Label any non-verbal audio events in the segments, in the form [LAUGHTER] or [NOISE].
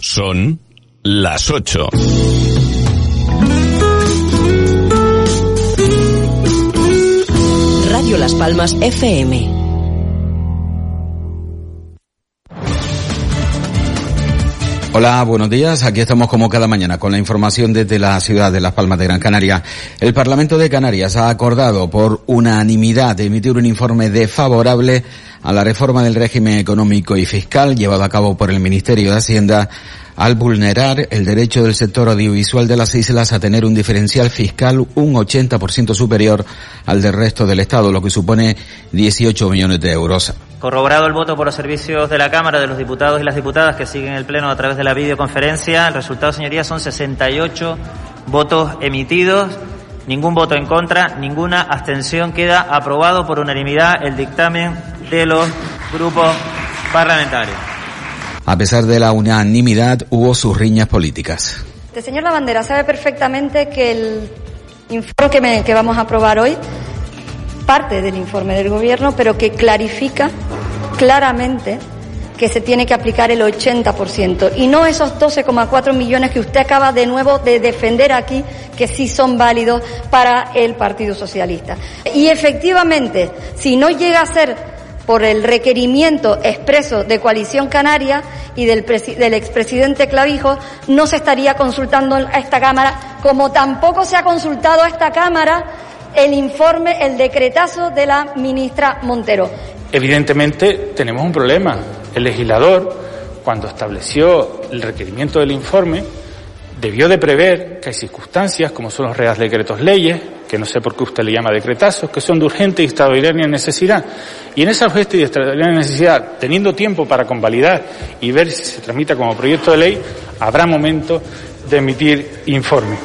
Son las 8. Radio Las Palmas FM. Hola, buenos días. Aquí estamos como cada mañana con la información desde la ciudad de Las Palmas de Gran Canaria. El Parlamento de Canarias ha acordado por unanimidad emitir un informe desfavorable a la reforma del régimen económico y fiscal llevada a cabo por el Ministerio de Hacienda al vulnerar el derecho del sector audiovisual de las islas a tener un diferencial fiscal un 80% superior al del resto del Estado, lo que supone 18 millones de euros. Corroborado el voto por los servicios de la Cámara de los diputados y las diputadas que siguen el Pleno a través de la videoconferencia, el resultado, señorías, son 68 votos emitidos, ningún voto en contra, ninguna abstención. Queda aprobado por unanimidad el dictamen de los grupos parlamentarios. A pesar de la unanimidad, hubo sus riñas políticas. El señor Lavandera sabe perfectamente que el informe que, vamos a aprobar hoy, parte del informe del Gobierno, pero que clarifica claramente que se tiene que aplicar el 80% y no esos 12,4 millones que usted acaba de nuevo de defender aquí, que sí son válidos para el Partido Socialista. Y efectivamente, si no llega a ser por el requerimiento expreso de Coalición Canaria y del, del expresidente Clavijo, no se estaría consultando a esta Cámara, como tampoco se ha consultado a esta Cámara el informe, el decretazo de la ministra Montero. Evidentemente tenemos un problema. El legislador, cuando estableció el requerimiento del informe, debió de prever que hay circunstancias, como son los reales decretos leyes, que no sé por qué usted le llama decretazos, que son de urgente y extraordinaria necesidad. Y en esa urgente y extraordinaria necesidad, teniendo tiempo para convalidar y ver si se tramita como proyecto de ley, habrá momento de emitir informe.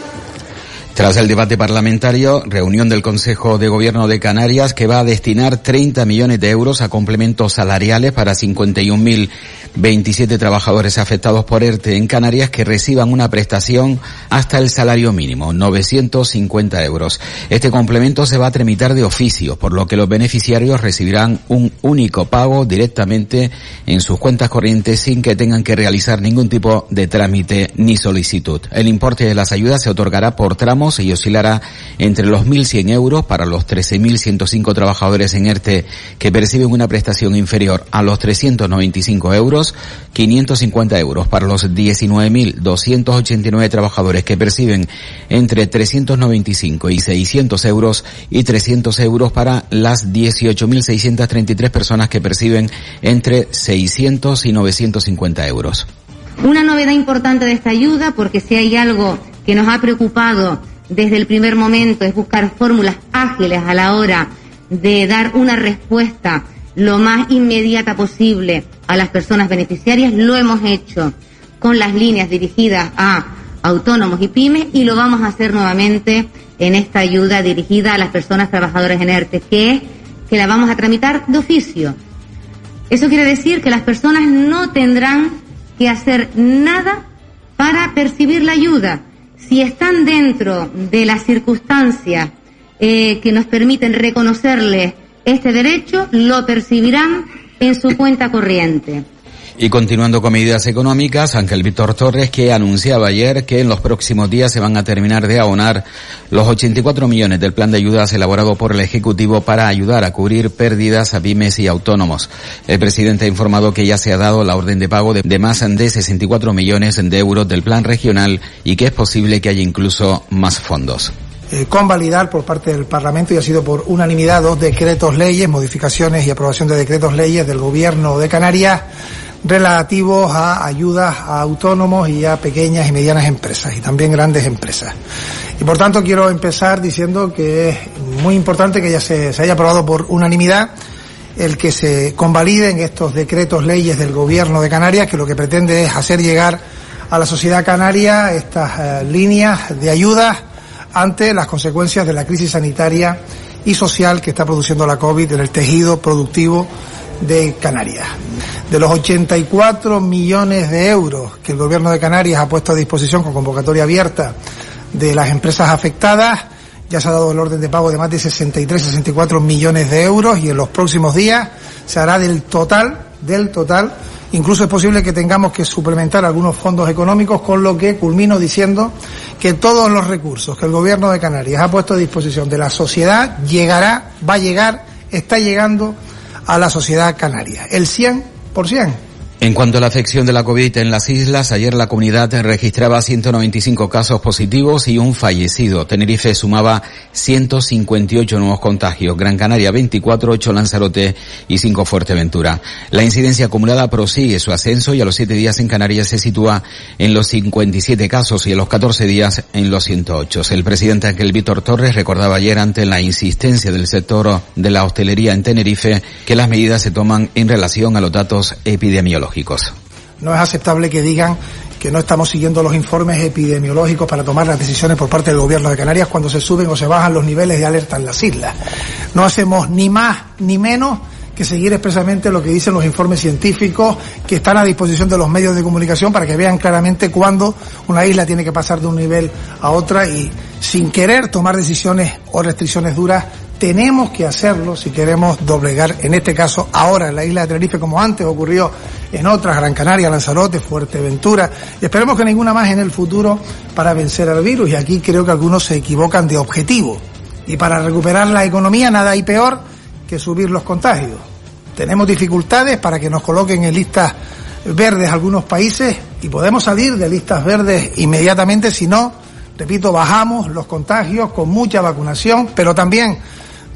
Tras el debate parlamentario, reunión del Consejo de Gobierno de Canarias que va a destinar 30 millones de euros a complementos salariales para 51.027 trabajadores afectados por ERTE en Canarias que reciban una prestación hasta el salario mínimo, 950 euros. Este complemento se va a tramitar de oficio, por lo que los beneficiarios recibirán un único pago directamente en sus cuentas corrientes sin que tengan que realizar ningún tipo de trámite ni solicitud. El importe de las ayudas se otorgará por tramo y oscilará entre los 1.100 euros para los 13.105 trabajadores en ERTE que perciben una prestación inferior a los 395 euros, 550 euros para los 19.289 trabajadores que perciben entre 395 y 600 euros y 300 euros para las 18.633 personas que perciben entre 600 y 950 euros. Una novedad importante de esta ayuda, porque si hay algo que nos ha preocupado desde el primer momento es buscar fórmulas ágiles a la hora de dar una respuesta lo más inmediata posible a las personas beneficiarias. Lo hemos hecho con las líneas dirigidas a autónomos y pymes y lo vamos a hacer nuevamente en esta ayuda dirigida a las personas trabajadoras en ERTE, que es que la vamos a tramitar de oficio. Eso quiere decir que las personas no tendrán que hacer nada para percibir la ayuda si están dentro de las circunstancias eh, que nos permiten reconocerles este derecho, lo percibirán en su cuenta corriente. Y continuando con medidas económicas, Ángel Víctor Torres que anunciaba ayer que en los próximos días se van a terminar de abonar los 84 millones del plan de ayudas elaborado por el Ejecutivo para ayudar a cubrir pérdidas a pymes y autónomos. El presidente ha informado que ya se ha dado la orden de pago de, más de 64 millones de euros del plan regional y que es posible que haya incluso más fondos eh, convalidar por parte del Parlamento y ha sido por unanimidad dos decretos leyes, modificaciones y aprobación de decretos leyes del Gobierno de Canarias relativos a ayudas a autónomos y a pequeñas y medianas empresas y también grandes empresas. Y por tanto quiero empezar diciendo que es muy importante que ya se, haya aprobado por unanimidad el que se convaliden estos decretos leyes del Gobierno de Canarias que lo que pretende es hacer llegar a la sociedad canaria estas eh, líneas de ayudas ante las consecuencias de la crisis sanitaria y social que está produciendo la COVID en el tejido productivo de Canarias. De los 84 millones de euros que el Gobierno de Canarias ha puesto a disposición con convocatoria abierta de las empresas afectadas, ya se ha dado el orden de pago de más de 63, 64 millones de euros y en los próximos días se hará del total, del total, Incluso es posible que tengamos que suplementar algunos fondos económicos, con lo que culmino diciendo que todos los recursos que el Gobierno de Canarias ha puesto a disposición de la sociedad llegará, va a llegar, está llegando a la sociedad canaria. El 100% por 100. En cuanto a la afección de la COVID en las islas, ayer la comunidad registraba 195 casos positivos y un fallecido. Tenerife sumaba 158 nuevos contagios, Gran Canaria 24, 8 Lanzarote y 5 Fuerteventura. La incidencia acumulada prosigue su ascenso y a los 7 días en Canarias se sitúa en los 57 casos y a los 14 días en los 108. El presidente Ángel Víctor Torres recordaba ayer ante la insistencia del sector de la hostelería en Tenerife que las medidas se toman en relación a los datos epidemiológicos. No es aceptable que digan que no estamos siguiendo los informes epidemiológicos para tomar las decisiones por parte del gobierno de Canarias cuando se suben o se bajan los niveles de alerta en las islas. No hacemos ni más ni menos que seguir expresamente lo que dicen los informes científicos que están a disposición de los medios de comunicación para que vean claramente cuándo una isla tiene que pasar de un nivel a otra y sin querer tomar decisiones o restricciones duras tenemos que hacerlo si queremos doblegar, en este caso ahora en la isla de Tenerife, como antes ocurrió en otras, Gran Canaria, Lanzarote, Fuerteventura, esperemos que ninguna más en el futuro para vencer al virus. Y aquí creo que algunos se equivocan de objetivo. Y para recuperar la economía nada hay peor que subir los contagios. Tenemos dificultades para que nos coloquen en listas verdes algunos países y podemos salir de listas verdes inmediatamente si no, repito, bajamos los contagios con mucha vacunación, pero también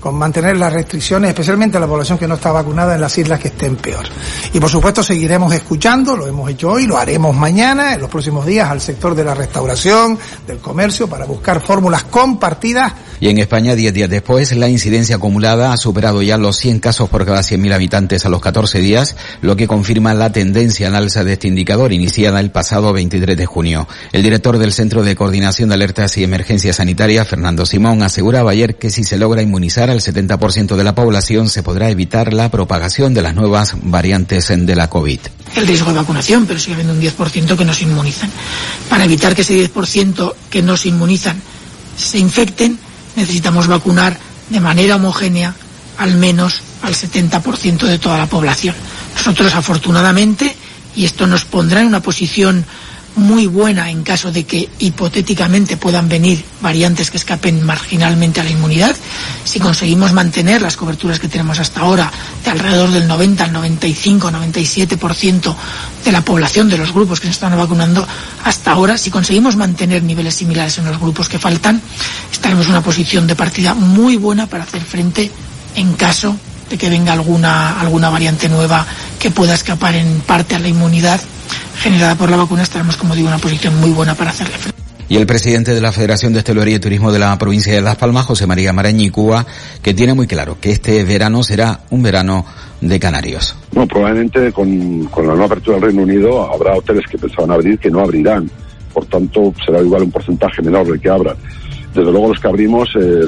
con mantener las restricciones, especialmente a la población que no está vacunada en las islas que estén peor. Y por supuesto seguiremos escuchando, lo hemos hecho hoy, lo haremos mañana, en los próximos días, al sector de la restauración, del comercio, para buscar fórmulas compartidas. Y en España, 10 días después, la incidencia acumulada ha superado ya los 100 casos por cada 100.000 habitantes a los 14 días, lo que confirma la tendencia al alza de este indicador iniciada el pasado 23 de junio. El director del Centro de Coordinación de Alertas y Emergencias Sanitarias, Fernando Simón, aseguraba ayer que si se logra inmunizar el 70% de la población se podrá evitar la propagación de las nuevas variantes de la COVID. El riesgo de vacunación, pero sigue habiendo un 10% que no se inmunizan. Para evitar que ese 10% que no se inmunizan se infecten, necesitamos vacunar de manera homogénea al menos al 70% de toda la población. Nosotros, afortunadamente, y esto nos pondrá en una posición muy buena en caso de que hipotéticamente puedan venir variantes que escapen marginalmente a la inmunidad. Si conseguimos mantener las coberturas que tenemos hasta ahora de alrededor del 90 al 95, 97% de la población de los grupos que se están vacunando hasta ahora, si conseguimos mantener niveles similares en los grupos que faltan, estaremos en una posición de partida muy buena para hacer frente en caso de que venga alguna, alguna variante nueva que pueda escapar en parte a la inmunidad generada por la vacuna, estaremos, como digo, en una posición muy buena para hacerle frente. Y el presidente de la Federación de Hostelería y Turismo de la provincia de Las Palmas, José María Marañicúa, que tiene muy claro que este verano será un verano de canarios. No, probablemente con, con la nueva apertura del Reino Unido habrá hoteles que pensaban abrir que no abrirán. Por tanto, será igual un porcentaje menor del que abran. Desde luego los que abrimos eh,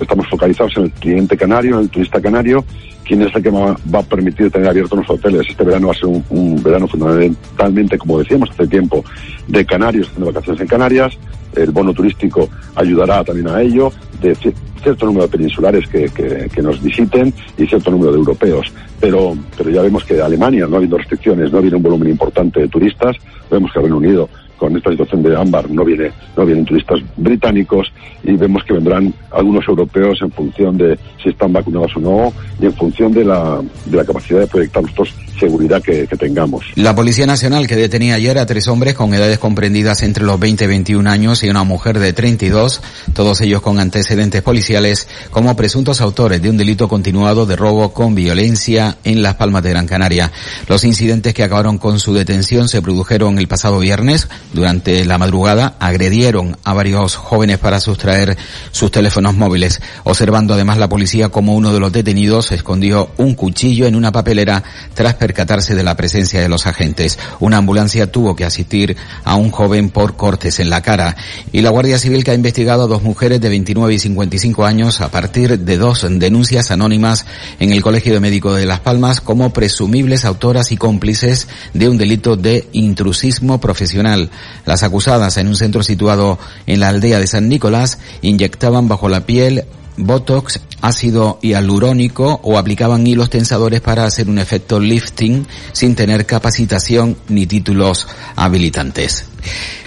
estamos focalizados en el cliente canario, en el turista canario, quien es el que va, a permitir tener abiertos los hoteles. Este verano va a ser un, verano fundamentalmente, como decíamos hace tiempo, de canarios haciendo vacaciones en Canarias. El bono turístico ayudará también a ello, de cierto número de peninsulares que, que, nos visiten y cierto número de europeos. Pero, pero ya vemos que Alemania, no habiendo restricciones, no viene un volumen importante de turistas. Vemos que Reino Unido con esta situación de ámbar no viene no vienen turistas británicos y vemos que vendrán algunos europeos en función de si están vacunados o no y en función de la, de la capacidad de proyectar nosotros seguridad que, tengamos. La Policía Nacional que detenía ayer a tres hombres con edades comprendidas entre los 20 y 21 años y una mujer de 32, todos ellos con antecedentes policiales, como presuntos autores de un delito continuado de robo con violencia en Las Palmas de Gran Canaria. Los incidentes que acabaron con su detención se produjeron el pasado viernes. Durante la madrugada agredieron a varios jóvenes para sustraer sus teléfonos móviles, observando además la policía como uno de los detenidos escondió un cuchillo en una papelera tras percatarse de la presencia de los agentes. Una ambulancia tuvo que asistir a un joven por cortes en la cara y la Guardia Civil que ha investigado a dos mujeres de 29 y 55 años a partir de dos denuncias anónimas en el Colegio Médico de Las Palmas como presumibles autoras y cómplices de un delito de intrusismo profesional. Las acusadas en un centro situado en la aldea de San Nicolás inyectaban bajo la piel botox, ácido hialurónico o aplicaban hilos tensadores para hacer un efecto lifting sin tener capacitación ni títulos habilitantes.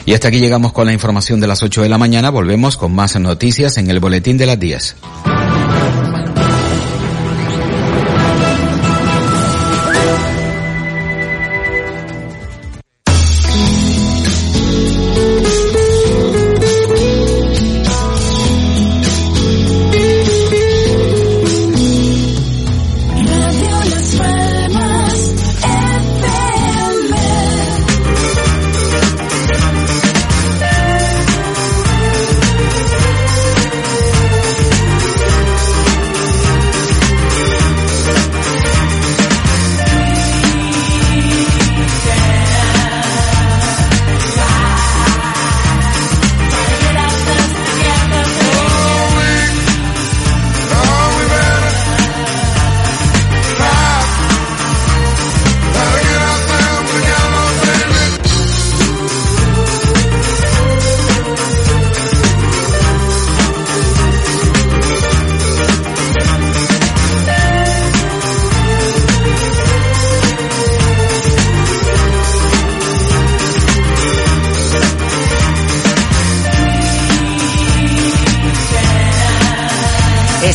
Y hasta aquí llegamos con la información de las 8 de la mañana. Volvemos con más noticias en el boletín de las 10.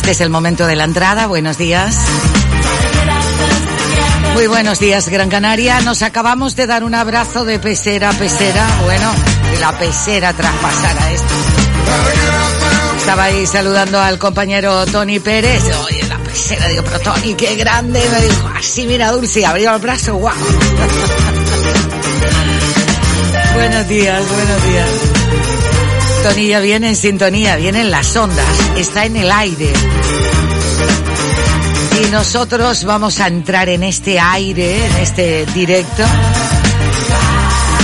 Es el momento de la entrada. Buenos días. Muy buenos días, Gran Canaria. Nos acabamos de dar un abrazo de pesera a pesera. Bueno, la pesera traspasara esto. Estaba ahí saludando al compañero Tony Pérez. Oye, la pesera, digo, pero Tony, qué grande. Me dijo, así, mira, Dulce, abrió el brazo, guau. [LAUGHS] buenos días, buenos días. Ya viene en sintonía, viene en las ondas, está en el aire. Y nosotros vamos a entrar en este aire, en este directo,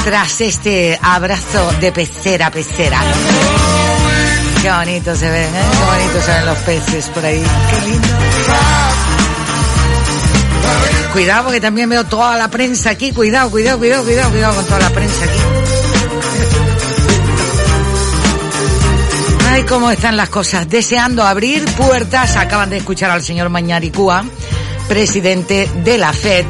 tras este abrazo de pecera pecera. Qué bonito se ven, ¿eh? Qué bonito se ven los peces por ahí. Qué lindo. Cuidado porque también veo toda la prensa aquí. Cuidado, cuidado, cuidado, cuidado, cuidado con toda la prensa aquí. Ay, cómo están las cosas. Deseando abrir puertas. Acaban de escuchar al señor Mañaricúa, presidente de la FED,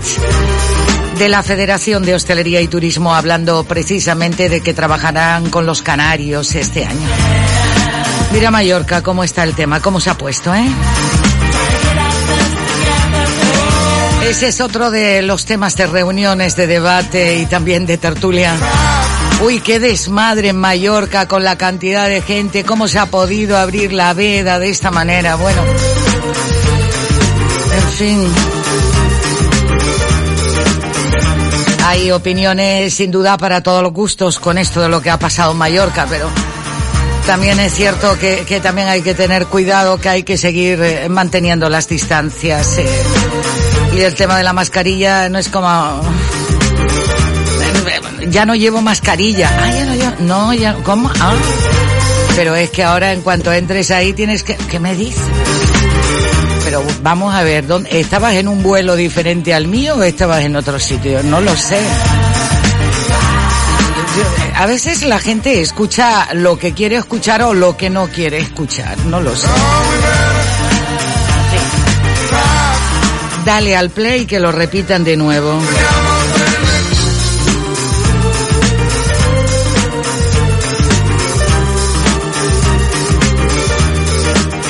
de la Federación de Hostelería y Turismo, hablando precisamente de que trabajarán con los canarios este año. Mira Mallorca, cómo está el tema, cómo se ha puesto, ¿eh? Ese es otro de los temas de reuniones, de debate y también de tertulia. Uy, qué desmadre en Mallorca con la cantidad de gente, cómo se ha podido abrir la veda de esta manera. Bueno, en fin. Hay opiniones sin duda para todos los gustos con esto de lo que ha pasado en Mallorca, pero también es cierto que, también hay que tener cuidado, que hay que seguir eh, manteniendo las distancias. Eh. Y el tema de la mascarilla no es como ya no llevo mascarilla. Ah, ya no llevo, no, ya, ¿cómo? Ah. Pero es que ahora en cuanto entres ahí tienes que, ¿qué me dices? Pero vamos a ver, ¿dónde, ¿estabas en un vuelo diferente al mío o estabas en otro sitio? No lo sé. A veces la gente escucha lo que quiere escuchar o lo que no quiere escuchar, no lo sé. Dale al play que lo repitan de nuevo.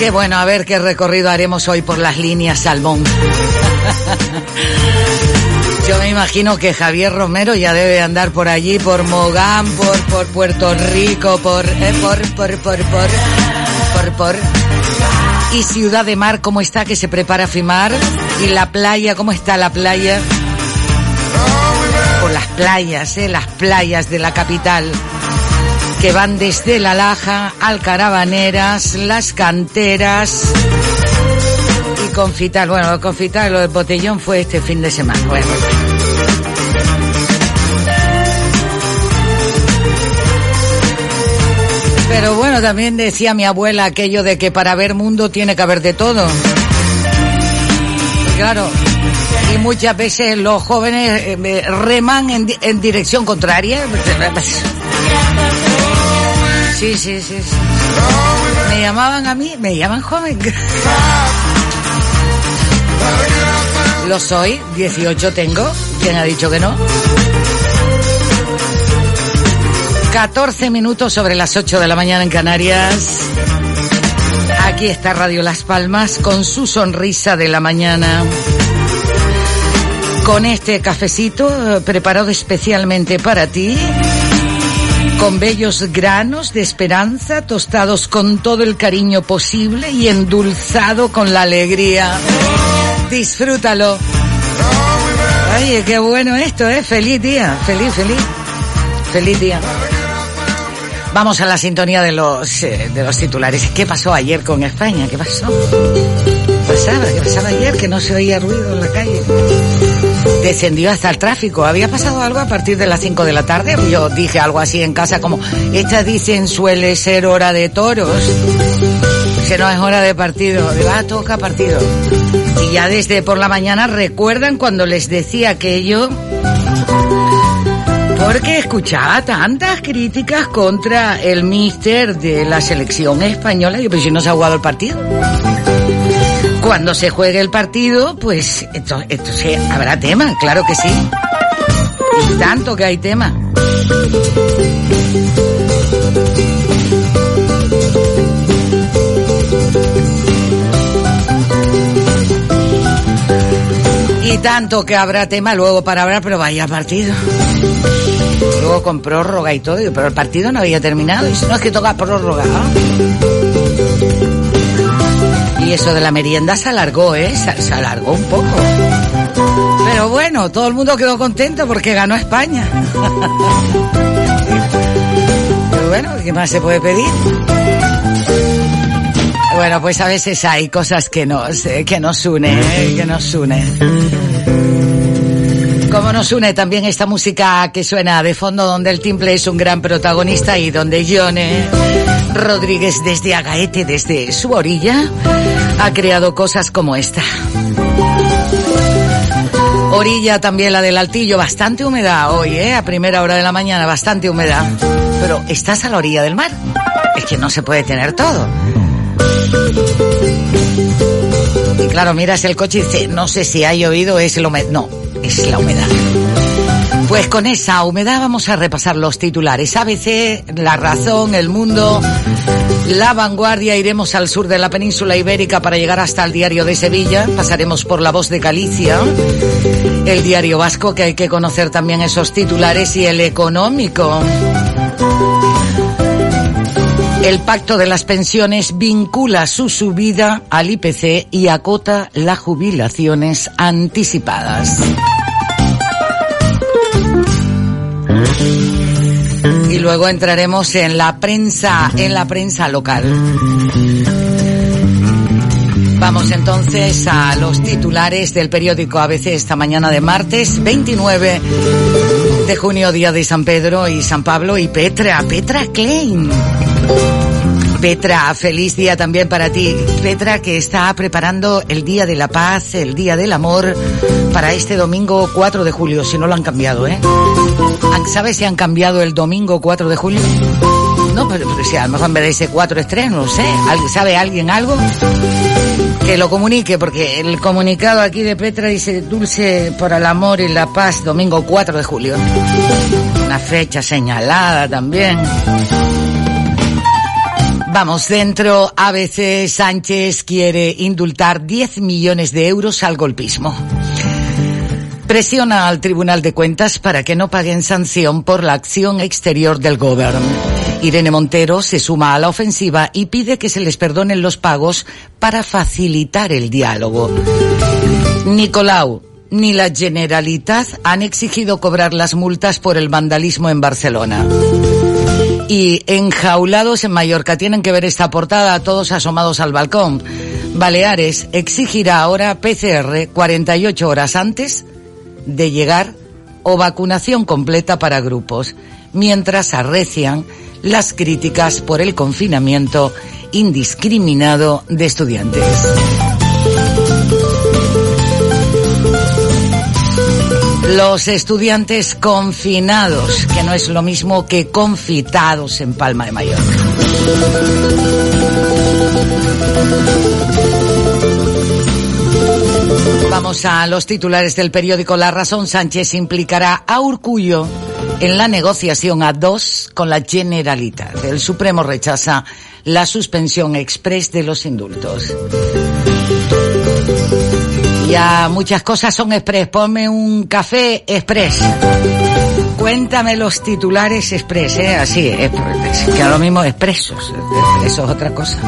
Qué bueno, a ver qué recorrido haremos hoy por las líneas Salmón. [LAUGHS] Yo me imagino que Javier Romero ya debe andar por allí, por Mogán, por, por Puerto Rico, por, eh, por, por, por, por, por. Y Ciudad de Mar, ¿cómo está que se prepara a filmar? Y la playa, ¿cómo está la playa? Por las playas, eh, las playas de la capital que van desde La Laja, Alcarabaneras, Las Canteras y Confital. Bueno, Confital, lo del botellón fue este fin de semana. Pero bueno, también decía mi abuela aquello de que para ver mundo tiene que haber de todo. claro, y muchas veces los jóvenes eh, reman en dirección contraria. [LAUGHS] Sí, sí, sí. Me llamaban a mí, me llaman joven. Lo soy, 18 tengo. ¿Quién ha dicho que no? 14 minutos sobre las 8 de la mañana en Canarias. Aquí está Radio Las Palmas con su sonrisa de la mañana. Con este cafecito eh, preparado especialmente para ti. Con bellos granos de esperanza, tostados con todo el cariño posible y endulzado con la alegría. Disfrútalo. Oye, qué bueno esto, ¿eh? Feliz día, feliz, feliz. Feliz día. Vamos a la sintonía de los, eh, de los titulares. ¿Qué pasó ayer con España? ¿Qué pasó? ¿Qué pasaba? ¿Qué pasaba ayer? Que no se oía ruido en la calle. Descendió hasta el tráfico. ¿Había pasado algo a partir de las 5 de la tarde? Yo dije algo así en casa como, esta dicen suele ser hora de toros. Que no es hora de partido. De va, toca partido. Y ya desde por la mañana recuerdan cuando les decía aquello porque escuchaba tantas críticas contra el míster de la selección española. Y pues si no se ha jugado el partido. Cuando se juegue el partido, pues esto sí, habrá tema, claro que sí. Y tanto que hay tema. Y tanto que habrá tema luego para hablar, pero vaya partido. Luego con prórroga y todo, pero el partido no había terminado. Y si no es que toca prórroga. Y eso de la merienda se alargó, ¿eh? Se, alargó un poco. Pero bueno, todo el mundo quedó contento porque ganó España. Pero bueno, ¿qué más se puede pedir? Bueno, pues a veces hay cosas que nos, eh, que nos unen, eh, que nos unen. Como nos une también esta música que suena de fondo, donde el timple es un gran protagonista y donde Yone Rodríguez desde Agaete, desde su orilla, ha creado cosas como esta. Orilla también la del Altillo, bastante humedad hoy, ¿eh? A primera hora de la mañana, bastante humedad. Pero estás a la orilla del mar. Es que no se puede tener todo. Y claro, miras el coche y dices, no sé si ha llovido, es el humedad. No, es la humedad. Pues con esa humedad vamos a repasar los titulares. ABC, La Razón, El Mundo, La Vanguardia. Iremos al sur de la península ibérica para llegar hasta el diario de Sevilla. Pasaremos por La Voz de Galicia, el diario vasco, que hay que conocer también esos titulares, y el económico. El pacto de las pensiones vincula su subida al IPC y acota las jubilaciones anticipadas. Y luego entraremos en la prensa, en la prensa local. Vamos entonces a los titulares del periódico ABC esta mañana de martes 29 de junio, día de San Pedro y San Pablo y Petra, Petra Klein. Petra, feliz día también para ti. Petra que está preparando el Día de la Paz, el Día del Amor para este domingo 4 de julio, si no lo han cambiado, ¿eh? ¿Sabes si han cambiado el domingo 4 de julio? No, pero, si a lo mejor en vez de ese 4 es 3, no sé. ¿Sabe alguien algo? Que lo comunique, porque el comunicado aquí de Petra dice Dulce por el amor y la paz, domingo 4 de julio. Una fecha señalada también. Vamos, dentro ABC Sánchez quiere indultar 10 millones de euros al golpismo. Presiona al Tribunal de Cuentas para que no paguen sanción por la acción exterior del gobierno. Irene Montero se suma a la ofensiva y pide que se les perdonen los pagos para facilitar el diálogo. Nicolau, ni la Generalitat han exigido cobrar las multas por el vandalismo en Barcelona y enjaulados en Mallorca. Tienen que ver esta portada todos asomados al balcón. Baleares exigirá ahora PCR 48 horas antes de llegar o vacunación completa para grupos, mientras arrecian las críticas por el confinamiento indiscriminado de estudiantes. Los estudiantes confinados, que no es lo mismo que confitados en Palma de Mallorca. Vamos a los titulares del periódico La Razón. Sánchez implicará a Urcullo en la negociación a dos con la Generalitat. El Supremo rechaza la suspensión express de los indultos. Ya muchas cosas son express. Ponme un café express. Cuéntame los titulares express, ¿eh? Así, que a lo mismo expresos. Eso es otra cosa.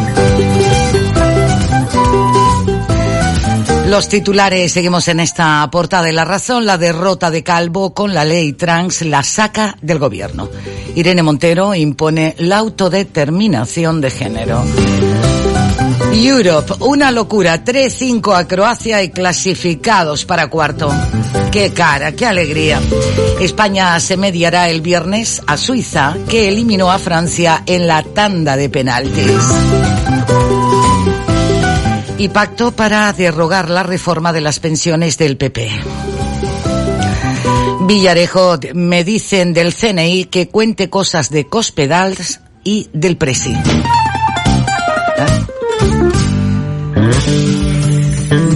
Los titulares, seguimos en esta portada de La Razón, la derrota de Calvo con la ley trans la saca del gobierno. Irene Montero impone la autodeterminación de género. Europe, una locura, 3-5 a Croacia y clasificados para cuarto. Qué cara, qué alegría. España se mediará el viernes a Suiza, que eliminó a Francia en la tanda de penaltis y pacto para derrogar la reforma de las pensiones del PP. Villarejo, me dicen del CNI que cuente cosas de Cospedals y del Presi.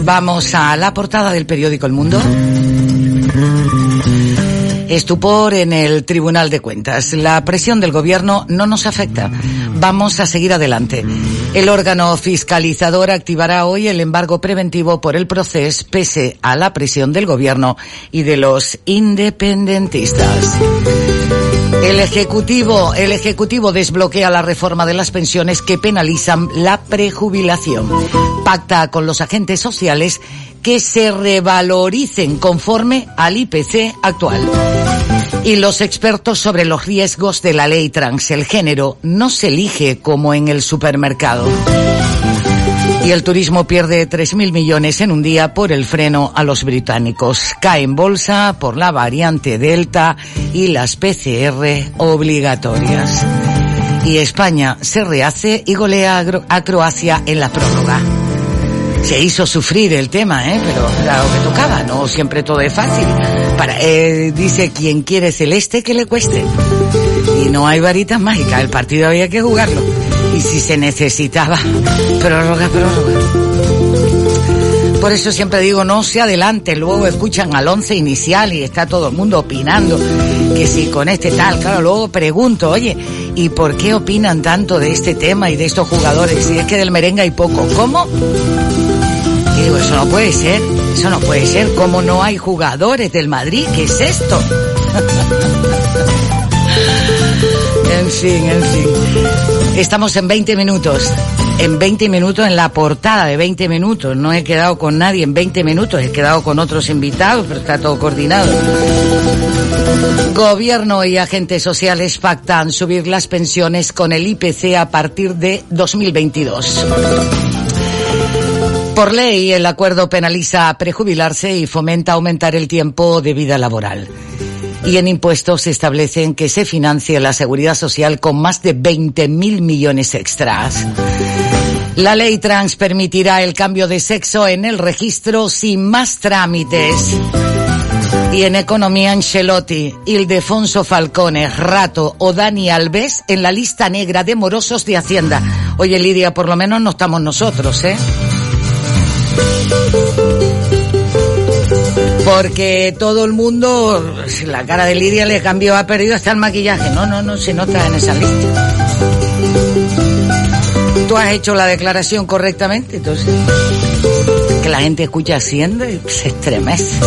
Vamos a la portada del periódico El Mundo. Estupor en el Tribunal de Cuentas. La presión del gobierno no nos afecta. Vamos a seguir adelante. El órgano fiscalizador activará hoy el embargo preventivo por el proceso pese a la presión del gobierno y de los independentistas. El Ejecutivo, el Ejecutivo desbloquea la reforma de las pensiones que penalizan la prejubilación. Pacta con los agentes sociales que se revaloricen conforme al IPC actual. Y los expertos sobre los riesgos de la ley trans. El género no se elige como en el supermercado. Y el turismo pierde 3.000 millones en un día por el freno a los británicos. Cae en bolsa por la variante Delta y las PCR obligatorias. Y España se rehace y golea a Croacia en la prórroga. Se hizo sufrir el tema, ¿eh? pero era lo que tocaba, no siempre todo es fácil. Para, eh, dice quien quiere celeste que le cueste. Y no hay varitas mágicas, el partido había que jugarlo y si se necesitaba prórroga, prórroga. Por eso siempre digo, no se adelante, luego escuchan al once inicial y está todo el mundo opinando que si con este tal, claro, luego pregunto, oye, ¿y por qué opinan tanto de este tema y de estos jugadores? Si es que del merengue hay poco, ¿cómo? Y digo, eso no puede ser, eso no puede ser, ¿cómo no hay jugadores del Madrid? ¿Qué es esto? [LAUGHS] en fin, en fin. Estamos en 20 minutos. En 20 minutos, en la portada de 20 minutos. No he quedado con nadie en 20 minutos, he quedado con otros invitados, pero está todo coordinado. Gobierno y agentes sociales pactan subir las pensiones con el IPC a partir de 2022. Por ley, el acuerdo penaliza prejubilarse y fomenta aumentar el tiempo de vida laboral y en impuestos se establecen que se financie la seguridad social con más de 20 mil millones extras. La ley trans permitirá el cambio de sexo en el registro sin más trámites. Y en economía Ancelotti, Ildefonso Falcone, Rato o Dani Alves en la lista negra de morosos de Hacienda. Oye Lidia, por lo menos no estamos nosotros, ¿eh? Porque todo el mundo, la cara de Lidia le cambió, ha perdido hasta el maquillaje. No, no, no, se nota en esa lista. Tú has hecho la declaración correctamente, entonces que la gente escucha haciendo y se estremece.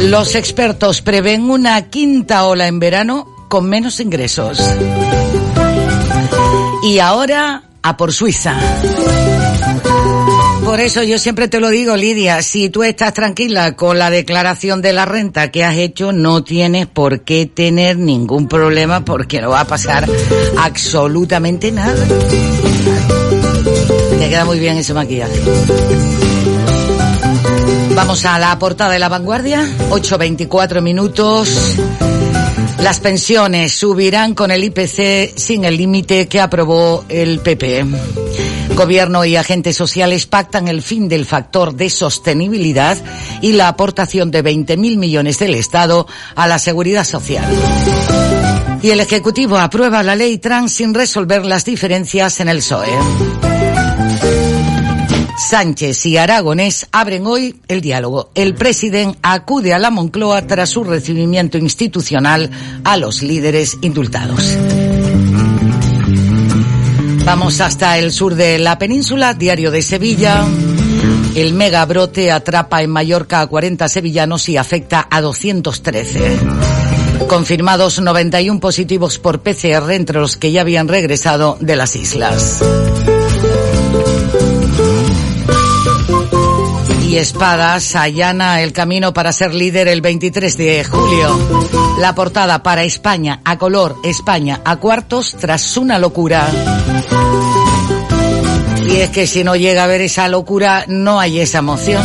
Los expertos prevén una quinta ola en verano con menos ingresos. Y ahora a por Suiza. Por eso yo siempre te lo digo, Lidia, si tú estás tranquila con la declaración de la renta que has hecho, no tienes por qué tener ningún problema porque no va a pasar absolutamente nada. Te queda muy bien ese maquillaje. Vamos a la portada de la vanguardia, 8.24 minutos. Las pensiones subirán con el IPC sin el límite que aprobó el PP. Gobierno y agentes sociales pactan el fin del factor de sostenibilidad y la aportación de 20.000 millones del Estado a la seguridad social. Y el Ejecutivo aprueba la ley trans sin resolver las diferencias en el PSOE. Sánchez y Aragonés abren hoy el diálogo. El presidente acude a la Moncloa tras su recibimiento institucional a los líderes indultados. Vamos hasta el sur de la península, diario de Sevilla. El megabrote atrapa en Mallorca a 40 sevillanos y afecta a 213. Confirmados 91 positivos por PCR entre los que ya habían regresado de las islas. Y Espadas allana el camino para ser líder el 23 de julio. La portada para España a color, España a cuartos tras una locura. Y es que si no llega a ver esa locura, no hay esa emoción.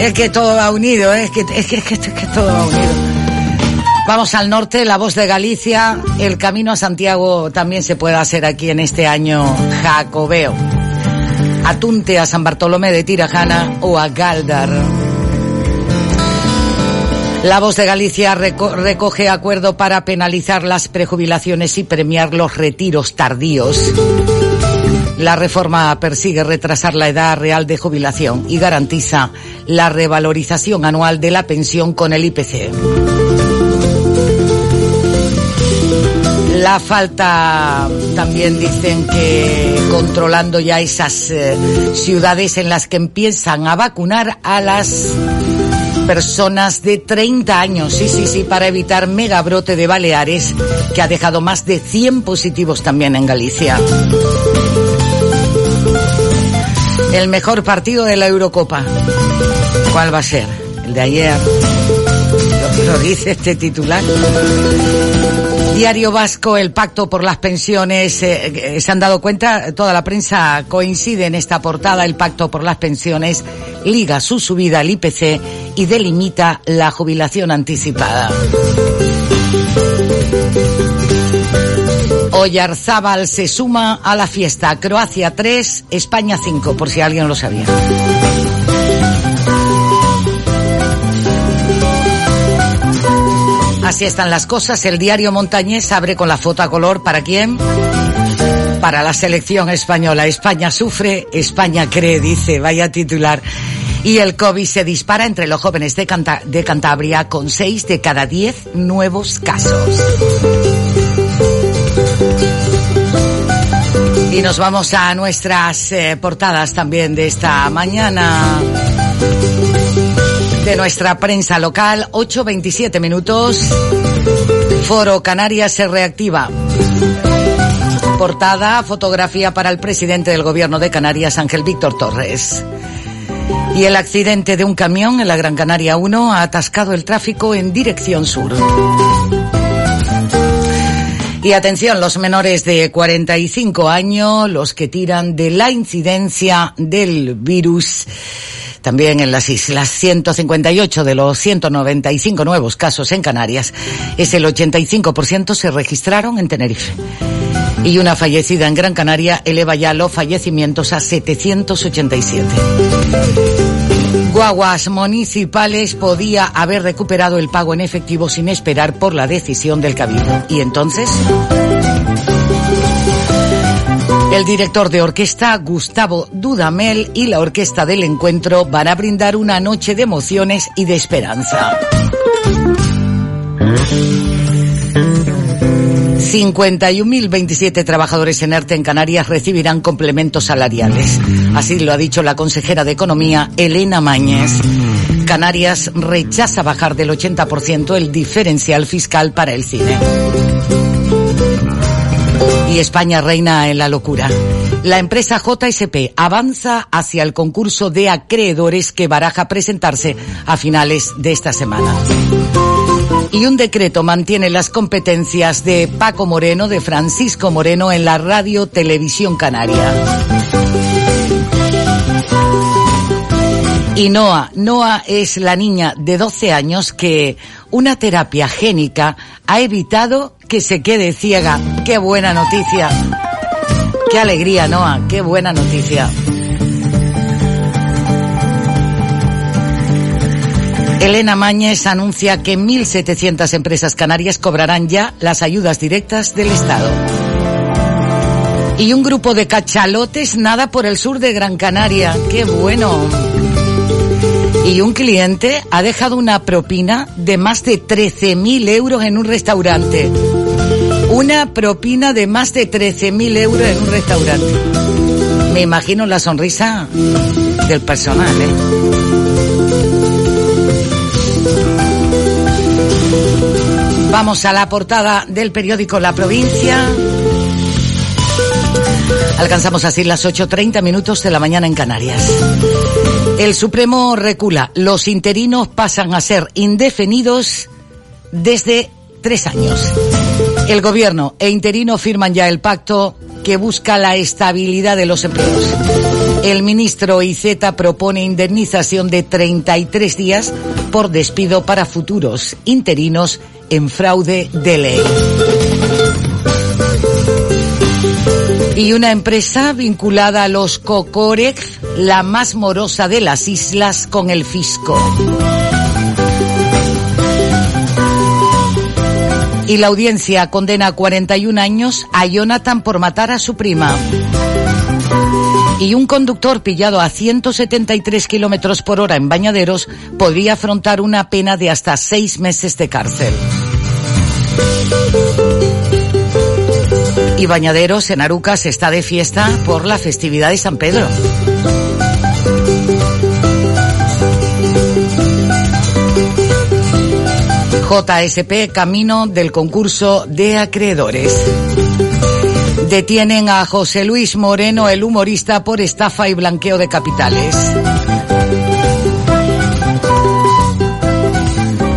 Es que todo va unido, ¿eh? es, que, es, que, es, que, es que todo va unido. Vamos al norte, la voz de Galicia. El camino a Santiago también se puede hacer aquí en este año jacobeo. Atunte a San Bartolomé de Tirajana o a Galdar. La voz de Galicia recoge acuerdo para penalizar las prejubilaciones y premiar los retiros tardíos. La reforma persigue retrasar la edad real de jubilación y garantiza la revalorización anual de la pensión con el IPC. La falta, también dicen que controlando ya esas eh, ciudades en las que empiezan a vacunar a las personas de 30 años. Sí, sí, sí, para evitar megabrote de Baleares, que ha dejado más de 100 positivos también en Galicia. El mejor partido de la Eurocopa. ¿Cuál va a ser? El de ayer. Lo, lo dice este titular. Diario Vasco, el pacto por las pensiones, eh, eh, se han dado cuenta, toda la prensa coincide en esta portada, el pacto por las pensiones liga su subida al IPC y delimita la jubilación anticipada. Oyarzábal se suma a la fiesta. Croacia 3, España 5, por si alguien lo sabía. Así están las cosas. El diario Montañés abre con la foto a color. ¿Para quién? Para la selección española. España sufre, España cree, dice. Vaya titular. Y el COVID se dispara entre los jóvenes de, Cantabria con seis de cada diez nuevos casos. Y nos vamos a nuestras eh, portadas también de esta mañana de nuestra prensa local, 8.27 minutos. Foro Canarias se reactiva. Portada, fotografía para el presidente del gobierno de Canarias, Ángel Víctor Torres. Y el accidente de un camión en la Gran Canaria 1 ha atascado el tráfico en dirección sur. Y atención, los menores de 45 años, los que tiran de la incidencia del virus también en las islas. 158 de los 195 nuevos casos en Canarias, es el 85% se registraron en Tenerife. Y una fallecida en Gran Canaria eleva ya los fallecimientos a 787. Guaguas municipales podía haber recuperado el pago en efectivo sin esperar por la decisión del Cabildo. ¿Y entonces? El director de orquesta, Gustavo Dudamel, y la orquesta del encuentro van a brindar una noche de emociones y de esperanza. 51.027 trabajadores en ERTE en Canarias recibirán complementos salariales. Así lo ha dicho la consejera de Economía, Elena Mañez. Canarias rechaza bajar del 80% el diferencial fiscal para el cine y España reina en la locura. La empresa JSP avanza hacia el concurso de acreedores que baraja presentarse a finales de esta semana. Y un decreto mantiene las competencias de Paco Moreno, de Francisco Moreno en la radio televisión canaria. Y Noa, Noa es la niña de 12 años que una terapia génica ha evitado que se quede ciega. ¡Qué buena noticia! Qué alegría, Noa, qué buena noticia. Elena Mañez anuncia que 1.700 empresas canarias cobrarán ya las ayudas directas del Estado. Y un grupo de cachalotes nada por el sur de Gran Canaria. ¡Qué bueno! Y un cliente ha dejado una propina de más de 13.000 euros en un restaurante. Una propina de más de 13.000 euros en un restaurante. Me imagino la sonrisa del personal, ¿eh? Vamos a la portada del periódico La Provincia. Alcanzamos así las 8.30 minutos de la mañana en Canarias. El Supremo recula. Los interinos pasan a ser indefinidos desde tres años. El gobierno e interino firman ya el pacto que busca la estabilidad de los empleos. El ministro Iceta propone indemnización de 33 días por despido para futuros interinos en fraude de ley. Y una empresa vinculada a los Cocorex, la más morosa de las islas con el fisco. Y la audiencia condena a 41 años a Jonathan por matar a su prima. Y un conductor pillado a 173 kilómetros por hora en Bañaderos podría afrontar una pena de hasta seis meses de cárcel. Y Bañaderos en Arucas está de fiesta por la festividad de San Pedro. JSP camino del concurso de acreedores. Detienen a José Luis Moreno, el humorista, por estafa y blanqueo de capitales.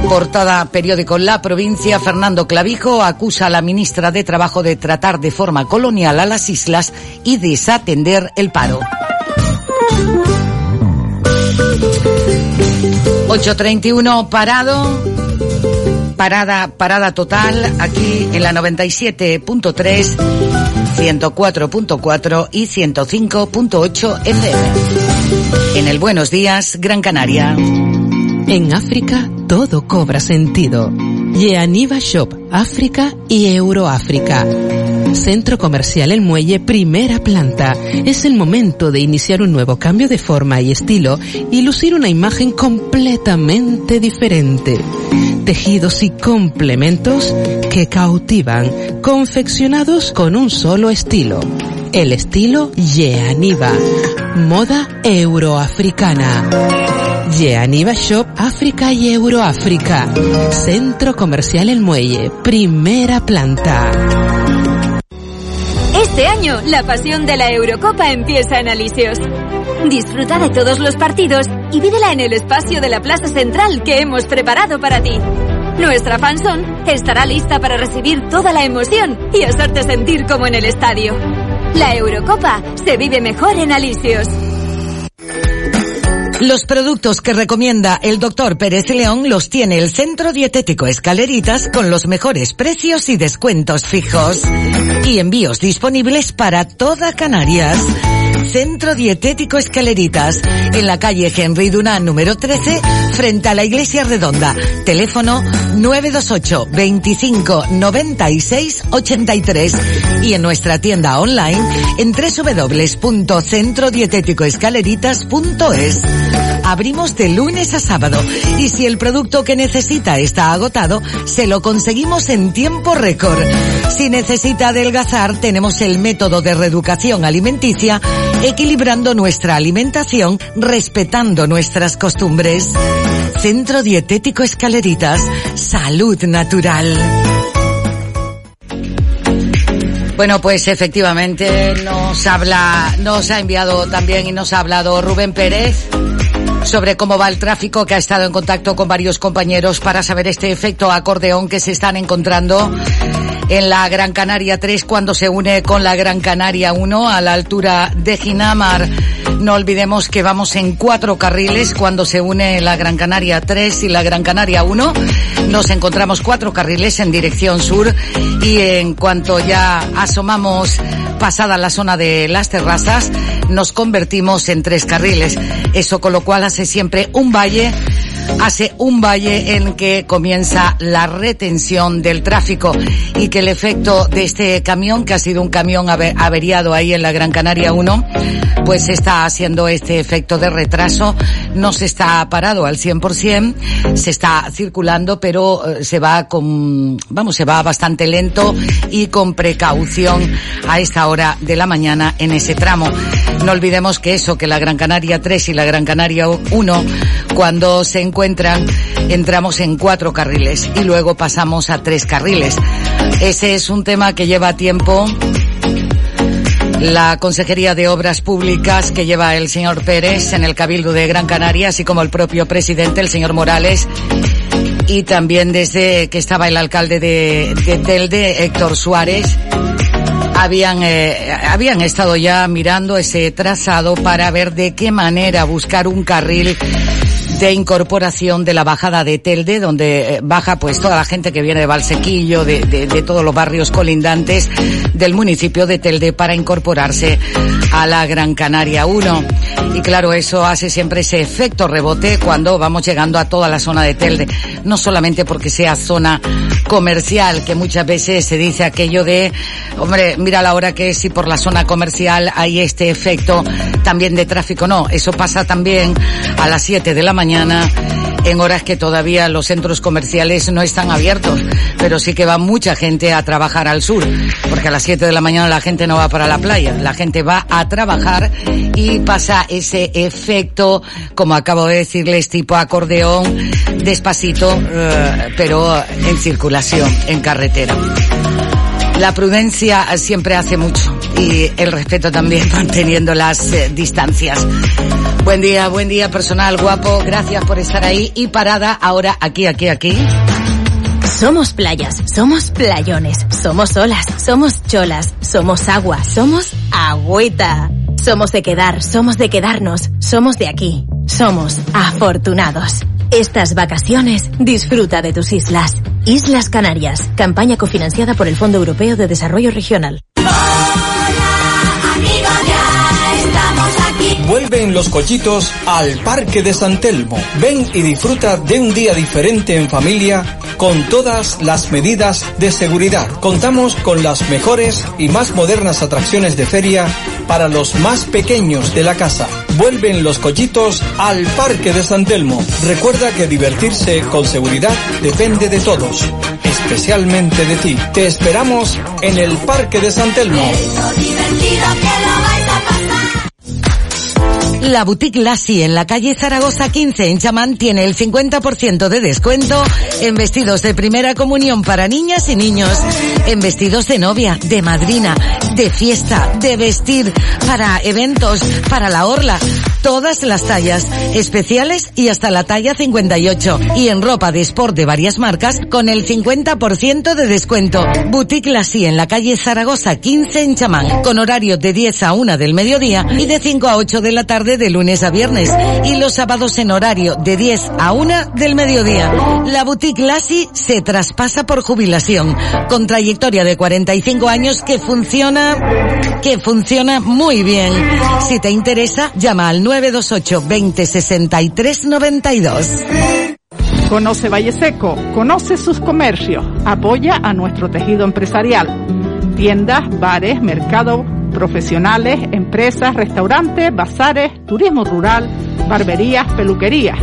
Portada periódico La Provincia, Fernando Clavijo acusa a la ministra de Trabajo de tratar de forma colonial a las islas y desatender el paro. 8.31 parado parada, parada total aquí en la 97.3, 104.4 y 105.8 FM. En el Buenos Días, Gran Canaria. En África todo cobra sentido. Yeaniva Shop, África y Euroáfrica. Centro Comercial El Muelle, primera planta. Es el momento de iniciar un nuevo cambio de forma y estilo y lucir una imagen completamente diferente. Tejidos y complementos que cautivan, confeccionados con un solo estilo. El estilo Yeaniva. Moda euroafricana. Yeaniva Shop África y Euroáfrica. Centro Comercial El Muelle, primera planta. Este año, la pasión de la Eurocopa empieza en Alisios. Disfruta de todos los partidos y vívela en el espacio de la Plaza Central que hemos preparado para ti. Nuestra fanzone estará lista para recibir toda la emoción y hacerte sentir como en el estadio. La Eurocopa se vive mejor en Alisios. Los productos que recomienda el doctor Pérez León los tiene el Centro Dietético Escaleritas con los mejores precios y descuentos fijos. Y envíos disponibles para toda Canarias. Centro Dietético Escaleritas, en la calle Henry Dunant número 13, frente a la Iglesia Redonda. Teléfono 928 25 96 83 y en nuestra tienda online en www.centrodietéticoescaleritas.es. Abrimos de lunes a sábado y si el producto que necesita está agotado, se lo conseguimos en tiempo récord. Si necesita adelgazar, tenemos el método de reeducación alimenticia equilibrando nuestra alimentación, respetando nuestras costumbres. Centro Dietético Escaleritas, salud natural. Bueno, pues efectivamente nos habla, nos ha enviado también y nos ha hablado Rubén Pérez sobre cómo va el tráfico, que ha estado en contacto con varios compañeros para saber este efecto acordeón que se están encontrando en la Gran Canaria 3 cuando se une con la Gran Canaria 1 a la altura de Ginamar. No olvidemos que vamos en cuatro carriles cuando se une la Gran Canaria 3 y la Gran Canaria 1. Nos encontramos cuatro carriles en dirección sur y en cuanto ya asomamos pasada la zona de las terrazas, nos convertimos en tres carriles. Eso con lo cual hace siempre un valle hace un valle en que comienza la retención del tráfico y que el efecto de este camión, que ha sido un camión averiado ahí en la Gran Canaria 1, pues está haciendo este efecto de retraso. No se está parado al 100%, se está circulando, pero eh, se va con, vamos, se va bastante lento y con precaución a esta hora de la mañana en ese tramo. No olvidemos que eso, que la Gran Canaria 3 y la Gran Canaria 1, cuando se encuentran, entramos en cuatro carriles y luego pasamos a tres carriles. Ese es un tema que lleva tiempo la Consejería de Obras Públicas que lleva el señor Pérez en el Cabildo de Gran Canaria, así como el propio presidente, el señor Morales, y también desde que estaba el alcalde de, de Telde, Héctor Suárez, habían, eh, habían estado ya mirando ese trazado para ver de qué manera buscar un carril de incorporación de la bajada de Telde, donde eh, baja pues toda la gente que viene de Valsequillo, de, de, de, todos los barrios colindantes del municipio de Telde para incorporarse a la Gran Canaria 1. Y claro, eso hace siempre ese efecto rebote cuando vamos llegando a toda la zona de Telde. No solamente porque sea zona comercial, que muchas veces se dice aquello de, hombre, mira la hora que si por la zona comercial hay este efecto también de tráfico. No, eso pasa también a las 7 de la mañana en horas que todavía los centros comerciales no están abiertos, pero sí que va mucha gente a trabajar al sur, porque a las 7 de la mañana la gente no va para la playa, la gente va a trabajar y pasa ese efecto, como acabo de decirles, tipo acordeón, despacito, uh, pero en circulación, en carretera. La prudencia siempre hace mucho y el respeto también [LAUGHS] manteniendo las eh, distancias. Buen día, buen día personal guapo, gracias por estar ahí y parada ahora aquí, aquí, aquí. Somos playas, somos playones, somos olas, somos cholas, somos agua, somos agüita. Somos de quedar, somos de quedarnos, somos de aquí, somos afortunados. Estas vacaciones disfruta de tus islas. Islas Canarias, campaña cofinanciada por el Fondo Europeo de Desarrollo Regional. Vuelven los collitos al Parque de San Telmo. Ven y disfruta de un día diferente en familia con todas las medidas de seguridad. Contamos con las mejores y más modernas atracciones de feria para los más pequeños de la casa. Vuelven los collitos al Parque de San Telmo. Recuerda que divertirse con seguridad depende de todos, especialmente de ti. Te esperamos en el Parque de San Telmo. La boutique Lassie en la calle Zaragoza 15 en Chamán tiene el 50% de descuento en vestidos de primera comunión para niñas y niños, en vestidos de novia, de madrina, de fiesta, de vestir, para eventos, para la orla, todas las tallas, especiales y hasta la talla 58. Y en ropa de sport de varias marcas con el 50% de descuento. Boutique Lassie en la calle Zaragoza 15 en Chamán, con horario de 10 a 1 del mediodía y de 5 a 8 de la tarde de lunes a viernes y los sábados en horario de 10 a 1 del mediodía. La boutique Lassie se traspasa por jubilación, con trayectoria de 45 años que funciona, que funciona muy bien. Si te interesa, llama al 928 20 63 92. Conoce Valle Seco, conoce sus comercios, apoya a nuestro tejido empresarial. Tiendas, bares, mercado profesionales, empresas, restaurantes, bazares, turismo rural, barberías, peluquerías.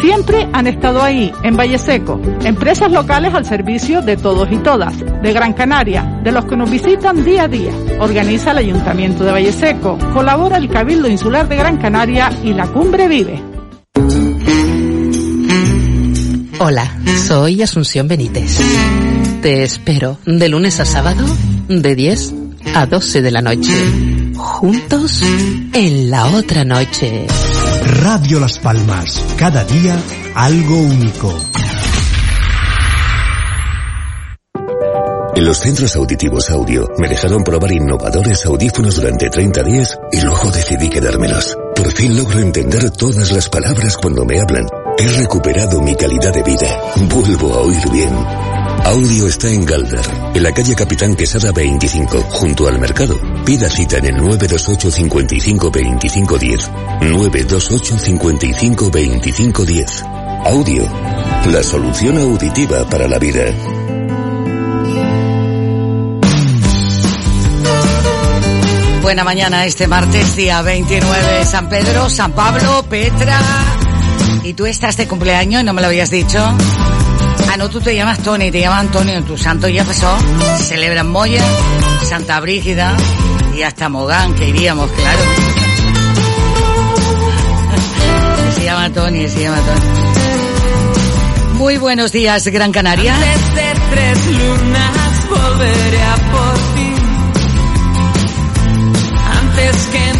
Siempre han estado ahí, en Valle Seco, empresas locales al servicio de todos y todas, de Gran Canaria, de los que nos visitan día a día. Organiza el Ayuntamiento de Valle Seco, colabora el Cabildo Insular de Gran Canaria y la Cumbre Vive. Hola, soy Asunción Benítez. Te espero de lunes a sábado, de 10 a 12 de la noche. Juntos en la otra noche. Radio Las Palmas. Cada día algo único. En los centros auditivos audio me dejaron probar innovadores audífonos durante 30 días y luego decidí quedármelos. Por fin logro entender todas las palabras cuando me hablan. He recuperado mi calidad de vida. Vuelvo a oír bien. Audio está en Galdar, en la calle Capitán Quesada 25, junto al mercado. Pida cita en el 928 55 25 10. 928 55 25 10. Audio, la solución auditiva para la vida. Buena mañana este martes, día 29, San Pedro, San Pablo, Petra. ¿Y tú estás de cumpleaños no me lo habías dicho? Ah, no, tú te llamas Tony, te llamas Antonio, tu santo ya pasó. Celebran Moya, Santa Brígida y hasta Mogán, que iríamos, claro. Se llama Tony, se llama Tony. Muy buenos días, Gran Canaria. Antes de tres lunas volveré a por ti. Antes que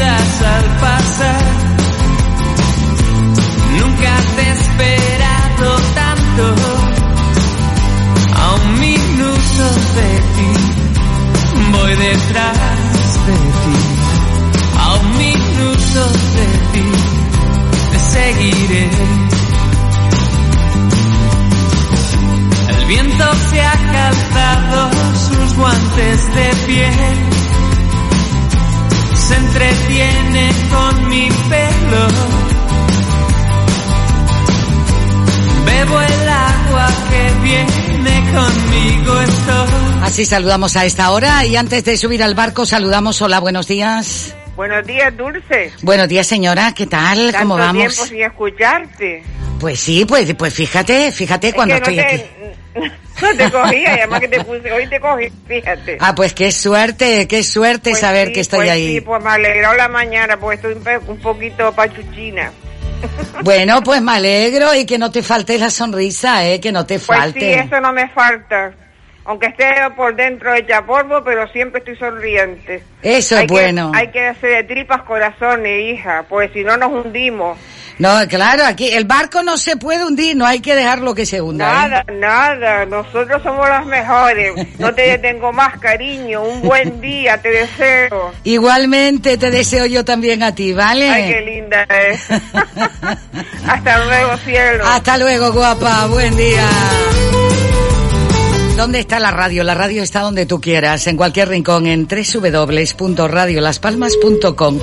al pasar. Nunca te he esperado tanto. A un minuto de ti voy detrás de ti. A un minuto de ti te seguiré. El viento se ha calzado sus guantes de piel. Se entretiene con mi pelo. Bebo el agua que viene conmigo estoy. Así saludamos a esta hora y antes de subir al barco saludamos. Hola, buenos días. Buenos días, Dulce. Buenos días, señora. ¿Qué tal? ¿Cómo Tanto vamos? tiempo sin escucharte. Pues sí, pues, pues fíjate, fíjate Es cuando que no estoy te- aquí. [LAUGHS] No [LAUGHS] te cogía, y además que te puse, hoy te cogí, fíjate. Ah, pues qué suerte, qué suerte Pues saber sí, que estoy pues ahí. Sí, pues me alegró la mañana, porque estoy un, poquito pachuchina. [LAUGHS] Bueno, pues me alegro y que no te falte la sonrisa, eh, que no te Pues falte. sí, eso no me falta. Aunque esté por dentro hecha polvo, pero siempre estoy sonriente. Eso Hay es que- bueno. hay que hacer de tripas corazones, hija, pues si no nos hundimos. No, claro, aquí el barco no se puede hundir, no hay que dejarlo que se hunda. ¿eh? Nada, nada, nosotros somos las mejores. No te [LAUGHS] tengo más cariño, un buen día, te deseo. Igualmente te deseo yo también a ti, ¿vale? Ay, qué linda es. [LAUGHS] Hasta luego, cielo. Hasta luego, guapa. Buen día. ¿Dónde está la radio? La radio está donde tú quieras, en cualquier rincón, en www.radiolaspalmas.com.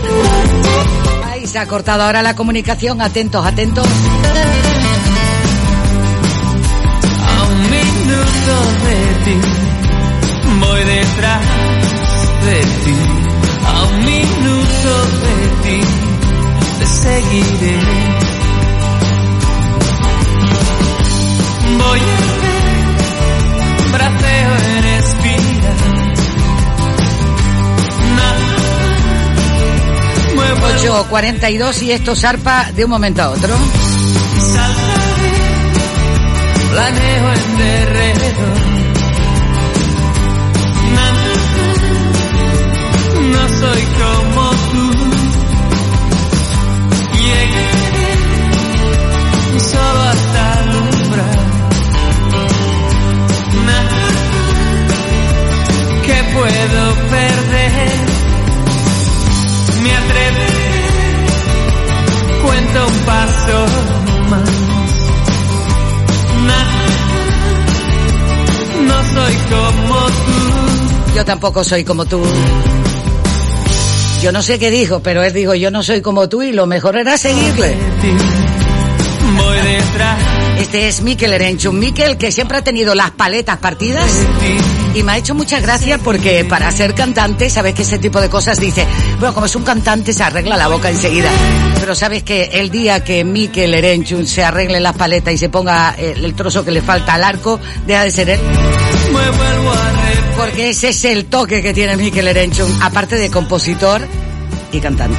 Ay, se ha cortado ahora la comunicación. Atentos, atentos. A un minuto de ti voy detrás de ti. A un minuto de ti te seguiré. Voy a 8.42 y esto zarpa de un momento a otro. planeo en no soy como tú. Llegaré solo hasta el umbral. Que puedo perder. Me atreveré un paso más. No soy como tú. Yo tampoco soy como tú. Yo no sé qué dijo, pero él dijo, yo no soy como tú y lo mejor era seguirle. Voy detrás Este es Miquel Erenchun. Miquel, que siempre ha tenido las paletas partidas. Y me ha hecho mucha gracia porque para ser cantante, sabes que ese tipo de cosas dice, bueno, como es un cantante se arregla la boca enseguida. Pero sabes que el día que Miquel Erenchun se arregle las paletas y se ponga el, el trozo que le falta al arco, deja de ser él. Porque ese es el toque que tiene Miquel Erenchun, aparte de compositor y cantante.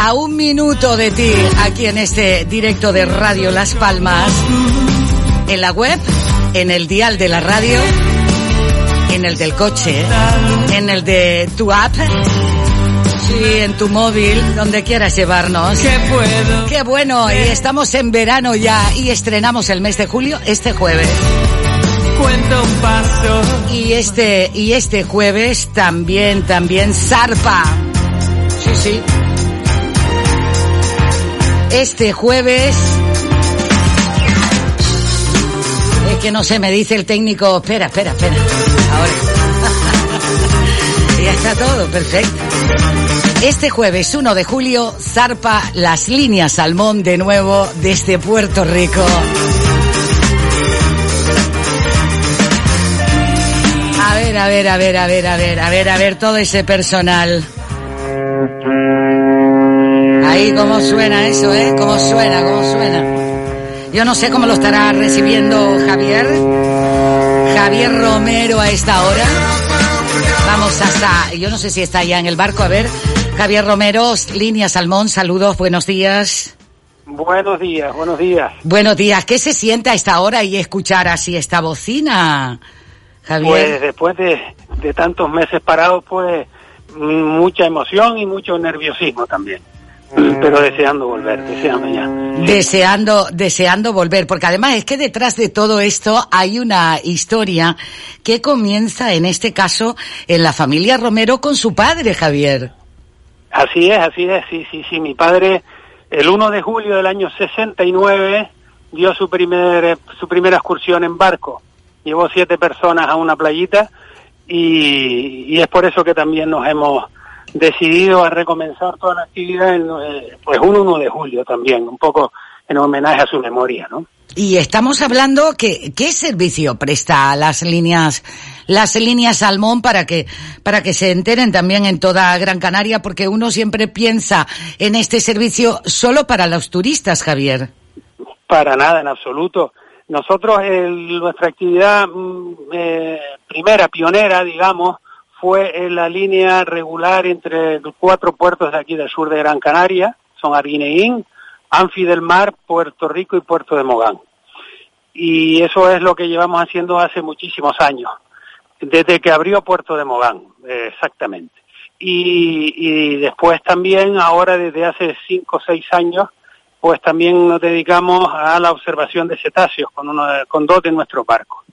A un minuto de ti, aquí en este directo de Radio Las Palmas, en la web, en el dial de la radio, en el del coche, en el de tu app ahí en tu móvil, donde quieras llevarnos. ¿Qué puedo? Qué bueno, y estamos en verano ya y estrenamos el mes de julio este jueves. Cuento un paso. Y este, y este jueves también, también zarpa. Sí, sí. Este jueves. Que no sé, me dice el técnico. Espera, espera, espera. Ahora. [LAUGHS] ya está todo, perfecto. Este jueves 1 de julio zarpa las líneas Salmón de nuevo desde Puerto Rico. A ver, a ver, a ver, a ver, a ver, a ver, a ver todo ese personal. Ahí cómo suena eso, ¿eh? Cómo suena, cómo suena. Yo no sé cómo lo estará recibiendo Javier. Javier Romero a esta hora. Vamos hasta, yo no sé si está ya en el barco, a ver. Javier Romero, Línea Salmón, saludos, buenos días. Buenos días, buenos días. Buenos días, ¿qué se siente a esta hora y escuchar así esta bocina? Javier. Pues después de, de tantos meses parados, pues mm, mucha emoción y mucho nerviosismo también. Pero deseando volver, deseando ya. Deseando, deseando volver, porque además es que detrás de todo esto hay una historia que comienza en este caso en la familia Romero con su padre, Javier. Así es, así es, sí, sí, sí. Mi padre, el 1 de julio del año 69, dio su, primer, su primera excursión en barco. Llevó siete personas a una playita y, y es por eso que también nos hemos decidido a recomenzar toda la actividad en, eh, pues un 1 de julio también, un poco en homenaje a su memoria, ¿no? Y estamos hablando que qué servicio presta a las líneas las líneas Salmón para que para que se enteren también en toda Gran Canaria porque uno siempre piensa en este servicio solo para los turistas, Javier. Para nada, en absoluto. Nosotros el- nuestra actividad mm, eh, primera, pionera, digamos, fue la línea regular entre cuatro puertos de aquí del sur de Gran Canaria, son Arguineguín, Anfi del Mar, Puerto Rico y Puerto de Mogán. Y eso es lo que llevamos haciendo hace muchísimos años, desde que abrió Puerto de Mogán, exactamente. Y, y después también, ahora desde hace cinco o seis años, pues también nos dedicamos a la observación de cetáceos con, uno con dos de nuestros barcos.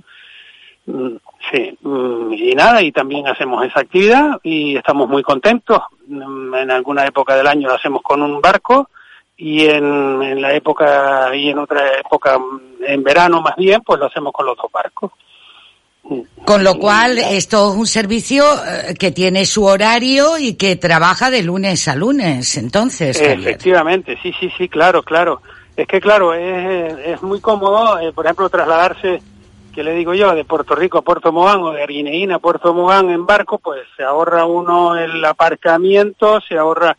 Mm, Sí, mm, y nada, y también hacemos esa actividad y estamos muy contentos. Mm, En alguna época del año lo hacemos con un barco y en, en la época, y en otra época, en verano más bien, pues lo hacemos con los dos barcos. Con lo cual, esto es un servicio eh, que tiene su horario y que trabaja de lunes a lunes, entonces, Javier. Efectivamente, sí, sí, sí, claro, claro. Es que, claro, es, es muy cómodo, eh, por ejemplo, trasladarse, que le digo yo, de Puerto Rico a Puerto Mogán o de Arguineína a Puerto Mogán en barco, pues se ahorra uno el aparcamiento, se ahorra,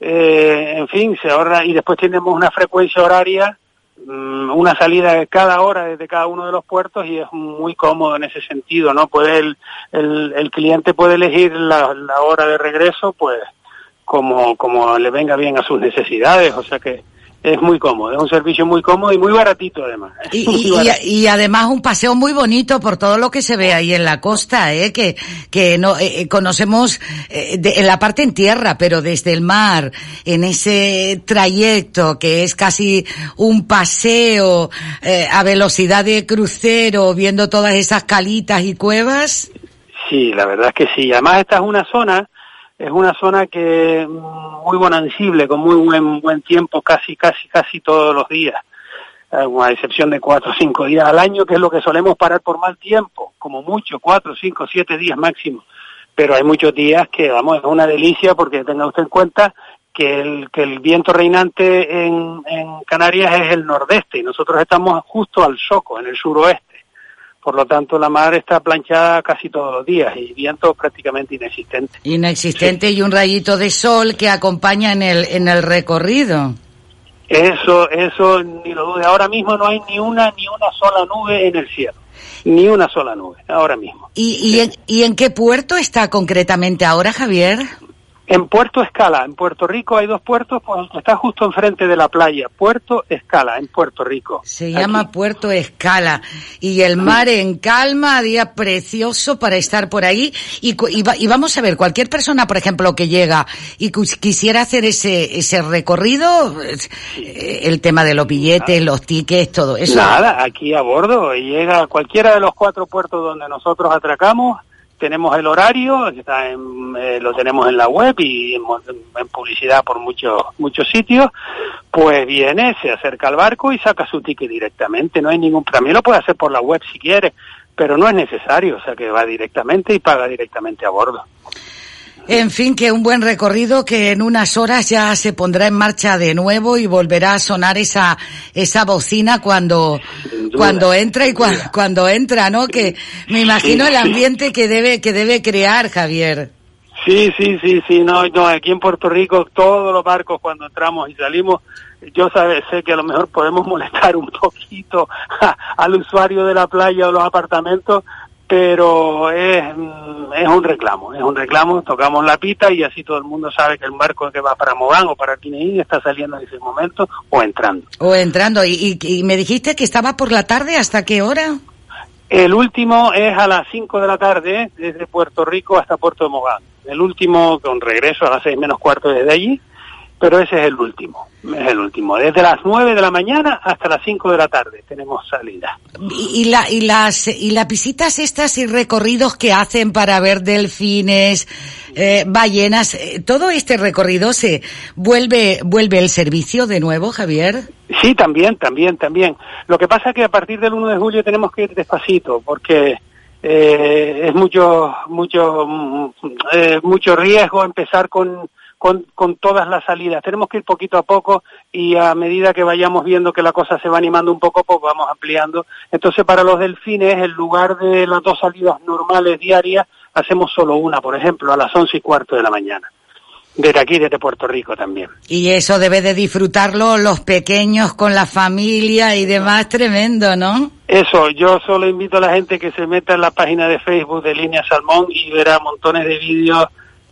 eh, en fin, se ahorra, y después tenemos una frecuencia horaria, mm, una salida de cada hora desde cada uno de los puertos y es muy cómodo en ese sentido, ¿no? Puede el, el, el cliente puede elegir la, la hora de regreso, pues, como, como le venga bien a sus necesidades, o sea que es muy cómodo, es un servicio muy cómodo y muy baratito además. [LAUGHS] Y, y además un paseo muy bonito por todo lo que se ve ahí en la costa, ¿eh? que, que no, eh, eh, conocemos eh, de- en la parte en tierra, pero desde el mar, en ese trayecto que es casi un paseo eh, a velocidad de crucero, viendo todas esas calitas y cuevas. Sí, la verdad es que sí. Además esta es una zona, es una zona que mm, muy bonancible, con muy buen buen tiempo, casi casi casi todos los días, a excepción de cuatro o cinco días al año, que es lo que solemos parar por mal tiempo, como mucho, cuatro, cinco, siete días máximo. Pero hay muchos días que, vamos, es una delicia porque tenga usted en cuenta que el, que el viento reinante en, en Canarias es el nordeste y nosotros estamos justo al soco, en el suroeste. Por lo tanto, la mar está planchada casi todos los días y viento prácticamente inexistente. Inexistente y un rayito de sol que acompaña en el, en el recorrido. Eso, eso, ni lo dude. Ahora mismo no hay ni una, ni una sola nube en el cielo. Ni una sola nube, ahora mismo. ¿Y, y, en, ¿Y en qué puerto está concretamente ahora, Javier? En Puerto Escala, en Puerto Rico hay dos puertos, pues está justo enfrente de la playa, Puerto Escala, en Puerto Rico. Se llama Puerto Escala. Y el mar en calma, día precioso para estar por ahí. Y, y, va- y vamos a ver, cualquier persona, por ejemplo, que llega y quisiera hacer ese, ese recorrido, eh, el tema de los billetes, los tickets, todo eso. Nada, aquí a bordo, llega a cualquiera de los cuatro puertos donde nosotros atracamos, tenemos el horario, eh, lo tenemos en la web y en, en publicidad por muchos muchos sitios, pues viene, se acerca al barco y saca su ticket directamente, no hay ningún, también lo puede hacer por la web si quiere, pero no es necesario, o sea que va directamente y paga directamente a bordo. En fin, que un buen recorrido que en unas horas ya se pondrá en marcha de nuevo y volverá a sonar esa esa bocina cuando cuando entra y cua- cuando entra, ¿no? Que me imagino el ambiente que debe que debe crear, Javier. Sí, sí, sí, sí, no, no, aquí en Puerto Rico todos los barcos cuando entramos y salimos, yo sabe, sé que a lo mejor podemos molestar un poquito [LAUGHS] a- al usuario de la playa o los apartamentos, pero es, mm, es un reclamo, es un reclamo, tocamos la pita y así todo el mundo sabe que el barco que va para Mogán o para Quineín está saliendo en ese momento o entrando. O entrando y, y, y me dijiste que estaba por la tarde, ¿hasta qué hora? El último es a las 5 de la tarde, desde Puerto Rico hasta Puerto de Mogán. El último con regreso a las 6 menos cuarto desde allí, pero ese es el último, es el último. Desde las 9 de la mañana hasta las 5 de la tarde tenemos salida. Y, la, y las y las visitas estas y recorridos que hacen para ver delfines, eh, ballenas, eh, todo este recorrido se vuelve vuelve el servicio de nuevo, Javier. Sí, también, también, también. Lo que pasa es que a partir del 1 de julio tenemos que ir despacito, porque eh, es mucho, mucho, mm, eh, mucho riesgo empezar con, con, con todas las salidas. Tenemos que ir poquito a poco y a medida que vayamos viendo que la cosa se va animando un poco, pues vamos ampliando. Entonces, para los delfines, en lugar de las dos salidas normales diarias, hacemos solo una, por ejemplo, a las once y cuarto de la mañana. Desde aquí, desde Puerto Rico también. Y eso debe de disfrutarlo los pequeños con la familia y demás, tremendo, ¿no? Eso, yo solo invito a la gente que se meta en la página de Facebook de Línea Salmón y verá montones de vídeos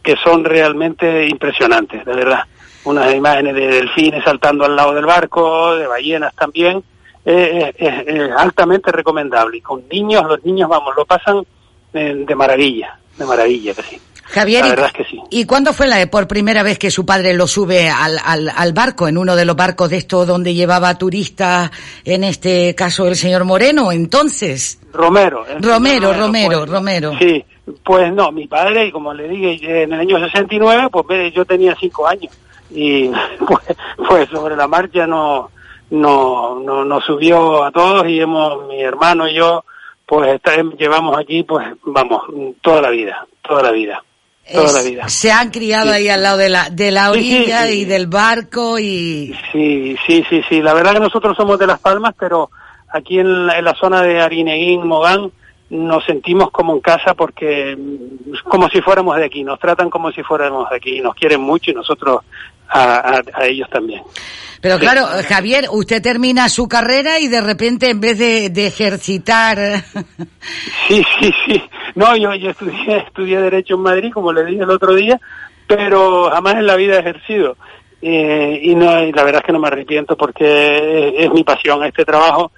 que son realmente impresionantes, de verdad. Unas imágenes de delfines saltando al lado del barco, de ballenas también. Eh, eh, eh, altamente recomendable. Y con niños, los niños, vamos, lo pasan eh, de maravilla, de maravilla que sí. Javier, La ¿y- verdad es que sí. ¿y cuándo fue la por primera vez que su padre lo sube al, al, al barco, en uno de los barcos de estos donde llevaba turistas, en este caso el señor Moreno, entonces? Romero. Romero, señor Romero, pues, Romero. Sí, pues no, mi padre, y como le dije, en el año 69, pues yo tenía cinco años. Y [LAUGHS] pues, pues sobre la marcha no, no, no, nos subió a todos y hemos, mi hermano y yo, pues está- llevamos aquí, pues vamos, toda la vida, toda la vida, toda la vida. Se han criado Sí. ahí al lado de la, de la sí, orilla sí. y del barco y... Sí, sí, sí, sí. La verdad que nosotros somos de Las Palmas, pero aquí en la, en la zona de Arineguín, Mogán, nos sentimos como en casa porque mm, como si fuéramos de aquí, nos tratan como si fuéramos de aquí, nos quieren mucho y nosotros a, a- a ellos también. Pero Sí. claro, Javier, usted termina su carrera y de repente en vez de, de ejercitar... [LAUGHS] Sí, sí, sí. No, yo, yo estudié, [LAUGHS] estudié Derecho en Madrid, como le dije el otro día, pero jamás en la vida he ejercido. Eh, y, no, y la verdad es que no me arrepiento porque es, es mi pasión. Este trabajo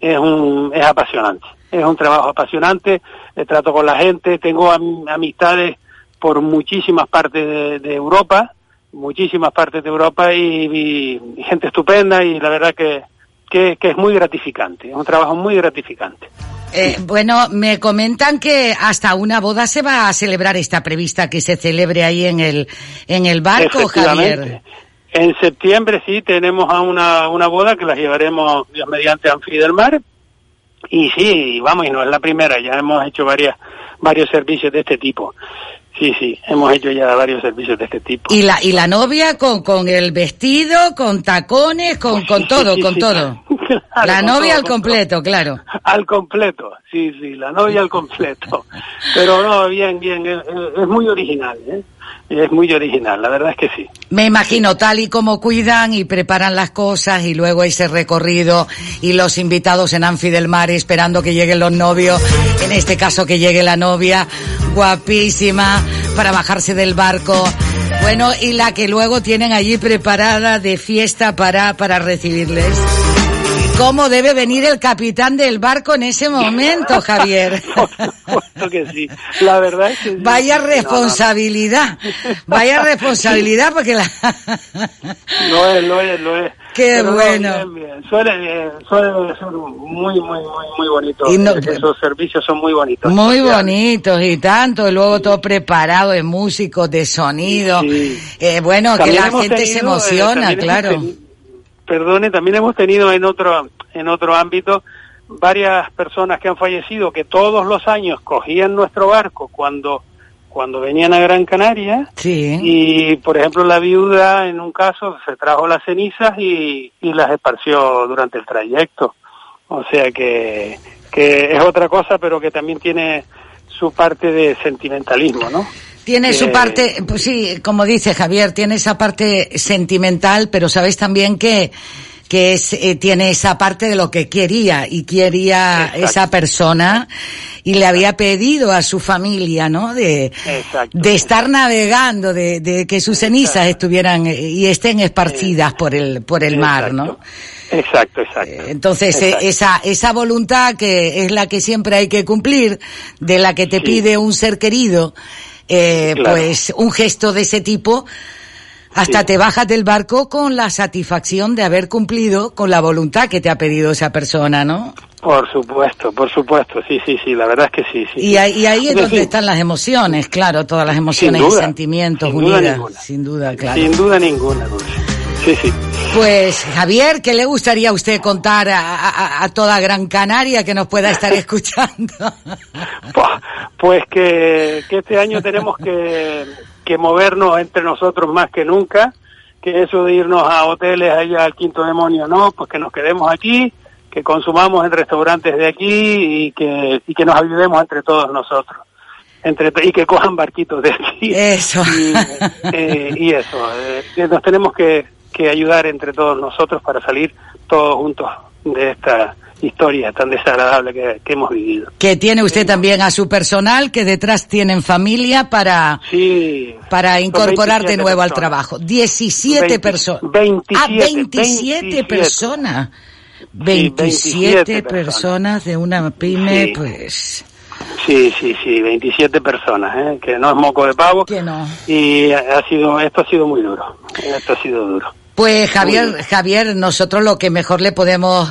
es, un, es apasionante. Es un trabajo apasionante. eh, trato con la gente, tengo am- amistades por muchísimas partes de, de Europa, muchísimas partes de Europa y, y- y gente estupenda y la verdad que, que, que es muy gratificante. Es un trabajo muy gratificante. Eh, bueno, me comentan que hasta una boda se va a celebrar, está prevista que se celebre ahí en el, en el barco. Javier. En septiembre sí tenemos a una, una boda que la llevaremos mediante Anfi del Mar. Y sí, vamos, y no es la primera, ya hemos hecho varias, varios servicios de este tipo. Sí, sí, hemos hecho ya varios servicios de este tipo. Y la, y la novia con, con el vestido, con tacones, con, con todo, sí, con sí. todo. Claro, la con novia todo, al completo, claro. Al completo, sí, sí, la novia al completo. [LAUGHS] Pero no, bien, bien, es, es- es muy original, ¿eh? Es muy original, la verdad es que sí. Me imagino tal y como cuidan y preparan las cosas y luego ese recorrido y los invitados en Anfi del Mar esperando que lleguen los novios, en este caso que llegue la novia, guapísima, para bajarse del barco Bueno, y la que luego tienen allí preparada de fiesta para, para recibirles. ¿Cómo debe venir el capitán del barco en ese momento, [LAUGHS] Javier? Supuesto que sí. La verdad es que sí. Vaya No, no. responsabilidad, vaya [LAUGHS] responsabilidad porque la... Lo es, lo es, lo es. Qué Pero bueno. bien, bien. Suele, bien, suele ser muy, muy, muy, muy bonito. Y no- Esos servicios son muy bonitos. Muy bonitos y tanto, y luego todo preparado de músicos, de sonido. Eh, bueno, que la gente se tenido, eh, emociona, claro. Perdone, también hemos tenido en otro, en otro ámbito varias personas que han fallecido que todos los años cogían nuestro barco cuando cuando venían a Gran Canaria. Sí. y por ejemplo la viuda en un caso se trajo las cenizas y, y las esparció durante el trayecto. O sea que que es otra cosa pero que también tiene su parte de sentimentalismo no Tiene su parte, pues sí, como dice Javier, tiene esa parte sentimental, pero sabes también que que es, eh, tiene esa parte de lo que quería y quería Exacto. esa persona y le había pedido a su familia, ¿no? De, Exacto. de estar navegando, de, de que sus cenizas estuvieran eh, y estén esparcidas por el por el mar, ¿no? exacto exacto Entonces, eh, Exacto. esa, esa voluntad que es la que siempre hay que cumplir, de la que te pide un ser querido, eh, Claro. pues un gesto de ese tipo, hasta Sí. te bajas del barco con la satisfacción de haber cumplido con la voluntad que te ha pedido esa persona, ¿no? Por supuesto, por supuesto, sí, sí, sí, la verdad es que sí, sí. Y ahí, y ahí es donde están las emociones, claro, todas las emociones y duda, sentimientos sin duda unidas, ninguna. sin duda, claro. Sin duda ninguna, Dulce. Sí, sí. Pues Javier, ¿qué le gustaría a usted contar a, a- a toda Gran Canaria que nos pueda estar escuchando? [LAUGHS] Pues que, que este año tenemos que, que movernos entre nosotros más que nunca, que eso de irnos a hoteles allá al quinto demonio, no, pues que nos quedemos aquí, que consumamos en restaurantes de aquí y que, y que nos ayudemos entre todos nosotros. Entre, y que cojan barquitos de aquí. Eso. Y, eh, y eso, eh, nos tenemos que, que ayudar entre todos nosotros para salir todos juntos de esta historia tan desagradable que, que hemos vivido. que tiene usted también a su personal que detrás tienen familia para Sí. para incorporar de 27 nuevo al personas. trabajo. 17 Veinte- personas. 27, ah, 27, 27. personas. Sí, 27, 27 personas de una pyme, Sí. pues Sí, sí, sí, 27 personas, ¿eh? que no es moco de pavo. Que no. Y ha sido, esto ha sido muy duro. Esto ha sido duro. Pues Javier, Javier, nosotros lo que mejor le podemos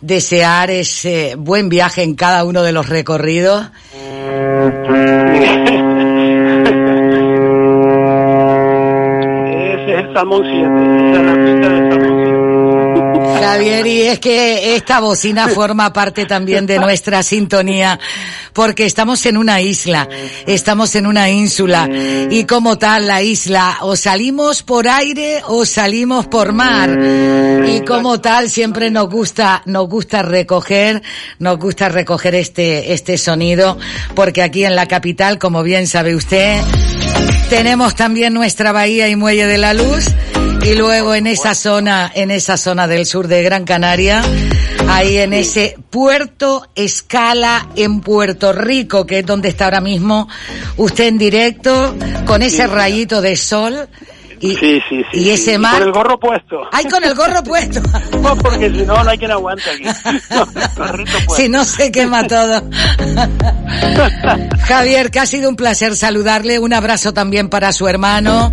desear es eh, buen viaje en cada uno de los recorridos. [LAUGHS] Es el Salmón 7. Esa es la pista del Salmón 7. Javier, y es que esta bocina forma parte también de nuestra sintonía, porque estamos en una isla, estamos en una ínsula, y como tal la isla, o salimos por aire o salimos por mar, y como tal siempre nos gusta, nos gusta recoger, nos gusta recoger este, este sonido, porque aquí en la capital, como bien sabe usted, tenemos también nuestra bahía y muelle de la luz y luego en esa zona, en esa zona del sur de Gran Canaria, ahí en ese puerto escala en Puerto Rico, que es donde está ahora mismo usted en directo, con ese rayito de sol. Y, Sí, sí, sí. y sí. ese Y mar. Con el gorro puesto. ¡Ay, con el gorro puesto! [LAUGHS] No, porque si no, no hay quien aguante aquí. [LAUGHS] No. Si no se quema todo. [LAUGHS] Javier, que ha sido un placer saludarle. Un abrazo también para su hermano,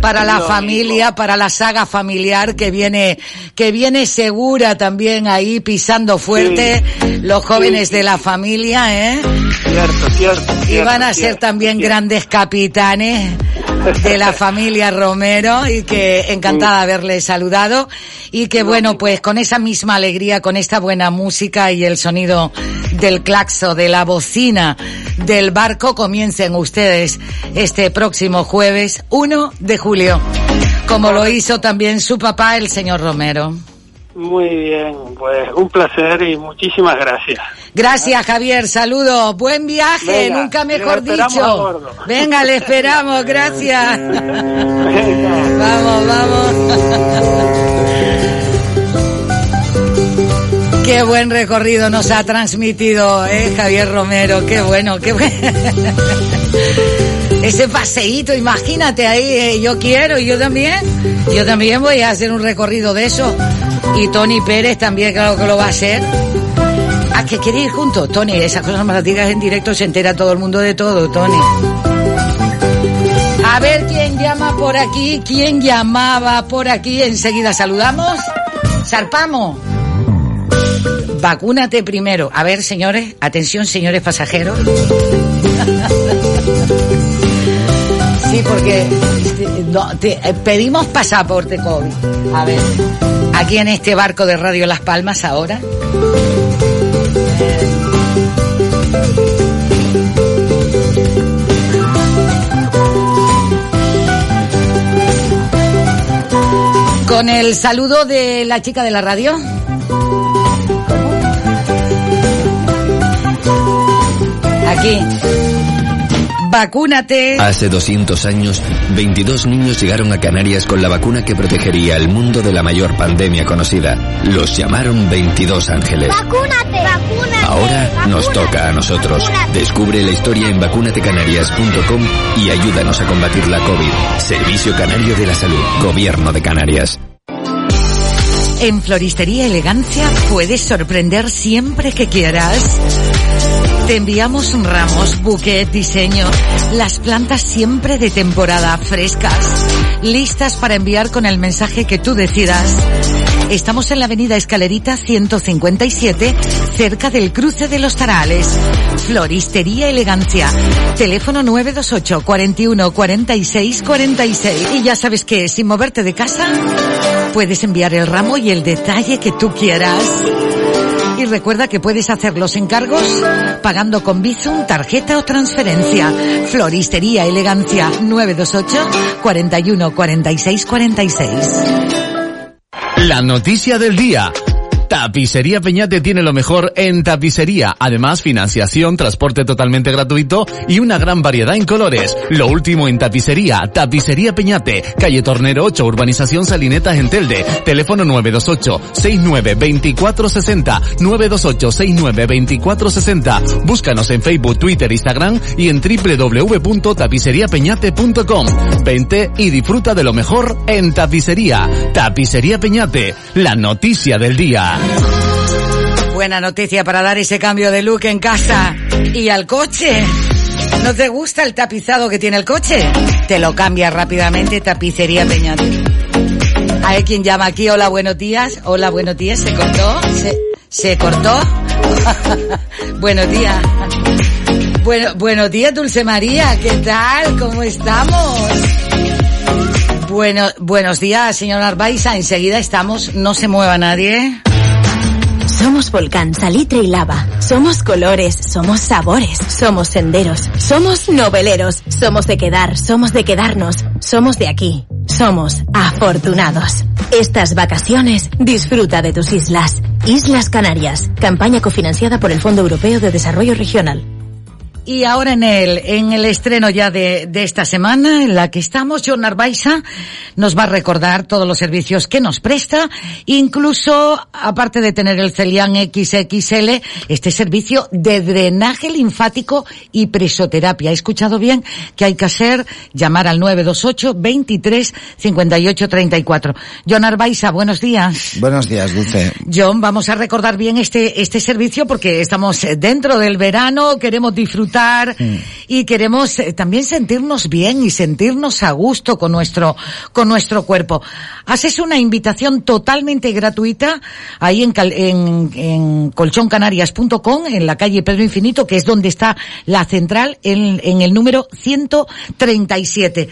para la familia, para la saga familiar que viene, que viene segura también ahí pisando fuerte. Los jóvenes de la familia, ¿eh? Cierto, cierto. Y van a ser también grandes capitanes de la familia Romero y que encantada de haberle saludado y que bueno pues con esa misma alegría, con esta buena música y el sonido del claxo, de la bocina del barco comiencen ustedes este próximo jueves 1 de julio, como lo hizo también su papá el señor Romero. Muy bien, pues un placer y muchísimas gracias. Gracias, Javier. Saludos. Buen viaje. Venga, Nunca mejor dicho. Venga, le esperamos. Gracias. Vamos, vamos. Qué buen recorrido nos ha transmitido, eh, Javier Romero. Qué bueno, qué bueno. [LAUGHS] ese paseíto, imagínate ahí, eh, yo quiero y yo también, yo también voy a hacer un recorrido de eso. Y Tony Pérez también claro que lo va a hacer. ¿A que quiere ir juntos? Tony, esas cosas me las digas en directo, se entera todo el mundo de todo, Tony. A ver quién llama por aquí, quién llamaba por aquí, enseguida saludamos. Zarpamos. Vacúnate primero. A ver, señores, atención, señores pasajeros. [LAUGHS] Sí, porque no, te- eh, pedimos pasaporte COVID. A ver, aquí en este barco de Radio Las Palmas ahora. Con el saludo de la chica de la radio. Aquí. Vacúnate. Hace 200 años, 22 niños llegaron a Canarias con la vacuna que protegería al mundo de la mayor pandemia conocida. Los llamaron 22 ángeles. ¡Vacúnate! ¡Vacúnate! Ahora nos toca a nosotros. Descubre la historia en vacunatecanarias.com y ayúdanos a combatir la COVID. Servicio Canario de la Salud. Gobierno de Canarias. En Floristería Elegancia puedes sorprender siempre que quieras. Te enviamos ramos, buquet, diseño, las plantas siempre de temporada, frescas, listas para enviar con el mensaje que tú decidas. Estamos en la avenida Escalerita 157, cerca del cruce de los Tarales. Floristería Elegancia. Teléfono 928 41 46 46. Y ya sabes que sin moverte de casa, puedes enviar el ramo y el detalle que tú quieras. Y recuerda que puedes hacer los encargos pagando con Bizum, tarjeta o transferencia. Floristería Elegancia 928 41 46 46. La noticia del día. Tapicería Peñate tiene lo mejor en tapicería. Además, financiación, transporte totalmente gratuito y una gran variedad en colores. Lo último en tapicería. Tapicería Peñate. Calle Tornero 8, Urbanización Salinetas en. Teléfono 928-69-2460. 928-69-2460. Búscanos en Facebook, Twitter, Instagram y en www.tapiceriapeñate.com. Vente y disfruta de lo mejor en tapicería. Tapicería Peñate. La noticia del día. Buena noticia para dar ese cambio de look en casa y al coche. ¿No te gusta el tapizado que tiene el coche? Te lo cambia rápidamente Tapicería Peñate. Hay quien llama aquí, hola, buenos días. Hola, buenos días. ¿Se cortó? ¿Se, cortó? [LAUGHS] buenos días. Bueno, buenos días, Dulce María. ¿Qué tal? ¿Cómo estamos? Bueno, buenos días, señor Arbaiza. Enseguida estamos. No se mueva nadie. Somos volcán, salitre y lava. Somos colores, somos sabores, somos senderos, somos noveleros, somos de quedar, somos de quedarnos, somos de aquí. Somos afortunados. Estas vacaciones disfruta de tus islas. Islas Canarias, campaña cofinanciada por el Fondo Europeo de Desarrollo Regional. Y ahora en el, en el estreno ya de, de esta semana, en la que estamos, John Arbaiza nos va a recordar todos los servicios que nos presta, incluso, aparte de tener el Celian XXL, este servicio de drenaje linfático y presoterapia. ¿He escuchado bien que hay que hacer? Llamar al 928 23 58 34. John Arbaiza, buenos días. Buenos días, Dulce. John, vamos a recordar bien este, este servicio porque estamos dentro del verano, queremos disfrutar y queremos eh, también sentirnos bien y sentirnos a gusto con nuestro, con nuestro cuerpo. Haces una invitación totalmente gratuita ahí en, cal- en, en colchoncanarias.com, en la calle Pedro Infinito, que es donde está la central, en, en el número 137.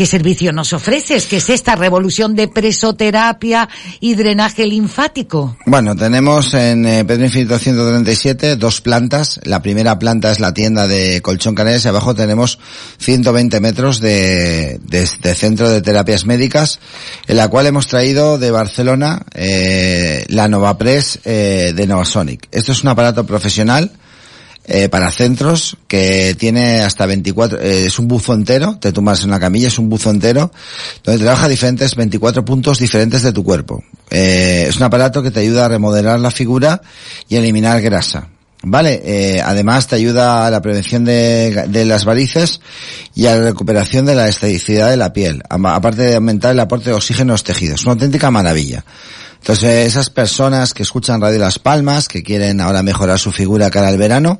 ¿Qué servicio nos ofreces? ¿Qué es esta revolución de presoterapia y drenaje linfático? Bueno, tenemos en eh, Pedro Infinito 137 dos plantas. La primera planta es la tienda de Colchón Canarias y abajo tenemos 120 metros de, de, de centro de terapias médicas, en la cual hemos traído de Barcelona eh, la Novapress eh, de Novasonic. Esto es un aparato profesional eh, para centros que tiene hasta 24, eh, es un buzo entero, te tumbas en una camilla, es un buzo entero, donde trabaja diferentes, 24 puntos diferentes de tu cuerpo. Eh, es un aparato que te ayuda a remodelar la figura y eliminar grasa. Vale, eh, además te ayuda a la prevención de, de, las varices y a la recuperación de la esteticidad de la piel, aparte de aumentar el aporte de oxígeno a los tejidos. Una auténtica maravilla. Entonces, esas personas que escuchan Radio Las Palmas, que quieren ahora mejorar su figura cara al verano,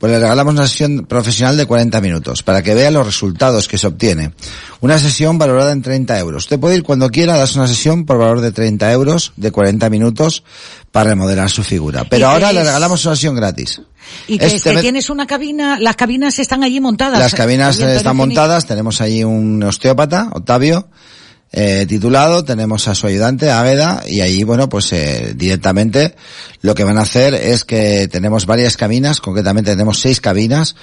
pues le regalamos una sesión profesional de 40 minutos para que vea los resultados que se obtiene. Una sesión valorada en 30 euros. Usted puede ir cuando quiera, das una sesión por valor de 30 euros de 40 minutos para remodelar su figura. Pero ahora le regalamos una sesión gratis. Y que, este que tienes una cabina, las cabinas están allí montadas. Las cabinas están montadas, tenemos allí un osteópata, Octavio, eh, titulado, tenemos a su ayudante, Águeda, y ahí, bueno, pues eh, directamente lo que van a hacer es que tenemos varias cabinas, concretamente tenemos seis cabinas.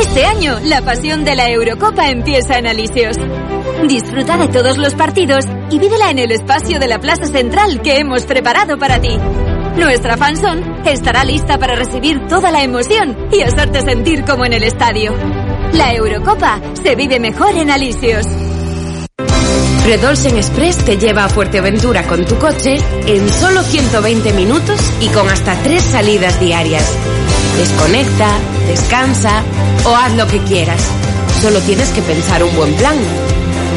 Este año, la pasión de la Eurocopa empieza en Alisios. Disfruta de todos los partidos y vívela en el espacio de la Plaza Central que hemos preparado para ti. Nuestra fanzón estará lista para recibir toda la emoción y hacerte sentir como en el estadio. La Eurocopa se vive mejor en Alisios. Redolsen Express te lleva a Fuerteventura con tu coche en solo 120 minutos y con hasta tres salidas diarias. Desconecta, descansa o haz lo que quieras. Solo tienes que pensar un buen plan.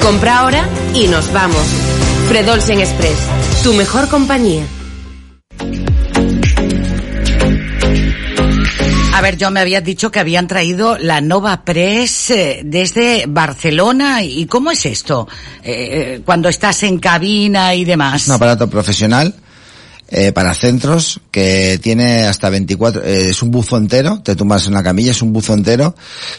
Compra ahora y nos vamos. Fredolsen Express, tu mejor compañía. A ver, yo me habías dicho que habían traído la Nova Press eh, desde Barcelona. ¿Y cómo es esto? Eh, cuando estás en cabina y demás. Un aparato profesional eh, para centros que tiene hasta 24, eh, es un buzo entero, te tumbas en la camilla, es un buzo entero,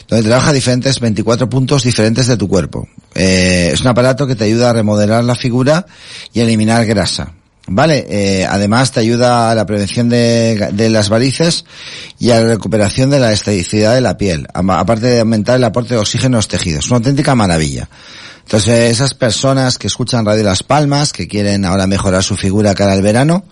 donde trabaja diferentes, 24 puntos diferentes de tu cuerpo. Eh, es un aparato que te ayuda a remodelar la figura y eliminar grasa. Vale, eh, además te ayuda a la prevención de, las varices y a la recuperación de la esteticidad de la piel, aparte de aumentar el aporte de oxígeno a los tejidos. Una auténtica maravilla. Entonces, esas personas que escuchan Radio Las Palmas, que quieren ahora mejorar su figura cara al verano,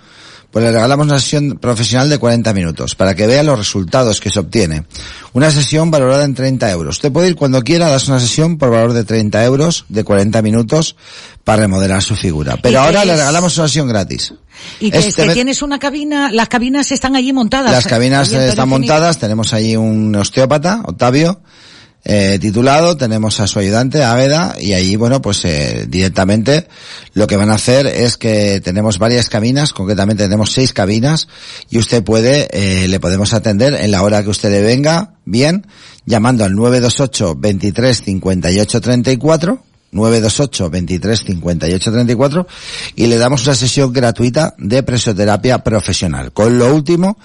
pues le regalamos una sesión profesional de 40 minutos para que vea los resultados que se obtiene. Una sesión valorada en 30 euros. Usted puede ir cuando quiera, das una sesión por valor de 30 euros de 40 minutos para remodelar su figura. Pero ahora le regalamos una sesión gratis. Y que, este que tienes una cabina, las cabinas están allí montadas. Las cabinas están montadas, tenemos ahí un osteópata, Octavio, eh, titulado, tenemos a su ayudante, Áveda, y ahí, bueno, pues eh, directamente lo que van a hacer es que tenemos varias cabinas, concretamente tenemos seis cabinas, y usted puede, eh, le podemos atender en la hora que usted le venga, bien, llamando al 928 23 58 34, 928 23 58 34 y le damos una sesión gratuita de presoterapia profesional. Con lo último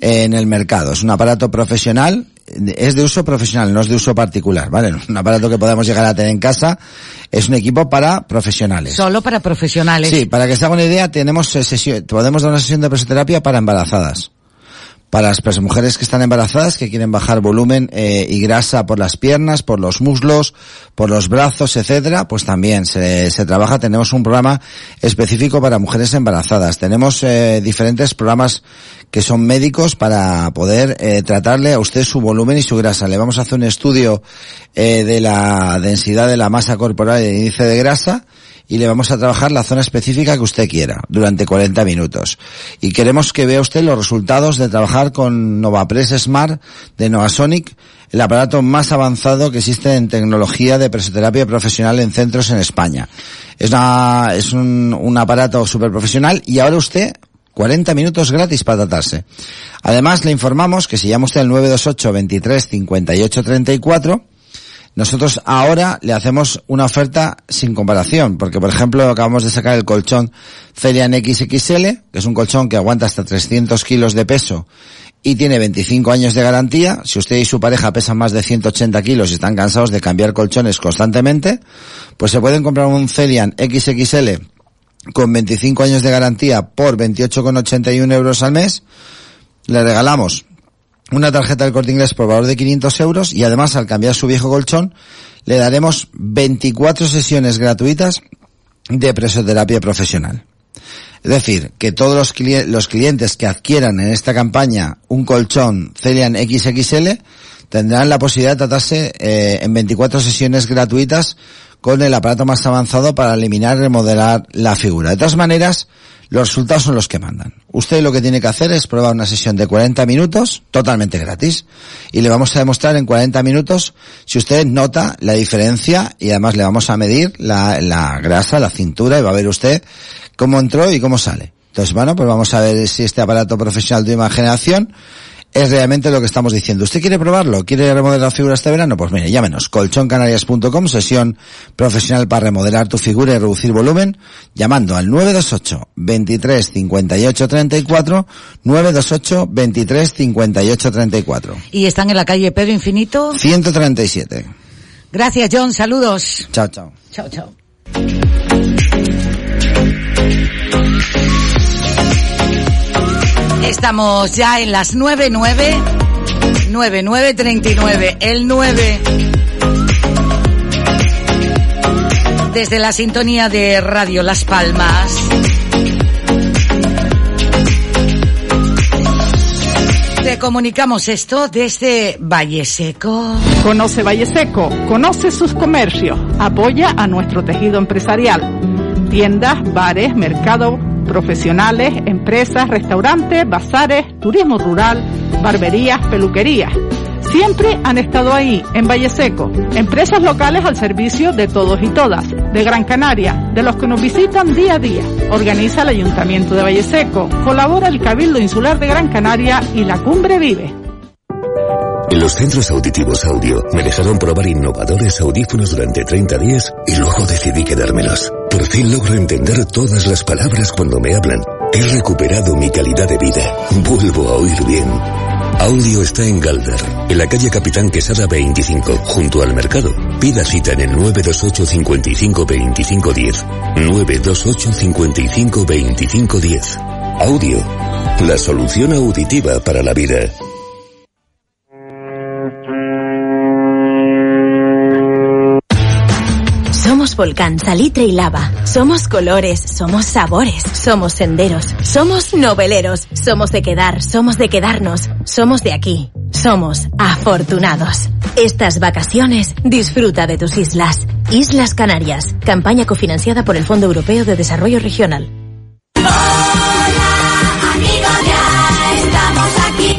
en el mercado. Es un aparato profesional es de uso profesional, no es de uso particular, ¿vale? [LAUGHS] Un aparato que podemos llegar a tener en casa es un equipo para profesionales. Solo para profesionales. Sí, para que se haga una idea, tenemos sesión, podemos dar una sesión de presoterapia para embarazadas. Para las mujeres que están embarazadas, que quieren bajar volumen eh, y grasa por las piernas, por los muslos, por los brazos, etcétera, pues también se, se trabaja. Tenemos un programa específico para mujeres embarazadas. Tenemos eh, diferentes programas que son médicos para poder eh, tratarle a usted su volumen y su grasa. Le vamos a hacer un estudio eh, de la densidad de la masa corporal y el índice de grasa y le vamos a trabajar la zona específica que usted quiera durante 40 minutos. Y queremos que vea usted los resultados de trabajar con NovaPress Smart de Novasonic, el aparato más avanzado que existe en tecnología de presoterapia profesional en centros en España. Es, una, es un, un aparato súper profesional y ahora usted 40 minutos gratis para tratarse. Además, le informamos que si llama usted al 928 23 58 34, nosotros ahora le hacemos una oferta sin comparación, porque por ejemplo acabamos de sacar el colchón Celian XXL, que es un colchón que aguanta hasta 300 kilos de peso y tiene 25 años de garantía. Si usted y su pareja pesan más de 180 kilos y están cansados de cambiar colchones constantemente, pues se pueden comprar un Celian XXL con 25 años de garantía por 28,81 euros al mes. Le regalamos una tarjeta del corte inglés por valor de 500 euros y además al cambiar su viejo colchón le daremos 24 sesiones gratuitas de presoterapia profesional. Es decir, que todos los, los clientes que adquieran en esta campaña un colchón Celian XXL tendrán la posibilidad de tratarse eh, en 24 sesiones gratuitas con el aparato más avanzado para eliminar y remodelar la figura. De todas maneras, los resultados son los que mandan. Usted lo que tiene que hacer es probar una sesión de 40 minutos, totalmente gratis, y le vamos a demostrar en 40 minutos si usted nota la diferencia y además le vamos a medir la, grasa, la cintura y va a ver usted cómo entró y cómo sale. Entonces, bueno, pues vamos a ver si este aparato profesional de última generación es realmente lo que estamos diciendo. ¿Usted quiere probarlo? ¿Quiere remodelar figura este verano? Pues mire, llámenos. colchoncanarias.com, sesión profesional para remodelar tu figura y reducir volumen, llamando al 928 23 58 34, 928 23 58 34. Y están en la calle Pedro Infinito. 137. Gracias, John. Saludos. Chao, chao. Chao, chao. Estamos ya en las 99, 9939, el 9. Desde la sintonía de Radio Las Palmas. Te comunicamos esto desde Valle Seco. Conoce Valle Seco, conoce sus comercios, apoya a nuestro tejido empresarial. Tiendas, bares, mercado, profesionales, empresas, restaurantes, bazares, turismo rural, barberías, peluquerías. Siempre han estado ahí, en Valle Seco, empresas locales al servicio de todos y todas, de Gran Canaria, de los que nos visitan día a día. Organiza el Ayuntamiento de Valle Seco, colabora el Cabildo Insular de Gran Canaria y la Cumbre Vive. En los centros auditivos audio me dejaron probar innovadores audífonos durante 30 días y luego decidí quedármelos. Por fin logro entender todas las palabras cuando me hablan. He recuperado mi calidad de vida. Vuelvo a oír bien. Audio está en Galder, en la calle Capitán Quesada 25, junto al mercado. Pida cita en el 928 55 25 10. 928 55 25 10. Audio, la solución auditiva para la vida. Somos volcán, salitre y lava. Somos colores, somos sabores, somos senderos, somos noveleros, somos de quedar, somos de quedarnos, somos de aquí. Somos afortunados. Estas vacaciones disfruta de tus islas. Islas Canarias, campaña cofinanciada por el Fondo Europeo de Desarrollo Regional.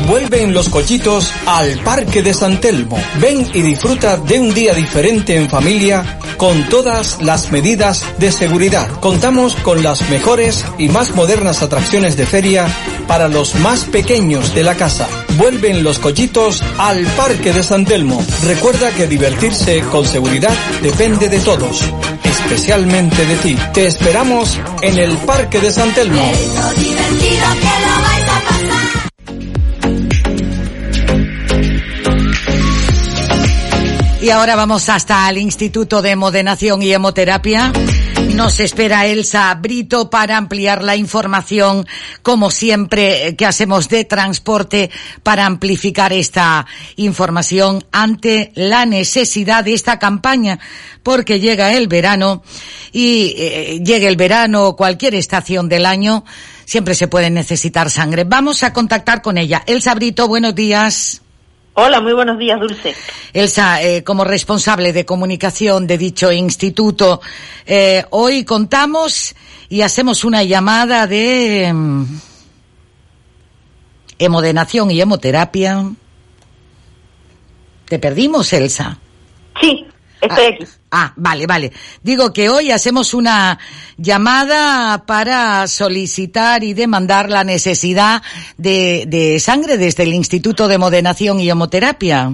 Vuelven los cochitos al Parque de San Telmo. Ven y disfruta de un día diferente en familia con todas las medidas de seguridad. Contamos con las mejores y más modernas atracciones de feria para los más pequeños de la casa. Vuelven los cochitos al Parque de San Telmo. Recuerda que divertirse con seguridad depende de todos, especialmente de ti. Te esperamos en el Parque de San Telmo. Y ahora vamos hasta el Instituto de Modenación y Hemoterapia. Nos espera Elsa Brito para ampliar la información, como siempre, que hacemos de transporte para amplificar esta información ante la necesidad de esta campaña, porque llega el verano y eh, llegue el verano o cualquier estación del año, siempre se puede necesitar sangre. Vamos a contactar con ella. Elsa Brito, buenos días. Hola, muy buenos días, Dulce. Elsa, eh, como responsable de comunicación de dicho instituto, eh, hoy contamos y hacemos una llamada de mm, hemodenación y hemoterapia. ¿Te perdimos, Elsa? Sí, estoy aquí. Ah, vale, vale. Digo que hoy hacemos una llamada para solicitar y demandar la necesidad de, de sangre desde el Instituto de Modenación y Hemoterapia.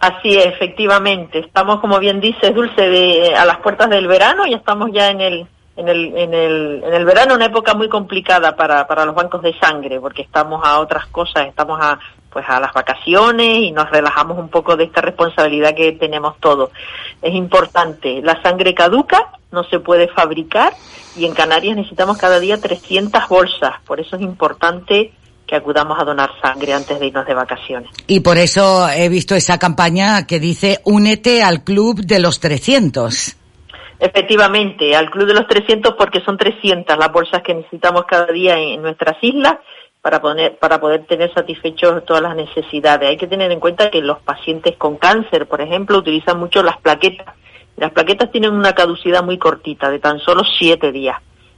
Así es, efectivamente. Estamos, como bien dices, Dulce, de, a las puertas del verano y estamos ya en el, en el, en el, en el verano, una época muy complicada para, para los bancos de sangre, porque estamos a otras cosas, estamos a, pues a las vacaciones y nos relajamos un poco de esta responsabilidad que tenemos todos. Es importante, la sangre caduca, no se puede fabricar y en Canarias necesitamos cada día 300 bolsas, por eso es importante que acudamos a donar sangre antes de irnos de vacaciones. Y por eso he visto esa campaña que dice únete al club de los 300. Efectivamente, al Club de los 300 porque son 300 las bolsas que necesitamos cada día en nuestras islas para poner para poder tener satisfechos todas las necesidades. Hay que tener en cuenta que los pacientes con cáncer, por ejemplo, utilizan mucho las plaquetas. Las plaquetas tienen una caducidad muy cortita, de tan solo siete días.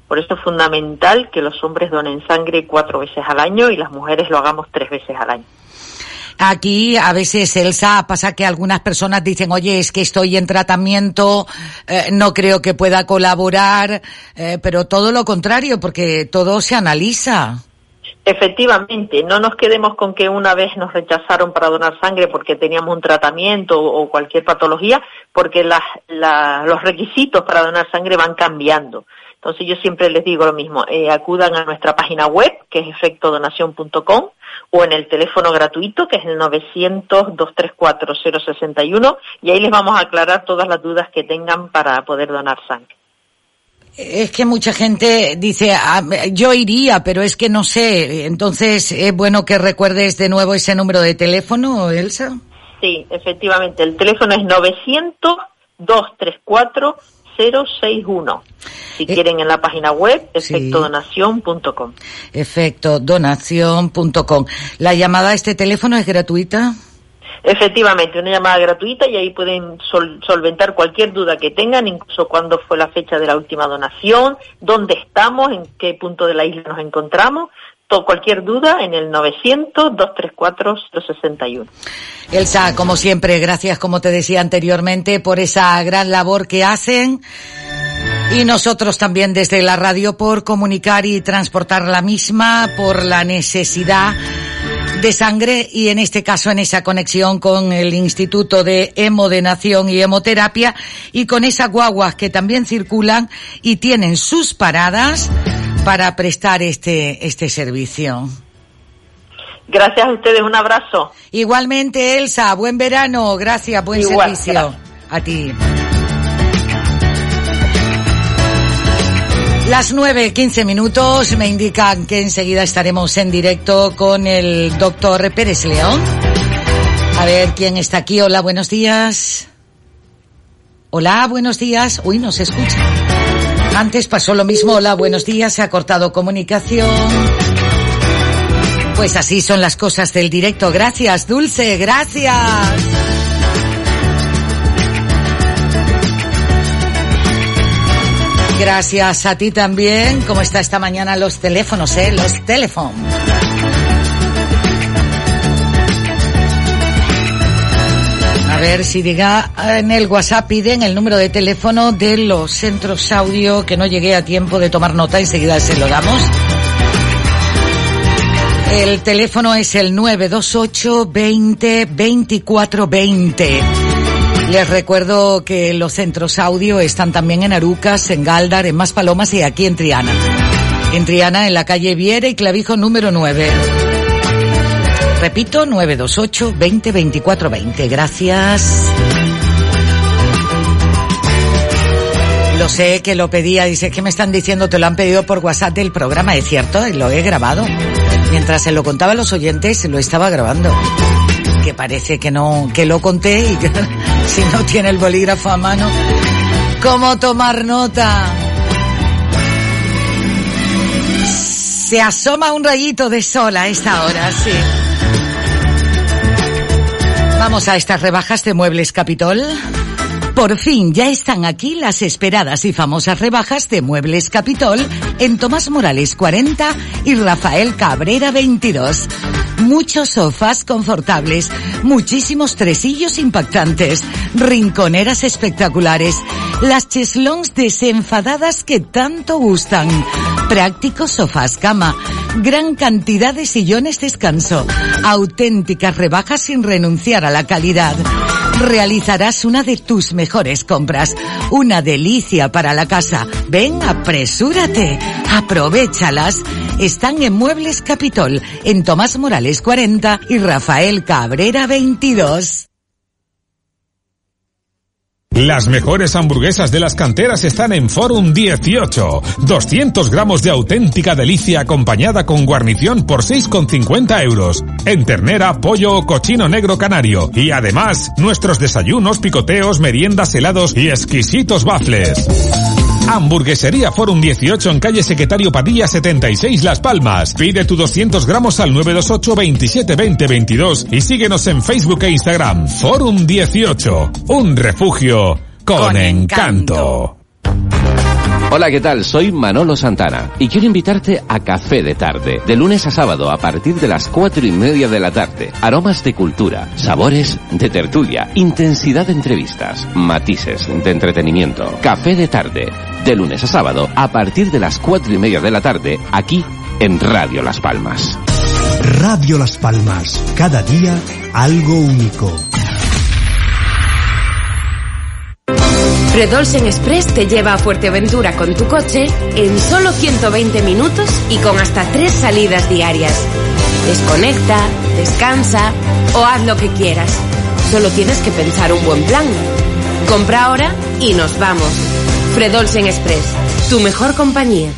Por eso es fundamental que los hombres donen sangre cuatro veces al año y las mujeres lo hagamos tres veces al año. Aquí a veces, Elsa, pasa que algunas personas dicen, oye, es que estoy en tratamiento, eh, no creo que pueda colaborar, eh, pero todo lo contrario, porque todo se analiza. Efectivamente, no nos quedemos con que una vez nos rechazaron para donar sangre porque teníamos un tratamiento o cualquier patología, porque los requisitos para donar sangre van cambiando. Entonces yo siempre les digo lo mismo, eh, acudan a nuestra página web, que es efectodonación.com, o en el teléfono gratuito, que es el 900-234-061, y ahí les vamos a aclarar todas las dudas que tengan para poder donar sangre. Es que mucha gente dice, ah, yo iría, pero es que no sé. Entonces, ¿es bueno que recuerdes de nuevo ese número de teléfono, Elsa? Sí, efectivamente. El teléfono es 900-234-061. Si Eh, quieren en la página web, efectodonación.com. Efectodonación.com. ¿La llamada a este teléfono es gratuita? Efectivamente, una llamada gratuita y ahí pueden sol- solventar cualquier duda que tengan, incluso cuándo fue la fecha de la última donación, dónde estamos, en qué punto de la isla nos encontramos. Cualquier duda en el 900-234-061. Elsa, como siempre, gracias, como te decía anteriormente, por esa gran labor que hacen. Y nosotros también desde la radio por comunicar y transportar la misma, por la necesidad de sangre y en este caso en esa conexión con el Instituto de Hemodenación y Hemoterapia y con esas guaguas que también circulan y tienen sus paradas para prestar este, este servicio. Gracias a ustedes, un abrazo. Igualmente, Elsa, buen verano, gracias, buen Igual, servicio. gracias. A ti. Las nueve, quince minutos me indican que enseguida estaremos en directo con el doctor Pérez León. A ver quién está aquí. Hola, buenos días. Hola, buenos días. Uy, no se escucha. Antes pasó lo mismo. Hola, buenos días. Se ha cortado comunicación. Pues así son las cosas del directo. Gracias, Dulce. Gracias. Gracias a ti también. ¿Cómo está esta mañana los teléfonos, eh? Los teléfonos. A ver si diga en el WhatsApp piden el número de teléfono de los centros audio que no llegué a tiempo de tomar nota, enseguida se lo damos. El teléfono es el 928 20 24 20. Les recuerdo que los centros audio están también en Arucas, en Galdar, en Maspalomas y aquí en Triana. En Triana, en la calle Viera y Clavijo número 9. Repito, 928 20 24 20. Gracias. Lo sé que lo pedía, dice que me están diciendo, te lo han pedido por WhatsApp del programa, es cierto, lo he grabado. Mientras se lo contaba a los oyentes, lo estaba grabando. Que parece que no, que lo conté y [LAUGHS] si no tiene el bolígrafo a mano, ¿cómo tomar nota? Se asoma un rayito de sol a esta hora, sí. Vamos a estas rebajas de Muebles Capitol. Por fin ya están aquí las esperadas y famosas rebajas de Muebles Capitol en Tomás Morales 40 y Rafael Cabrera 22. Muchos sofás confortables, muchísimos tresillos impactantes, rinconeras espectaculares, las cheslons desenfadadas que tanto gustan, prácticos sofás cama, gran cantidad de sillones descanso, auténticas rebajas sin renunciar a la calidad realizarás una de tus mejores compras. Una delicia para la casa. Ven, apresúrate. Aprovechalas. Están en Muebles Capitol, en Tomás Morales 40 y Rafael Cabrera 22. Las mejores hamburguesas de las canteras están en Forum 18. 200 gramos de auténtica delicia acompañada con guarnición por 6,50 euros. En ternera, pollo o cochino negro canario. Y además, nuestros desayunos, picoteos, meriendas, helados y exquisitos bafles. Hamburguesería Forum 18 en calle Secretario Padilla 76 Las Palmas. Pide tu 200 gramos al 928 27 20 22 y síguenos en Facebook e Instagram. Forum 18. Un refugio con, Con encanto. encanto. Hola, ¿qué tal? Soy Manolo Santana y quiero invitarte a Café de Tarde, de lunes a sábado a partir de las cuatro y media de la tarde. Aromas de cultura, sabores de tertulia, intensidad de entrevistas, matices de entretenimiento. Café de Tarde, de lunes a sábado a partir de las cuatro y media de la tarde, aquí en Radio Las Palmas. Radio Las Palmas, cada día algo único. Fredolsen Express te lleva a Fuerteventura con tu coche en solo 120 minutos y con hasta tres salidas diarias. Desconecta, descansa o haz lo que quieras. Solo tienes que pensar un buen plan. Compra ahora y nos vamos. Fredolsen Express, tu mejor compañía.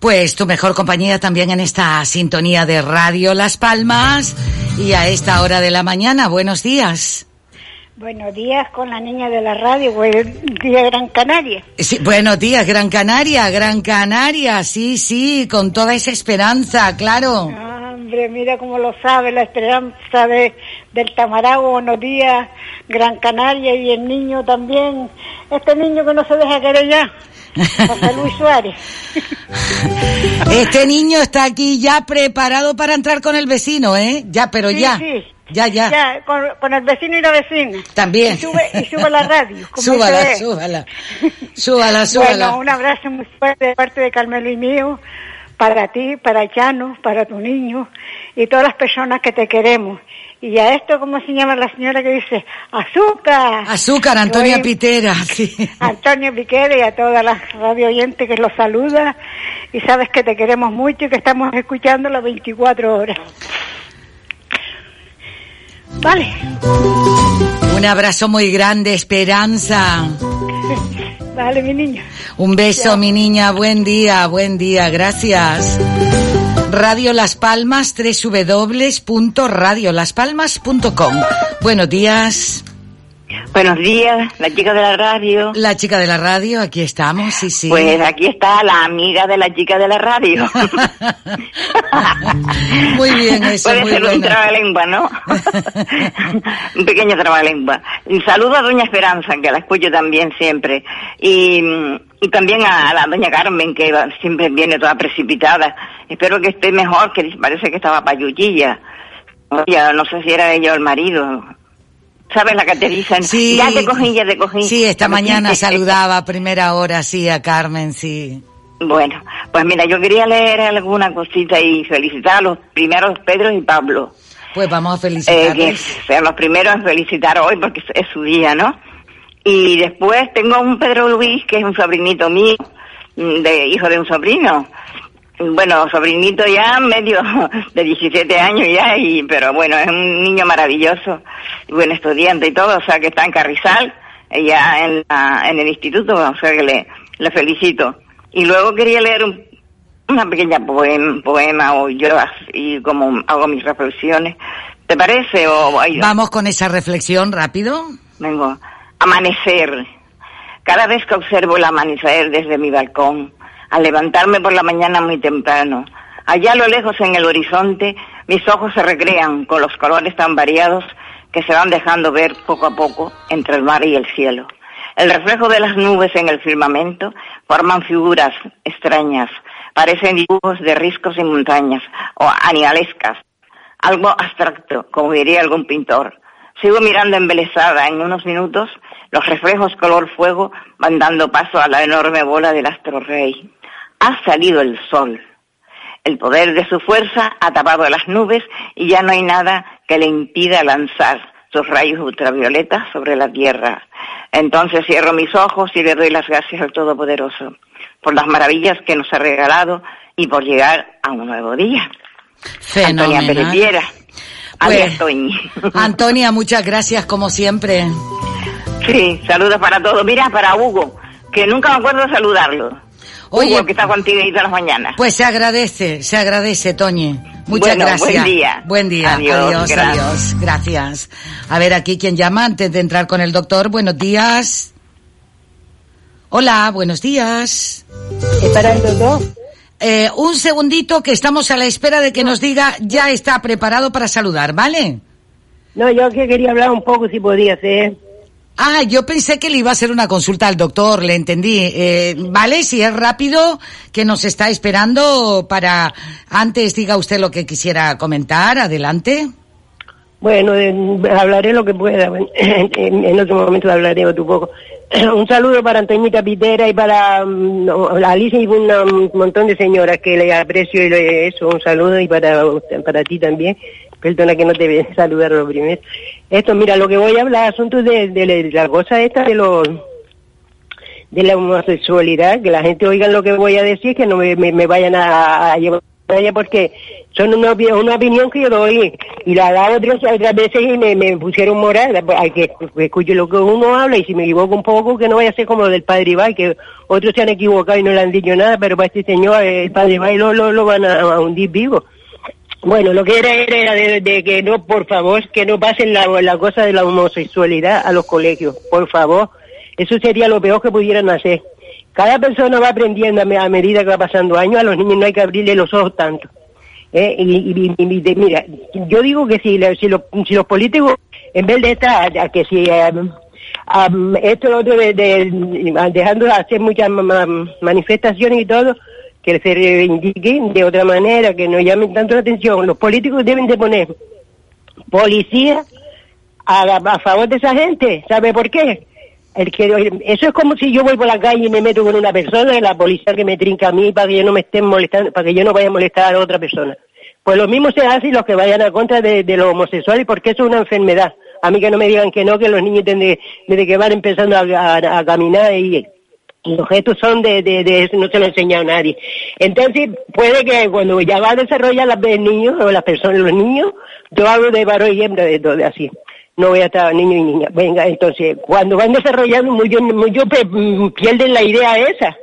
Pues tu mejor compañía también en esta sintonía de Radio Las Palmas y a esta hora de la mañana. Buenos días. Buenos días con la niña de la radio, buenos días Gran Canaria. Sí, buenos días, Gran Canaria, Gran Canaria, sí, sí, con toda esa esperanza, claro. Ah, hombre, mira cómo lo sabe, la esperanza de, del Tamarago, buenos días, Gran Canaria y el niño también, este niño que no se deja querer ya, José Luis Suárez. [LAUGHS] Este niño está aquí ya preparado para entrar con el vecino, ¿eh? Ya, pero Sí, ya. sí. Ya, ya. Ya, con, con el vecino y la vecina. También. Y sube, y sube la radio. como [LAUGHS] Súbala, ve. súbala. Súbala, súbala. Bueno, un abrazo muy fuerte de parte de Carmelo y mío, para ti, para Llano, para tu niño y todas las personas que te queremos. Y a esto, ¿cómo se llama la señora que dice? ¡Azúcar! Azúcar, Antonia Oye, Pitera, [LAUGHS] sí. Antonio Piquera y a todas las radio oyentes que los saluda y sabes que te queremos mucho y que estamos escuchando las 24 horas. Vale. Un abrazo muy grande, Esperanza. [LAUGHS] Vale, mi niño. Un beso, mi niña. Buen día, buen día. Gracias. Radio Las Palmas, www.radiolaspalmas.com. Buenos días. Buenos días, la chica de la radio. La chica de la radio, aquí estamos, sí, sí. Pues aquí está la amiga de la chica de la radio. [LAUGHS] Muy bien, eso, Puede muy ser un bueno. trabalengua, ¿no? [LAUGHS] un pequeño trabalengua. Saludo a Doña Esperanza, que la escucho también siempre. Y, y también a, a la Doña Carmen, que siempre viene toda precipitada. Espero que esté mejor, que parece que estaba payullilla. Oye, no sé si era ella o el marido. ¿Sabes la que te dicen? Sí. Ya te cogí, ya te cogí. Sí, esta [LAUGHS] mañana saludaba a primera hora, sí, a Carmen, sí. Bueno, pues mira, yo quería leer alguna cosita y felicitar a los primeros Pedro y Pablo. Pues vamos a Eh, que sean los primeros en felicitar hoy porque es su día, ¿no? Y después tengo un Pedro Luis que es un sobrinito mío, mm, de hijo de un sobrino. Bueno, sobrinito ya, medio [LAUGHS] de 17 años ya, y pero bueno, es un niño maravilloso, y buen estudiante y todo, o sea que está en Carrizal, ya en, la- en el instituto, o sea que le, le felicito. Y luego quería leer un, una pequeña poema, poema o yo así como hago mis reflexiones. ¿Te parece? O, ay, Vamos con esa reflexión rápido. Vengo. Amanecer. Cada vez que observo el amanecer desde mi balcón, al levantarme por la mañana muy temprano, allá a lo lejos en el horizonte, mis ojos se recrean con los colores tan variados que se van dejando ver poco a poco entre el mar y el cielo. El reflejo de las nubes en el firmamento forman figuras extrañas, parecen dibujos de riscos y montañas o animalescas, algo abstracto, como diría algún pintor. Sigo mirando embelesada. En unos minutos, los reflejos color fuego van dando paso a la enorme bola del astro rey. Ha salido el sol. El poder de su fuerza ha tapado las nubes y ya no hay nada que le impida lanzar sus rayos ultravioletas sobre la tierra. Entonces cierro mis ojos y le doy las gracias al Todopoderoso por las maravillas que nos ha regalado y por llegar a un nuevo día. Antonia. Pérez Viera. Pues-. [LAUGHS] Antonia, muchas gracias como siempre. Sí, saludos para todos. Mira, para Hugo, que nunca me acuerdo de saludarlo. Oye, Hugo, que está contigo ahí todas las mañanas. Pues se agradece, se agradece, Toñi. Muchas Bueno, gracias. buen día. Buen día. Adiós, adiós, gracias. adiós. Gracias. A ver, aquí quien llama antes de entrar con el doctor. Buenos días. Hola, buenos días. ¿Para el doctor? Eh, un segundito que estamos a la espera de que nos diga ya está preparado para saludar, ¿vale? No, yo que quería hablar un poco si podía ser. Ah, yo pensé que le iba a hacer una consulta al doctor, le entendí. Eh, vale, si es rápido, que nos está esperando para antes diga usted lo que quisiera comentar, adelante. Bueno, eh, hablaré lo que pueda. [LAUGHS] En, otro momento hablaré otro poco. [CLEARS THROAT] Un saludo para Antoñita Pitera y para mm, Alicia y un montón de señoras que le aprecio y le, eso, un saludo y para, para ti también. Perdona que no te voy a saludar lo primero. Esto, mira, lo que voy a hablar, asuntos de, de, de la cosa esta de los de la homosexualidad, que la gente oiga lo que voy a decir, que no me, me- vayan a, a llevar a ella porque son una, una opinión que yo doy y la daba otras, otras veces y me, pusieron moral, hay que escuche lo que uno habla y si me equivoco un poco que no vaya a ser como del padre Ibai, que otros se han equivocado y no le han dicho nada, pero para este señor el padre Ibai lo, lo, lo van a hundir vivo. Bueno, lo que era era de, de que no, por favor, que no pasen la, la cosa de la homosexualidad a los colegios, por favor. Eso sería lo peor que pudieran hacer. Cada persona va aprendiendo a, me- a medida que va pasando años, a los niños no hay que abrirle los ojos tanto. ¿eh? Y, mira, yo digo que si, la- si, los, si los políticos, en vez de estar, a que si am, esto lo otro de, de- dejando de hacer muchas ma- ma- manifestaciones y todo, que se reivindiquen de otra manera, que no llamen tanto la atención. Los políticos deben de poner policía a, favor de esa gente. ¿Sabe por qué? El que, eso es como si yo voy por la calle y me meto con una persona y la policía que me trinca a mí para que yo no me estén molestando, para que yo no vaya a molestar a otra persona. Pues lo mismo se hace los que vayan a contra de, los homosexuales porque eso es una enfermedad. A mí que no me digan que no, que los niños desde, desde que van empezando a, a- caminar y los gestos son de, de, de eso, no se lo ha enseñado nadie. Entonces, puede que cuando ya va a desarrollar las el niños o las personas, los niños, yo hablo de varón y hembra, de, de así. No voy a estar niño y niña. Venga, entonces, cuando van desarrollando, muchos, muchos pe- mm, pierden la idea esa.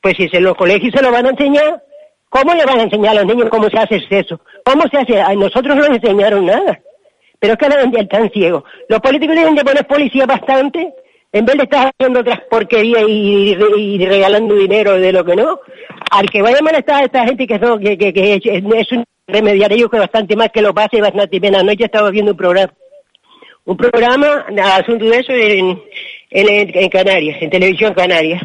Pues si se los colegios se lo van a enseñar, ¿cómo le van a enseñar a los niños cómo se hace el sexo? ¿Cómo se hace? A nosotros no nos enseñaron nada. Pero es que ahora están ciegos. Los políticos deben de poner policía bastante, en vez de estar haciendo otras porquerías y, regalando dinero de lo que no. Al que vaya a molestar a esta gente que, que, que, que es, es un remediar ellos que bastante más que lo pase y bastante pena. Anoche estaba viendo un programa, un programa asunto de eso en, en, en Canarias, en televisión Canarias.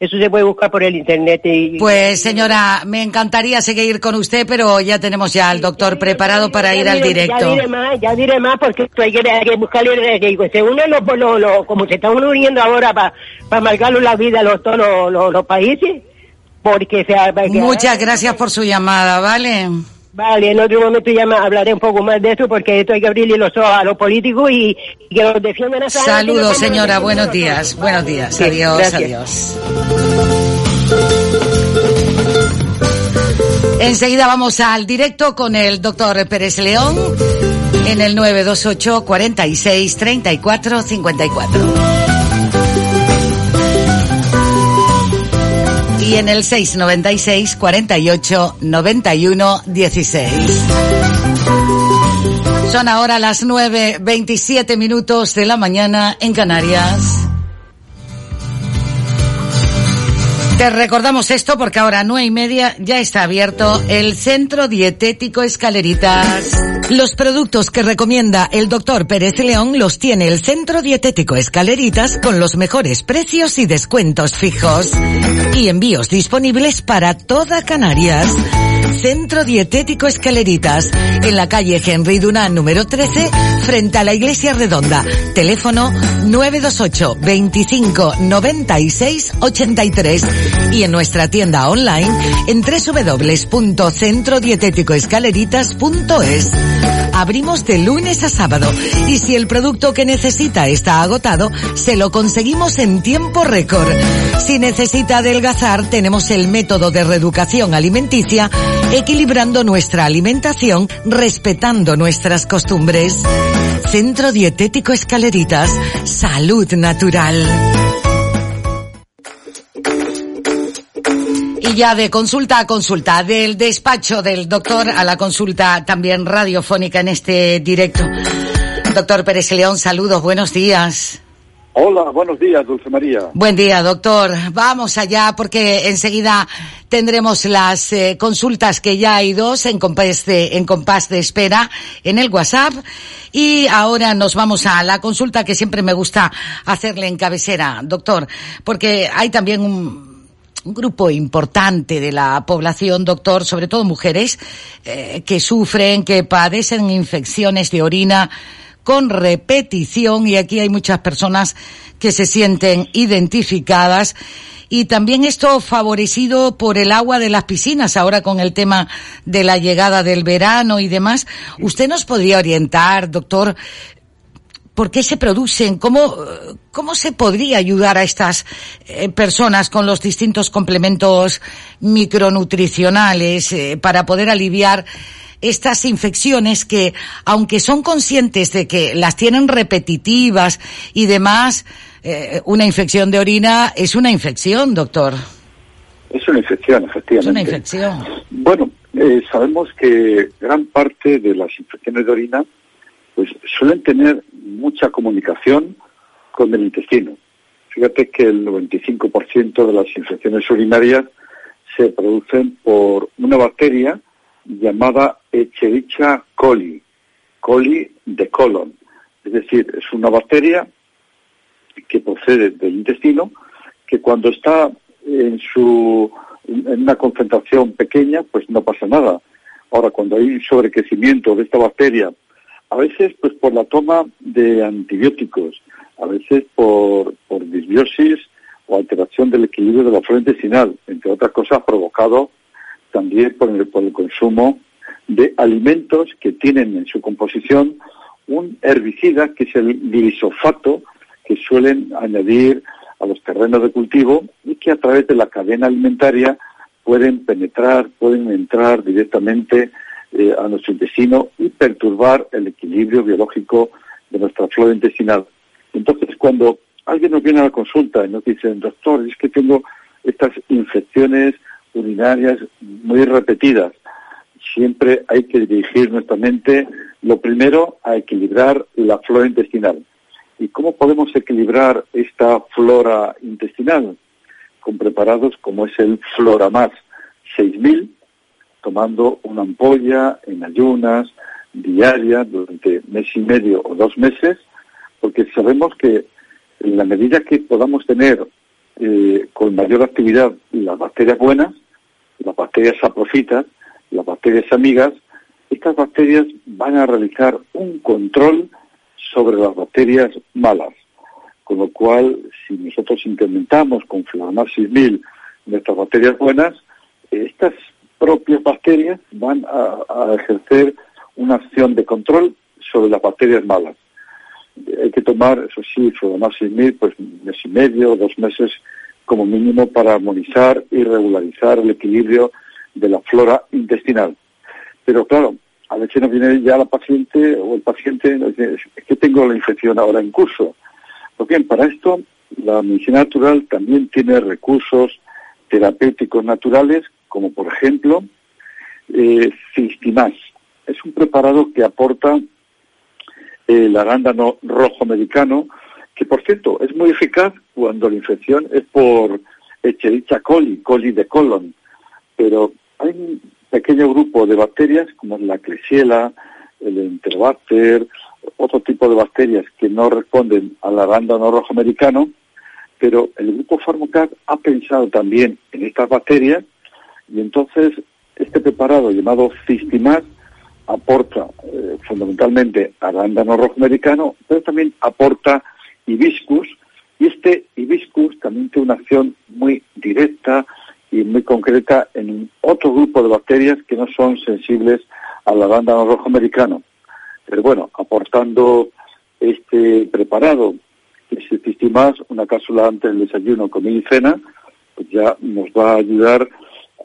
Eso se puede buscar por el internet y... Pues señora, me encantaría seguir con usted, pero ya tenemos ya al doctor preparado para ir al directo. Ya diré más, ya diré más porque esto hay que, hay que buscarle, que se unen los, los, los- como se están uniendo ahora para para marcarle la vida a los, todos los, los, los países, porque se Muchas gracias por su llamada, ¿vale? Vale, en otro momento ya hablaré un poco más de esto porque esto hay que abrirle los ojos a los políticos y, y que los defiendan a Saludos, señora. Buenos días. Buenos días. Sí, adiós, gracias. adiós. Enseguida vamos al directo con el doctor Pérez León en el 928 46 34 54. Y en el 696 48 91 16. Son ahora las 9.27 minutos de la mañana en Canarias. Te recordamos esto porque ahora nueve y media ya está abierto el Centro Dietético Escaleritas. Los productos que recomienda el doctor Pérez León los tiene el Centro Dietético Escaleritas con los mejores precios y descuentos fijos. Y envíos disponibles para toda Canarias. Centro Dietético Escaleritas, en la calle Henry Dunant número 13, frente a la Iglesia Redonda. Teléfono 928 25 96 83 y en nuestra tienda online en www.centrodietéticoescaleritas.es. Abrimos de lunes a sábado y si el producto que necesita está agotado, se lo conseguimos en tiempo récord. Si necesita adelgazar, tenemos el método de reeducación alimenticia, equilibrando nuestra alimentación, respetando nuestras costumbres. Centro Dietético Escaleritas, salud natural. Y ya de consulta a consulta, del despacho del doctor a la consulta también radiofónica en este directo. Doctor Pérez León, saludos, buenos días. Hola, buenos días, Dulce María. Buen día, doctor. Vamos allá porque enseguida tendremos las eh, consultas que ya hay dos en compás, de, en compás de espera en el WhatsApp. Y ahora nos vamos a la consulta que siempre me gusta hacerle en cabecera, doctor, porque hay también un, grupo importante de la población, doctor, sobre todo mujeres, eh, que sufren, que padecen infecciones de orina con repetición y aquí hay muchas personas que se sienten identificadas y también esto favorecido por el agua de las piscinas ahora con el tema de la llegada del verano y demás. ¿Usted nos podría orientar, doctor, ¿Por qué se producen? ¿Cómo, cómo se podría ayudar a estas eh, personas con los distintos complementos micronutricionales eh, para poder aliviar estas infecciones que, aunque son conscientes de que las tienen repetitivas y demás, eh, una infección de orina es una infección, doctor. Es una infección, efectivamente. Es una infección. Bueno, eh, sabemos que gran parte de las infecciones de orina pues suelen tener mucha comunicación con el intestino. Fíjate que el 95% de las infecciones urinarias se producen por una bacteria llamada Echerichia coli, coli de colon. Es decir, es una bacteria que procede del intestino que cuando está en su en una concentración pequeña, pues no pasa nada. Ahora, cuando hay sobrecrecimiento de esta bacteria, a veces pues por la toma de antibióticos, a veces por, por disbiosis o alteración del equilibrio de la flora intestinal, entre otras cosas provocado también por el, por el consumo de alimentos que tienen en su composición un herbicida que es el glisofato que suelen añadir a los terrenos de cultivo y que a través de la cadena alimentaria pueden penetrar, pueden entrar directamente eh, a nuestro intestino y perturbar el equilibrio biológico de nuestra flora intestinal. Entonces, cuando alguien nos viene a la consulta y nos dice, doctor, es que tengo estas infecciones urinarias muy repetidas. Siempre hay que dirigir nuestra mente, lo primero, a equilibrar la flora intestinal. ¿Y cómo podemos equilibrar esta flora intestinal? Con preparados como es el Floramas 6000, tomando una ampolla en ayunas diaria durante mes y medio o dos meses, porque sabemos que en la medida que podamos tener eh, con mayor actividad las bacterias buenas, las bacterias saprofitas, las bacterias amigas, estas bacterias van a realizar un control sobre las bacterias malas. Con lo cual, si nosotros incrementamos con Floromar 6000 nuestras bacterias buenas, estas propias bacterias van a, ejercer una acción de control sobre las bacterias malas. Hay que tomar, eso sí, Floromar 6000, pues mes y medio, dos meses como mínimo para armonizar y regularizar el equilibrio de la flora intestinal. Pero claro, a veces nos viene ya la paciente o el paciente es que tengo la infección ahora en curso. Pues bien, para esto la medicina natural también tiene recursos terapéuticos naturales, como por ejemplo eh, Cistimas. Es un preparado que aporta el arándano rojo americano, que por cierto es muy eficaz cuando la infección es por Echerichia coli, coli de colon, pero hay un pequeño grupo de bacterias como la Klebsiella, el Enterobacter, otro tipo de bacterias que no responden al arándano rojo americano, pero el grupo Pharmacat ha pensado también en estas bacterias y entonces este preparado llamado Cistimat aporta eh, fundamentalmente arándano rojo americano, pero también aporta hibiscus, y este hibiscus también tiene una acción muy directa y muy concreta en otro grupo de bacterias que no son sensibles al arándano rojo americano. Pero bueno, aportando este preparado, que es más una cápsula antes del desayuno, comida y cena, pues ya nos va a ayudar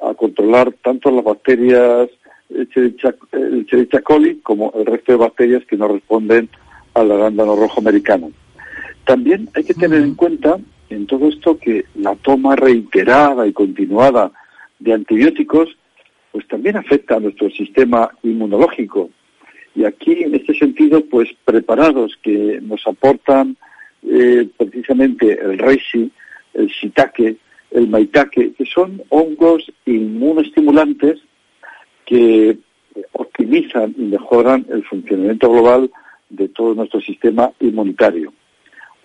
a controlar tanto las bacterias el coli como el resto de bacterias que no responden al arándano rojo americano. También hay que tener en cuenta en todo esto que la toma reiterada y continuada de antibióticos pues también afecta a nuestro sistema inmunológico. Y aquí, en este sentido, pues preparados que nos aportan eh, precisamente el reishi, el shiitake, el maitake, que son hongos inmunoestimulantes que optimizan y mejoran el funcionamiento global de todo nuestro sistema inmunitario.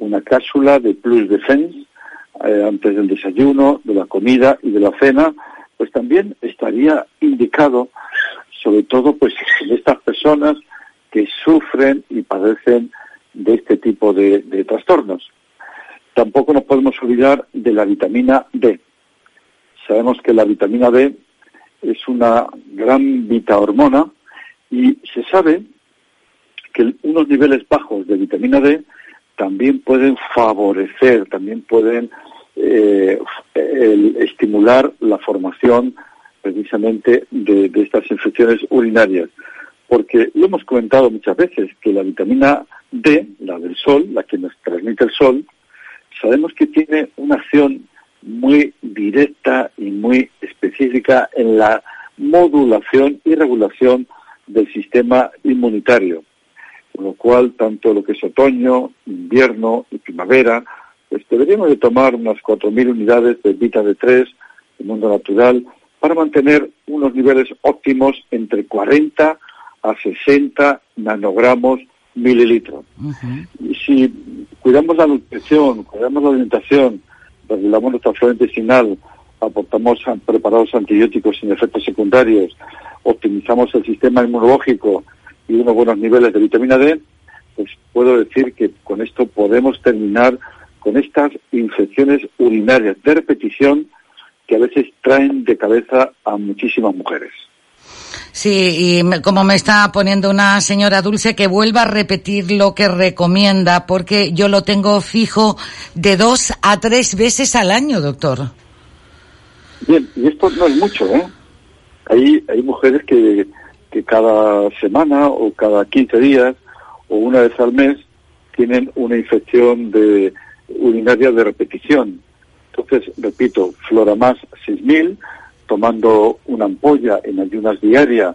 Una cápsula de Plus Defense eh, antes del desayuno, de la comida y de la cena, pues también estaría indicado, sobre todo pues en estas personas que sufren y padecen de este tipo de, trastornos. Tampoco nos podemos olvidar de la vitamina D. Sabemos que la vitamina D es una gran vitahormona y se sabe que unos niveles bajos de vitamina D también pueden favorecer, también pueden eh, estimular la formación precisamente de, estas infecciones urinarias. Porque lo hemos comentado muchas veces, que la vitamina D, la del sol, la que nos transmite el sol, sabemos que tiene una acción muy directa y muy específica en la modulación y regulación del sistema inmunitario. Con lo cual, tanto lo que es otoño, invierno y primavera, pues deberíamos de tomar unas 4.000 unidades de Vita D3, de mundo natural, para mantener unos niveles óptimos entre 40 a 60 nanogramos mililitros. Y si cuidamos la nutrición, cuidamos la alimentación, regulamos nuestra flora intestinal, aportamos preparados antibióticos sin efectos secundarios, optimizamos el sistema inmunológico y unos buenos niveles de vitamina D, pues puedo decir que con esto podemos terminar con estas infecciones urinarias de repetición que a veces traen de cabeza a muchísimas mujeres. Sí, y como me está poniendo una señora Dulce, que vuelva a repetir lo que recomienda, porque yo lo tengo fijo de dos a tres veces al año, doctor. Bien, y esto no es mucho, ¿eh? Hay, hay mujeres que, que cada semana o cada 15 días o una vez al mes tienen una infección de urinaria de repetición. Entonces, repito, Floramas 6000 tomando una ampolla en ayunas diarias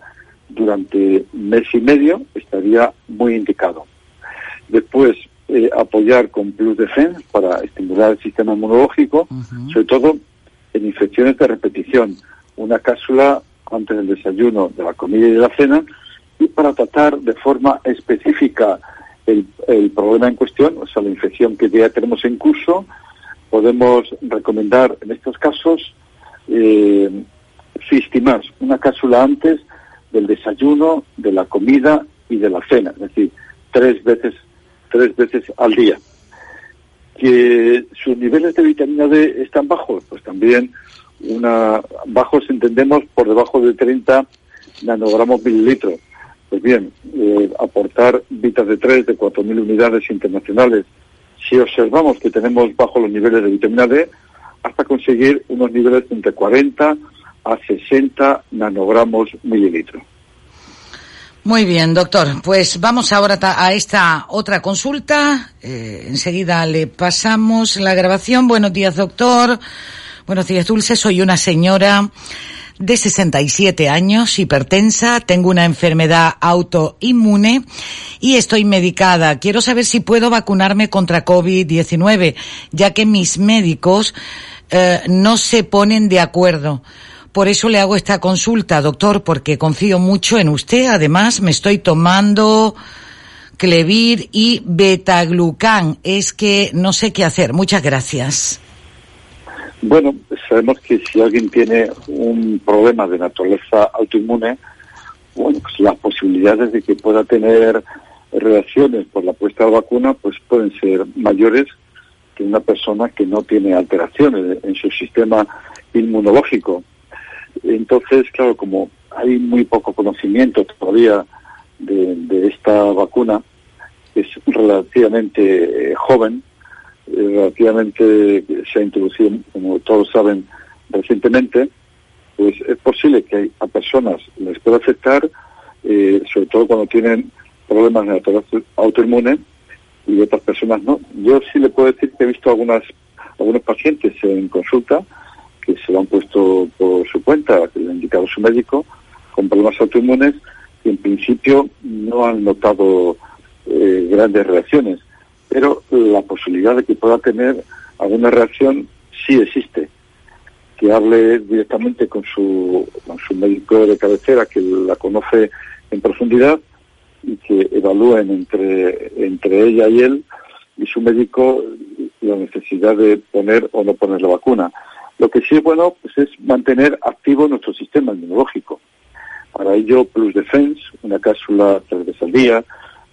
durante mes y medio estaría muy indicado. Después, eh, apoyar con Plus Defense para estimular el sistema inmunológico, sobre todo en infecciones de repetición. Una cápsula antes del desayuno, de la comida y de la cena, y para tratar de forma específica el, el problema en cuestión, o sea, la infección que ya tenemos en curso, podemos recomendar en estos casos eh, Sistimas, una cápsula antes del desayuno, de la comida y de la cena, es decir, tres veces, tres veces al día. Que sus niveles de vitamina D están bajos, pues también una bajos entendemos por debajo de 30 nanogramos mililitros. Pues bien, eh, aportar vitas de 3 de 4.000 unidades internacionales. Si observamos que tenemos bajo los niveles de vitamina D, hasta conseguir unos niveles entre 40 a 60 nanogramos mililitros. Muy bien, doctor. Pues vamos ahora a esta otra consulta. Eh, enseguida le pasamos la grabación. Buenos días, doctor. Buenos días, Dulce. Soy una señora de 67 años, hipertensa, tengo una enfermedad autoinmune y estoy medicada. Quiero saber si puedo vacunarme contra COVID-19, ya que mis médicos eh, no se ponen de acuerdo. Por eso le hago esta consulta, doctor, porque confío mucho en usted. Además, me estoy tomando Clevir y Betaglucan. Es que no sé qué hacer. Muchas gracias. Bueno, sabemos que si alguien tiene un problema de naturaleza autoinmune, bueno, pues las posibilidades de que pueda tener relaciones por la puesta de vacuna, pues pueden ser mayores que una persona que no tiene alteraciones en su sistema inmunológico. Entonces, claro, como hay muy poco conocimiento todavía de, esta vacuna, es relativamente eh, joven, relativamente se ha introducido, como todos saben, recientemente, pues es posible que a personas les pueda afectar, eh, sobre todo cuando tienen problemas de autoinmune y otras personas no. Yo sí le puedo decir que he visto algunas algunos pacientes en consulta que se lo han puesto por su cuenta, que le ha indicado su médico, con problemas autoinmunes, y en principio no han notado eh, grandes reacciones. Pero la posibilidad de que pueda tener alguna reacción sí existe. Que hable directamente con su, médico de cabecera, que la conoce en profundidad, y que evalúen entre, entre ella y él y su médico la necesidad de poner o no poner la vacuna. Lo que sí es bueno pues es mantener activo nuestro sistema inmunológico. Para ello, Plus Defense, una cápsula tres veces al día,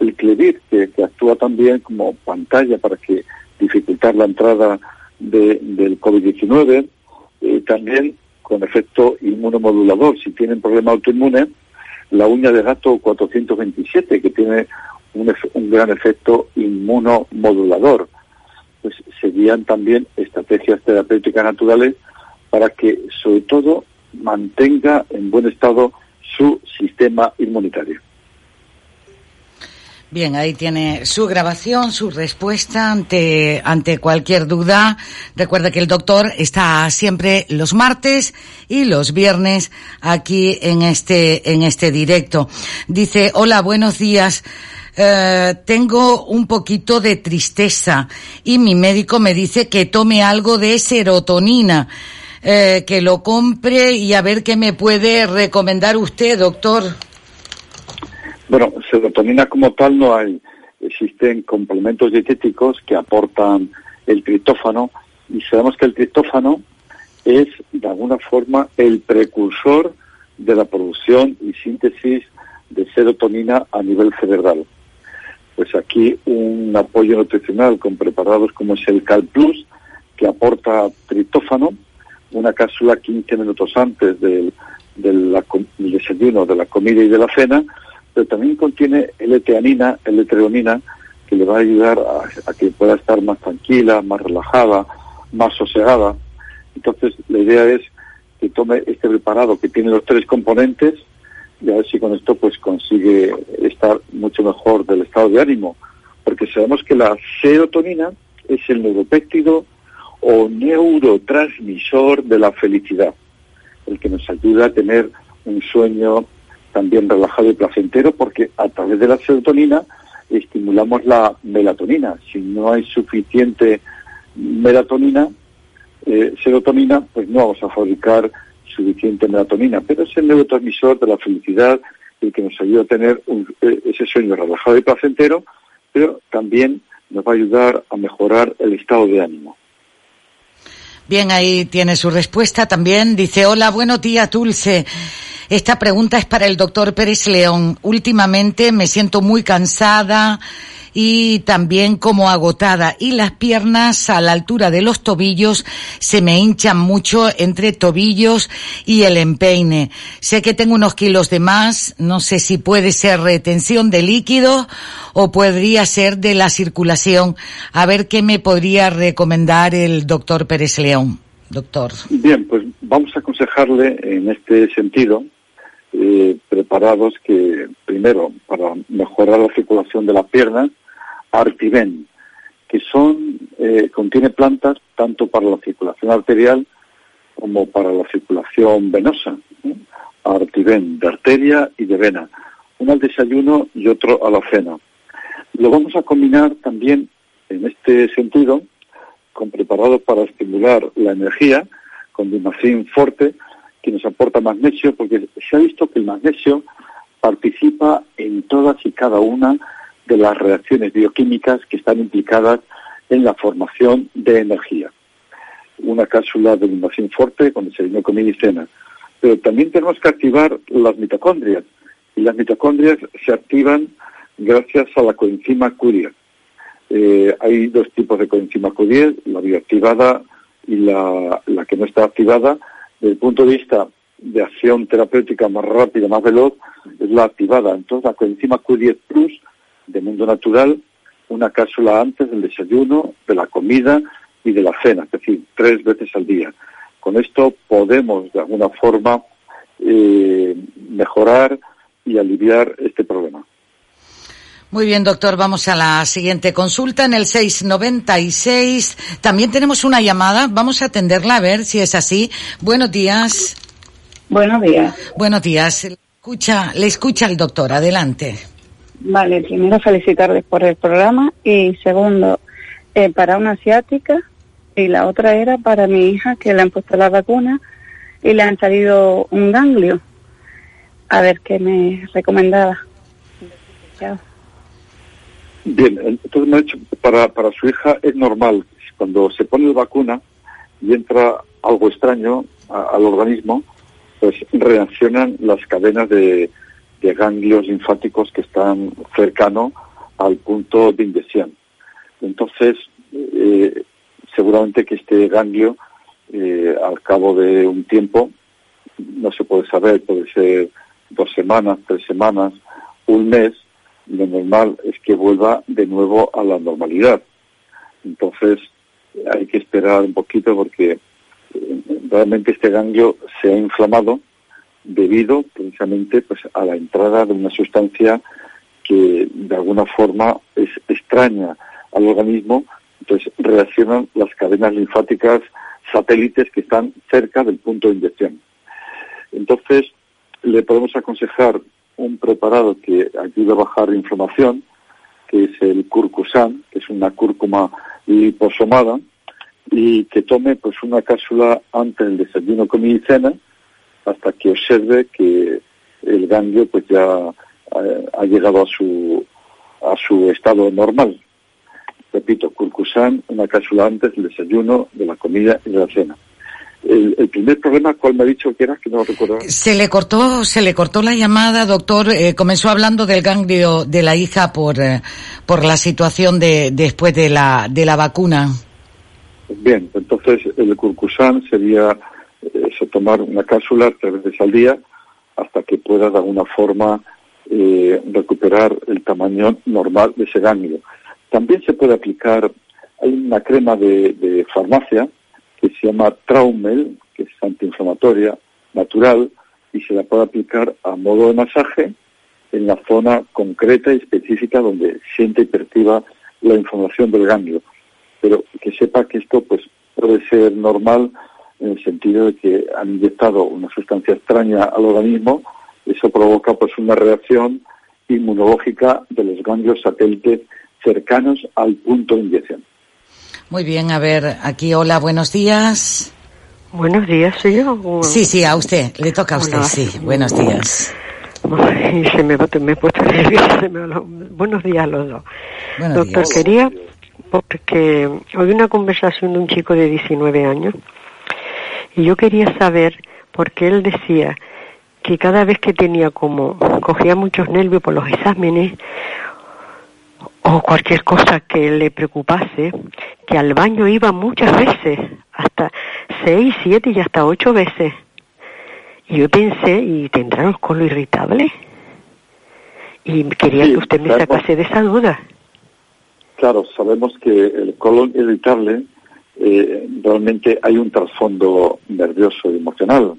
el Clevir, que, actúa también como pantalla para que dificultar la entrada del COVID-19, eh, también con efecto inmunomodulador. Si tienen problema autoinmune, la uña de gato 427, que tiene un, un gran efecto inmunomodulador. Pues serían también estrategias terapéuticas naturales para que, sobre todo, mantenga en buen estado su sistema inmunitario. Bien, ahí tiene su grabación, su respuesta ante, ante cualquier duda. Recuerda que el doctor está siempre los martes y los viernes aquí en este, en este directo. Dice, hola, buenos días. Eh, tengo un poquito de tristeza y mi médico me dice que tome algo de serotonina. Eh, que lo compre y a ver qué me puede recomendar usted, doctor. Bueno, serotonina como tal no hay. Existen complementos dietéticos que aportan el triptófano y sabemos que el triptófano es de alguna forma el precursor de la producción y síntesis de serotonina a nivel cerebral. Pues aquí un apoyo nutricional con preparados como es el Cal Plus, que aporta triptófano, una cápsula 15 minutos antes del, del, del desayuno, de la comida y de la cena, pero también contiene L-teanina, L-treonina, que le va a ayudar a, que pueda estar más tranquila, más relajada, más sosegada. Entonces, la idea es que tome este preparado que tiene los tres componentes y a ver si con esto pues consigue estar mucho mejor del estado de ánimo, porque sabemos que la serotonina es el neuropéptido o neurotransmisor de la felicidad, el que nos ayuda a tener un sueño también relajado y placentero porque a través de la serotonina estimulamos la melatonina. Si no hay suficiente melatonina, eh, serotonina, pues no vamos a fabricar suficiente melatonina. Pero es el neurotransmisor de la felicidad el que nos ayuda a tener eh, ese sueño relajado y placentero, pero también nos va a ayudar a mejorar el estado de ánimo. Bien, ahí tiene su respuesta también. Dice, hola, buenos días, Dulce. Esta pregunta es para el doctor Pérez León. Últimamente me siento muy cansada y también como agotada y las piernas a la altura de los tobillos se me hinchan mucho entre tobillos y el empeine. Sé que tengo unos kilos de más, no sé si puede ser retención de líquido o podría ser de la circulación. A ver qué me podría recomendar el doctor Pérez León. Doctor. Bien, pues vamos a aconsejarle en este sentido eh, preparados que, primero, para mejorar la circulación de las piernas, Artiven, que son, eh, contiene plantas tanto para la circulación arterial como para la circulación venosa. ¿eh? Artiven, de arteria y de vena. Uno al desayuno y otro a la cena. Lo vamos a combinar también, en este sentido, con preparados para estimular la energía, con dimacin forte, que nos aporta magnesio, porque se ha visto que el magnesio participa en todas y cada una de las reacciones bioquímicas que están implicadas en la formación de energía. Una cápsula de iluminación fuerte con desayuno, comida y. Pero también tenemos que activar las mitocondrias. Y las mitocondrias se activan gracias a la coenzima Q10. Eh, hay dos tipos de coenzima Q10, la bioactivada y la, la que no está activada, desde el punto de vista de acción terapéutica más rápida, más veloz, es la activada. Entonces, la coenzima Q10 Plus de Mundo Natural, una cápsula antes del desayuno, de la comida y de la cena, es decir, tres veces al día. Con esto podemos, de alguna forma, eh, mejorar y aliviar este problema. Muy bien, doctor. Vamos a la siguiente consulta en el 696. También tenemos una llamada. Vamos a atenderla a ver si es así. Buenos días. Buenos días. Buenos días. Le escucha, le escucha el doctor. Adelante. Vale, primero felicitarles por el programa y segundo, eh, para una asiática y la otra era para mi hija que le han puesto la vacuna y le han salido un ganglio. A ver qué me recomendaba. Chao. Bien, entonces me ha dicho, para, para su hija es normal, cuando se pone la vacuna y entra algo extraño al organismo, pues reaccionan las cadenas de, de ganglios linfáticos que están cercano al punto de inyección. Entonces, eh, seguramente que este ganglio, eh, al cabo de un tiempo, no se puede saber, puede ser dos semanas, tres semanas, un mes, lo normal es que vuelva de nuevo a la normalidad. Entonces, hay que esperar un poquito porque eh, realmente este ganglio se ha inflamado debido precisamente pues a la entrada de una sustancia que de alguna forma es extraña al organismo, entonces reaccionan las cadenas linfáticas satélites que están cerca del punto de inyección. Entonces, le podemos aconsejar un preparado que ayuda a bajar la inflamación, que es el curcusan, que es una cúrcuma liposomada, y que tome pues una cápsula antes del desayuno, comida y cena, hasta que observe que el ganglio pues ya eh, ha llegado a su a su estado normal. Repito, curcusan, una cápsula antes del desayuno, de la comida y de la cena. El, el primer problema, ¿cuál me ha dicho que era? Que no recuerdo. Se le cortó, se le cortó la llamada, doctor. Eh, comenzó hablando del ganglio de la hija por, eh, por la situación de, después de la, de la vacuna. Bien, entonces el curcusan sería eh, eso, tomar una cápsula tres veces al día hasta que pueda de alguna forma eh, recuperar el tamaño normal de ese ganglio. También se puede aplicar, hay una crema de, de farmacia que se llama Traumel, que es antiinflamatoria, natural, y se la puede aplicar a modo de masaje en la zona concreta y específica donde siente y perciba la inflamación del ganglio. Pero que sepa que esto pues puede ser normal en el sentido de que han inyectado una sustancia extraña al organismo, eso provoca pues una reacción inmunológica de los ganglios satélites cercanos al punto de inyección. Muy bien, a ver, aquí, hola, buenos días. Buenos días, soy yo. Sí, sí, a usted, le toca a usted, Hola. sí, buenos días. Ay, se me, me he puesto [LAUGHS] nerviosa. se me Buenos días a los dos. Buenos Doctor, días. quería, porque oí una conversación de un chico de 19 años y yo quería saber, porque él decía que cada vez que tenía como, cogía muchos nervios por los exámenes o cualquier cosa que le preocupase, que al baño iba muchas veces, hasta seis, siete y hasta ocho veces. Y yo pensé, ¿y tendrá el colon irritable? Y quería Sí, que usted me sabemos. sacase de esa duda. Claro, sabemos que el colon irritable eh, realmente hay un trasfondo nervioso y emocional.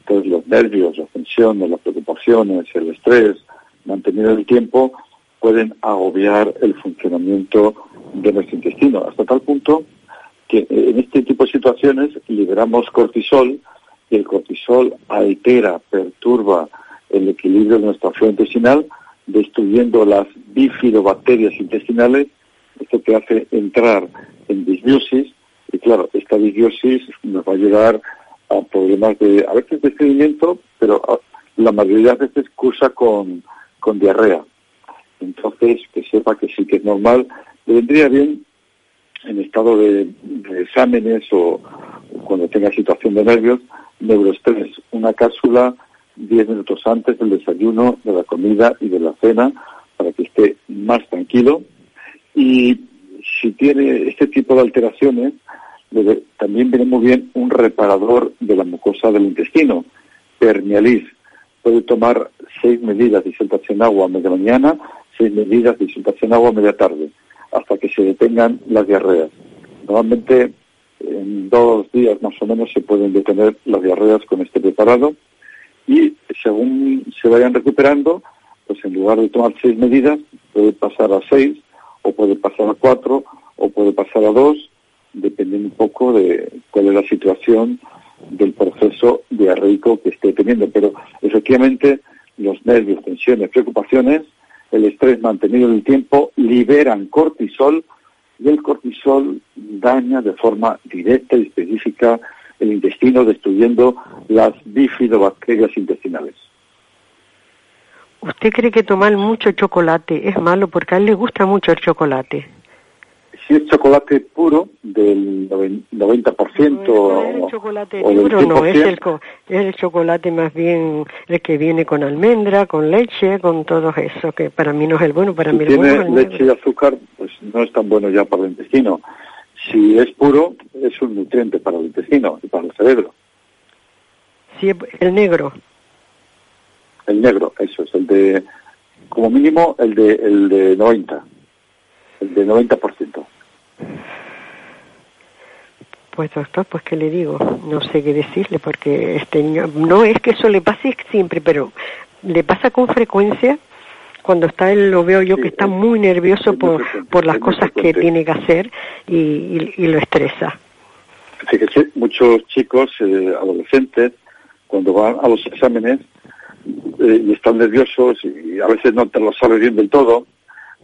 Entonces los nervios, las tensiones, las preocupaciones, el estrés, mantenido en el tiempo, pueden agobiar el funcionamiento de nuestro intestino, hasta tal punto que eh, en este tipo de situaciones liberamos cortisol y el cortisol altera, perturba el equilibrio de nuestra flora intestinal, destruyendo las bifidobacterias intestinales, esto que hace entrar en disbiosis, y claro, esta disbiosis nos va a llevar a problemas de, a veces de estreñimiento, pero a- la mayoría de veces cursa con, con diarrea. Entonces, que sepa que sí que es normal, le vendría bien en estado de, exámenes o cuando tenga situación de nervios, neuroestrés, una cápsula 10 minutos antes del desayuno, de la comida y de la cena, para que esté más tranquilo. Y si tiene este tipo de alteraciones, también viene muy bien un reparador de la mucosa del intestino, Permialis. Puede tomar seis medidas disueltas en agua a mañana, medidas disueltas en agua a media tarde, hasta que se detengan las diarreas. Normalmente en dos días más o menos se pueden detener las diarreas con este preparado y según se vayan recuperando, pues en lugar de tomar seis medidas, puede pasar a seis, o puede pasar a cuatro, o puede pasar a dos, dependiendo un poco de cuál es la situación del proceso diarreico que esté teniendo. Pero efectivamente los nervios, tensiones, preocupaciones el estrés mantenido en el tiempo liberan cortisol y el cortisol daña de forma directa y específica el intestino, destruyendo las bifidobacterias intestinales. ¿Usted cree que tomar mucho chocolate es malo? Porque a él le gusta mucho el chocolate. Si es chocolate puro, del 90% No, es el chocolate o no, es 100%, el, es el chocolate más bien el que viene con almendra, con leche, con todo eso, que para mí no es el bueno, para si mí el bueno tiene es el leche negro. y azúcar, pues no es tan bueno ya para el intestino. Si es puro, es un nutriente para el intestino y para el cerebro. Sí, el negro. El negro, eso es, el de, como mínimo, el de, el de 90, el de 90%. Pues doctor, pues qué le digo, no sé qué decirle porque este niño, no es que eso le pase siempre, pero le pasa con frecuencia. Cuando está él, lo veo yo que está muy nervioso por, por las cosas que tiene que hacer y, y- y lo estresa. Muchos chicos, eh, adolescentes, cuando van a los exámenes eh, y están nerviosos y a veces no te lo sabe bien del todo,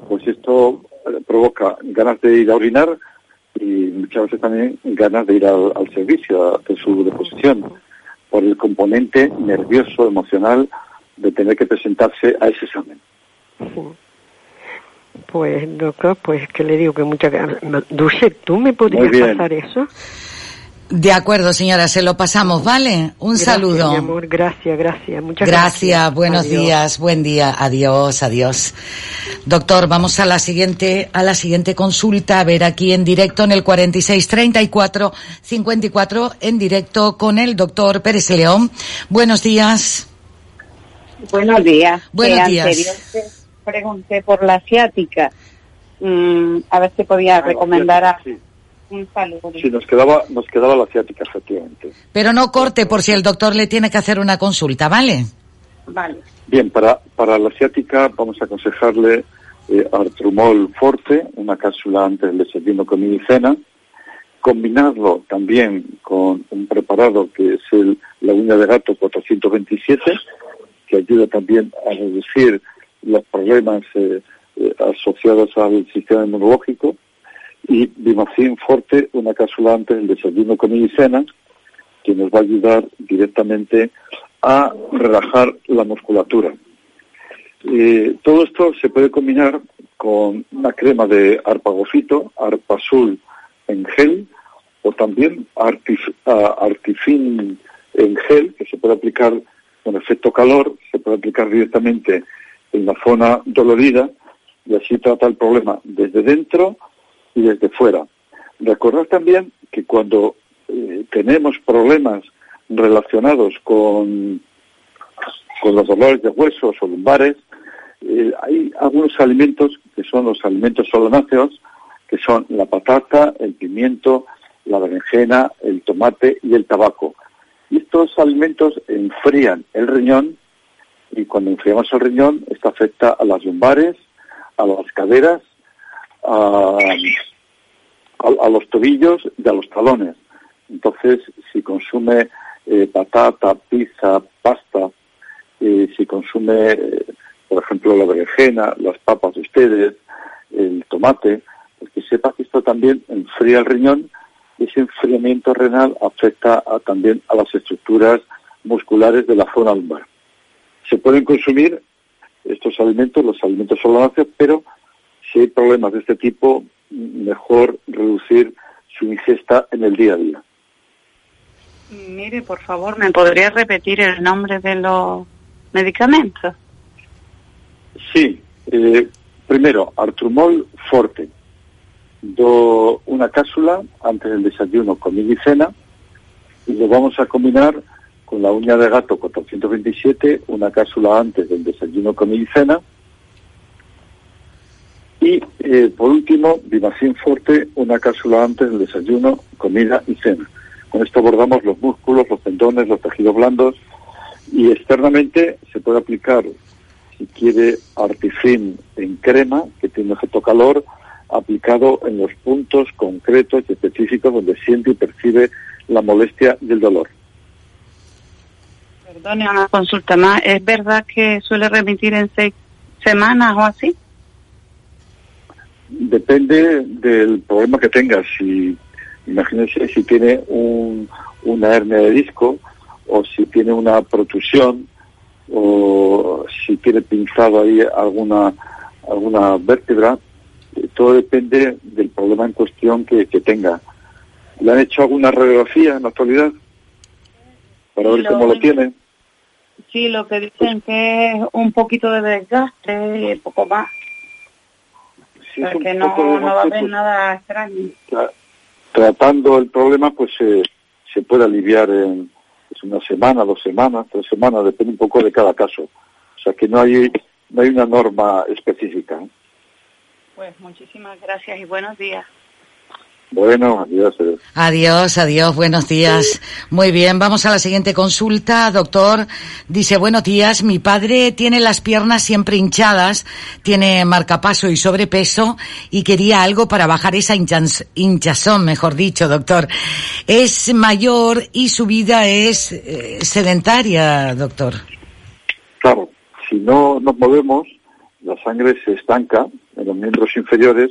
pues esto provoca ganas de ir a orinar y muchas veces también ganas de ir al, al servicio de su deposición por el componente nervioso, emocional de tener que presentarse a ese examen. Pues doctor, pues que le digo que muchas Dulce, ¿tú me podrías pasar eso? De acuerdo, señora, se lo pasamos, ¿vale? Un Gracias, saludo. mi amor, gracias, gracias, muchas Gracias, gracias. buenos Adiós. días, buen día, adiós, adiós. Doctor, vamos a la siguiente, a la siguiente consulta, a ver aquí en directo en el 4634 54 en directo con el doctor Pérez León. Buenos días. Buenos días. Buenos Eh, días. anterior pregunté por la asiática. Mm, a ver si podía recomendar a un saludo. Sí, nos quedaba, nos quedaba la ciática, efectivamente. Pero no corte por si el doctor le tiene que hacer una consulta, ¿vale? Vale. Bien, para, para la ciática vamos a aconsejarle eh, Artrumol Forte, una cápsula antes del desayuno, y cena. Combinarlo también con un preparado que es el, la uña de gato 427, que ayuda también a reducir los problemas eh, eh, asociados al sistema inmunológico. Y Bimacin Forte, una cápsula antes del desayuno, comida y cena, que nos va a ayudar directamente a relajar la musculatura. Eh, todo esto se puede combinar con una crema de arpagofito, arpasul en gel, o también artif- artifin en gel, que se puede aplicar con efecto calor, se puede aplicar directamente en la zona dolorida y así trata el problema desde dentro y desde fuera. Recordad también que cuando eh, tenemos problemas relacionados con, con los dolores de huesos o lumbares, eh, hay algunos alimentos que son los alimentos solanáceos, que son la patata, el pimiento, la berenjena, el tomate y el tabaco. Y estos alimentos enfrían el riñón y cuando enfriamos el riñón, esto afecta a las lumbares, a las caderas, a, a- los tobillos y a los talones. Entonces, si consume eh, patata, pizza, pasta, eh, si consume, eh, por ejemplo, la berenjena, las papas de ustedes, el tomate, pues que sepa que esto también enfría el riñón ese enfriamiento renal afecta a- también a las estructuras musculares de la zona lumbar. Se pueden consumir estos alimentos, los alimentos solanáceos, pero si hay problemas de este tipo, mejor reducir su ingesta en el día a día. Mire, por favor, ¿me podría repetir el nombre de los medicamentos? Sí, eh, primero, Artrumol Forte, do, una cápsula antes del desayuno, comida y cena, y lo vamos a combinar con la uña de gato 427, una cápsula antes del desayuno, comida y cena, y eh, por último, Vivacin Forte, una cápsula antes del desayuno, comida y cena. Con esto abordamos los músculos, los tendones, los tejidos blandos y externamente se puede aplicar, si quiere, Artifin en crema, que tiene efecto calor, aplicado en los puntos concretos y específicos donde siente y percibe la molestia y el dolor. Perdone, una consulta más. ¿Es verdad que suele remitir en seis, semanas o así. Depende del problema que tengas. Si, imagínense si tiene un, una hernia de disco o si tiene una protusión o si tiene pinzado ahí alguna alguna vértebra, eh, todo depende del problema en cuestión que, que tenga. ¿Le han hecho alguna radiografía en la actualidad? Para ver lo cómo lo único- tiene. Sí, lo que dicen que es un poquito de desgaste poco más. Si O es sea, un que no, poco de no va a haber desgaste, nada extraño. tra- tratando el problema, pues eh, se puede aliviar en pues, una semana, dos semanas, tres semanas, depende un poco de cada caso. O sea que no hay no hay una norma específica. ¿eh? Pues muchísimas gracias y buenos días. Bueno, adiós. adiós. Adiós, adiós, buenos días. Muy bien, vamos a la siguiente consulta. Doctor, dice, buenos días, mi padre tiene las piernas siempre hinchadas, tiene marcapaso y sobrepeso y quería algo para bajar esa hinchazón, mejor dicho, doctor. Es mayor y su vida es eh, sedentaria, doctor. Claro, si no nos movemos, la sangre se estanca en los miembros inferiores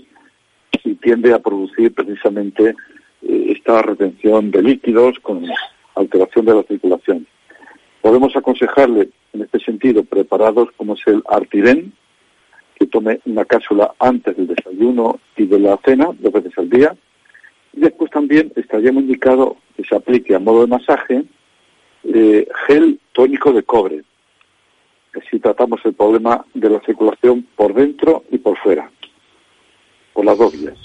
y tiende a producir precisamente eh, esta retención de líquidos con alteración de la circulación. Podemos aconsejarle en este sentido preparados como es el Artiren, que tome una cápsula antes del desayuno y de la cena, dos veces al día. Y después también estaría muy indicado que se aplique a modo de masaje eh, gel tónico de cobre. Así tratamos el problema de la circulación por dentro y por fuera, por las dos vías.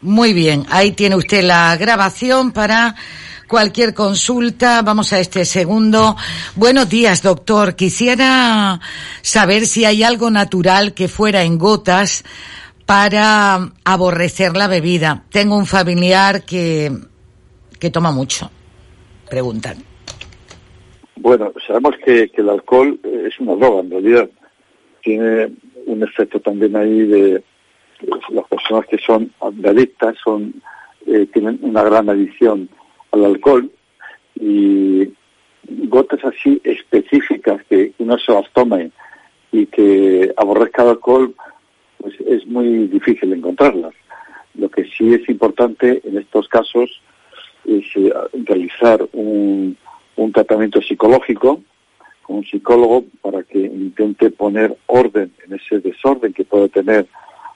Muy bien, ahí tiene usted la grabación para cualquier consulta. Vamos a este segundo. Buenos días, doctor. Quisiera saber si hay algo natural que fuera en gotas para aborrecer la bebida. Tengo un familiar que, que toma mucho. Preguntan. Bueno, sabemos que, que el alcohol es una droga, en realidad. Tiene un efecto también ahí de las personas que son adictas, son, eh, tienen una gran adicción al alcohol y gotas así específicas que uno se las tome y que aborrezca el alcohol, pues es muy difícil encontrarlas. Lo que sí es importante en estos casos es eh, realizar un, un tratamiento psicológico con un psicólogo para que intente poner orden en ese desorden que puede tener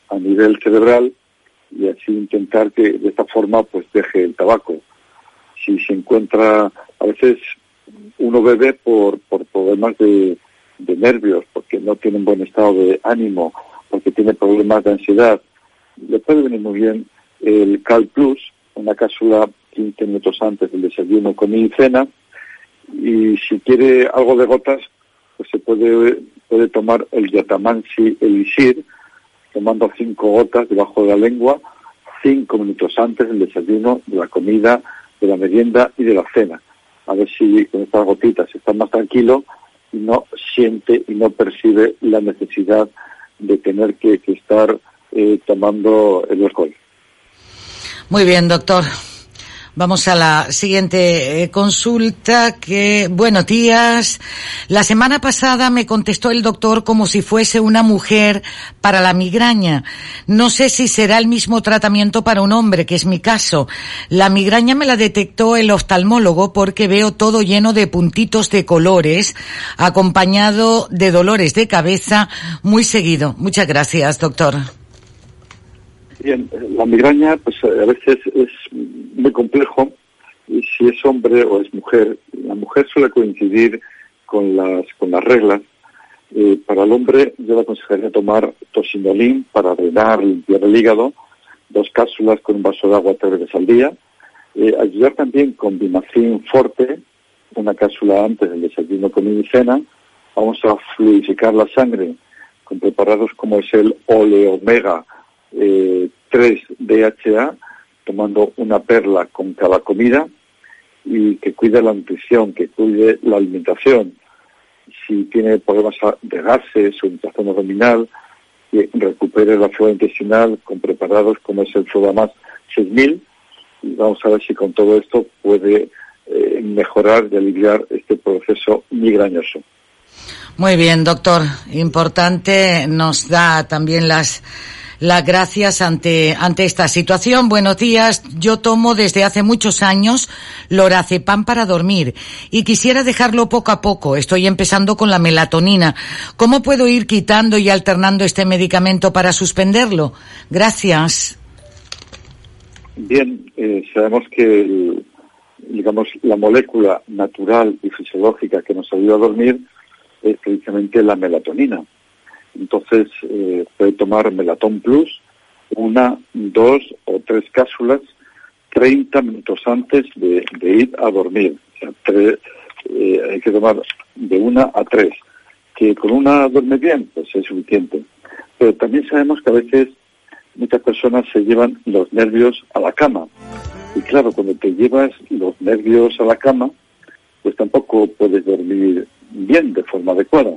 a nivel cerebral y así intentar que de esta forma pues deje el tabaco. Si se encuentra, a veces uno bebe por, por problemas de, nervios, porque no tiene un buen estado de ánimo, porque tiene problemas de ansiedad, le puede venir muy bien el Cal Plus, una cápsula 15 minutos antes del desayuno, comida y cena, y si quiere algo de gotas, pues se puede, puede tomar el Yatamansi Elisir, tomando cinco gotas debajo de la lengua, cinco minutos antes del desayuno, de la comida, de la merienda y de la cena. A ver si con estas gotitas está más tranquilo y no siente y no percibe la necesidad de tener que, estar eh, tomando el alcohol. Muy bien, doctor. Vamos a la siguiente eh, consulta que, buenos días. La semana pasada me contestó el doctor como si fuese una mujer para la migraña. No sé si será el mismo tratamiento para un hombre, que es mi caso. La migraña me la detectó el oftalmólogo porque veo todo lleno de puntitos de colores, acompañado de dolores de cabeza muy seguido. Muchas gracias, doctor. Bien, la migraña pues a veces es muy complejo si es hombre o es mujer. La mujer suele coincidir con las con las reglas. Eh, para el hombre yo le aconsejaría tomar tosinolín para drenar, limpiar el hígado, dos cápsulas con un vaso de agua tres veces al día. Eh, ayudar también con Bimacin Forte, una cápsula antes del desayuno, comida y cena. Vamos a fluidificar la sangre con preparados como es el oleomega eh, 3 DHA, tomando una perla con cada comida y que cuide la nutrición, que cuide la alimentación. Si tiene problemas de gases o inflamación abdominal, que recupere la flora intestinal con preparados como es el Flodamas 6000 y vamos a ver si con todo esto puede eh, mejorar y aliviar este proceso migrañoso. Muy bien, doctor. Importante, nos da también las las gracias ante, ante esta situación. Buenos días. Yo tomo desde hace muchos años lorazepam para dormir y quisiera dejarlo poco a poco. Estoy empezando con la melatonina. ¿Cómo puedo ir quitando y alternando este medicamento para suspenderlo? Gracias. Bien, eh, sabemos que digamos la molécula natural y fisiológica que nos ayuda a dormir es precisamente la melatonina. Entonces eh, puede tomar Melatón Plus, una, dos o tres cápsulas 30 minutos antes de, ir a dormir. O sea, eh, hay que tomar de una a tres. Que con una duerme bien, pues es suficiente. Pero también sabemos que a veces muchas personas se llevan los nervios a la cama. Y claro, cuando te llevas los nervios a la cama, pues tampoco puedes dormir bien de forma adecuada.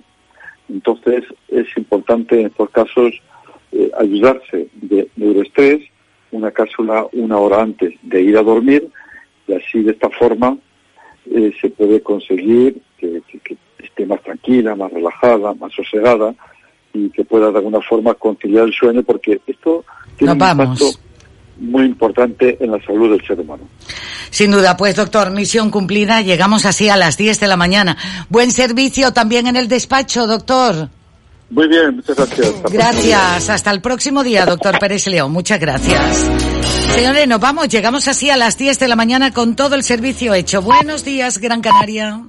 Entonces es importante en estos casos eh, ayudarse de neuroestrés, una cápsula una hora antes de ir a dormir y así de esta forma eh, se puede conseguir que, esté más tranquila, más relajada, más sosegada y que pueda de alguna forma conciliar el sueño porque esto tiene un impacto muy importante en la salud del ser humano. Sin duda, pues doctor, misión cumplida. Llegamos así a las 10 de la mañana. Buen servicio también en el despacho, doctor. Muy bien, muchas gracias. gracias. Hasta el próximo día, doctor Pérez León. Muchas gracias. Señores, nos vamos. Llegamos así a las 10 de la mañana con todo el servicio hecho. Buenos días, Gran Canaria.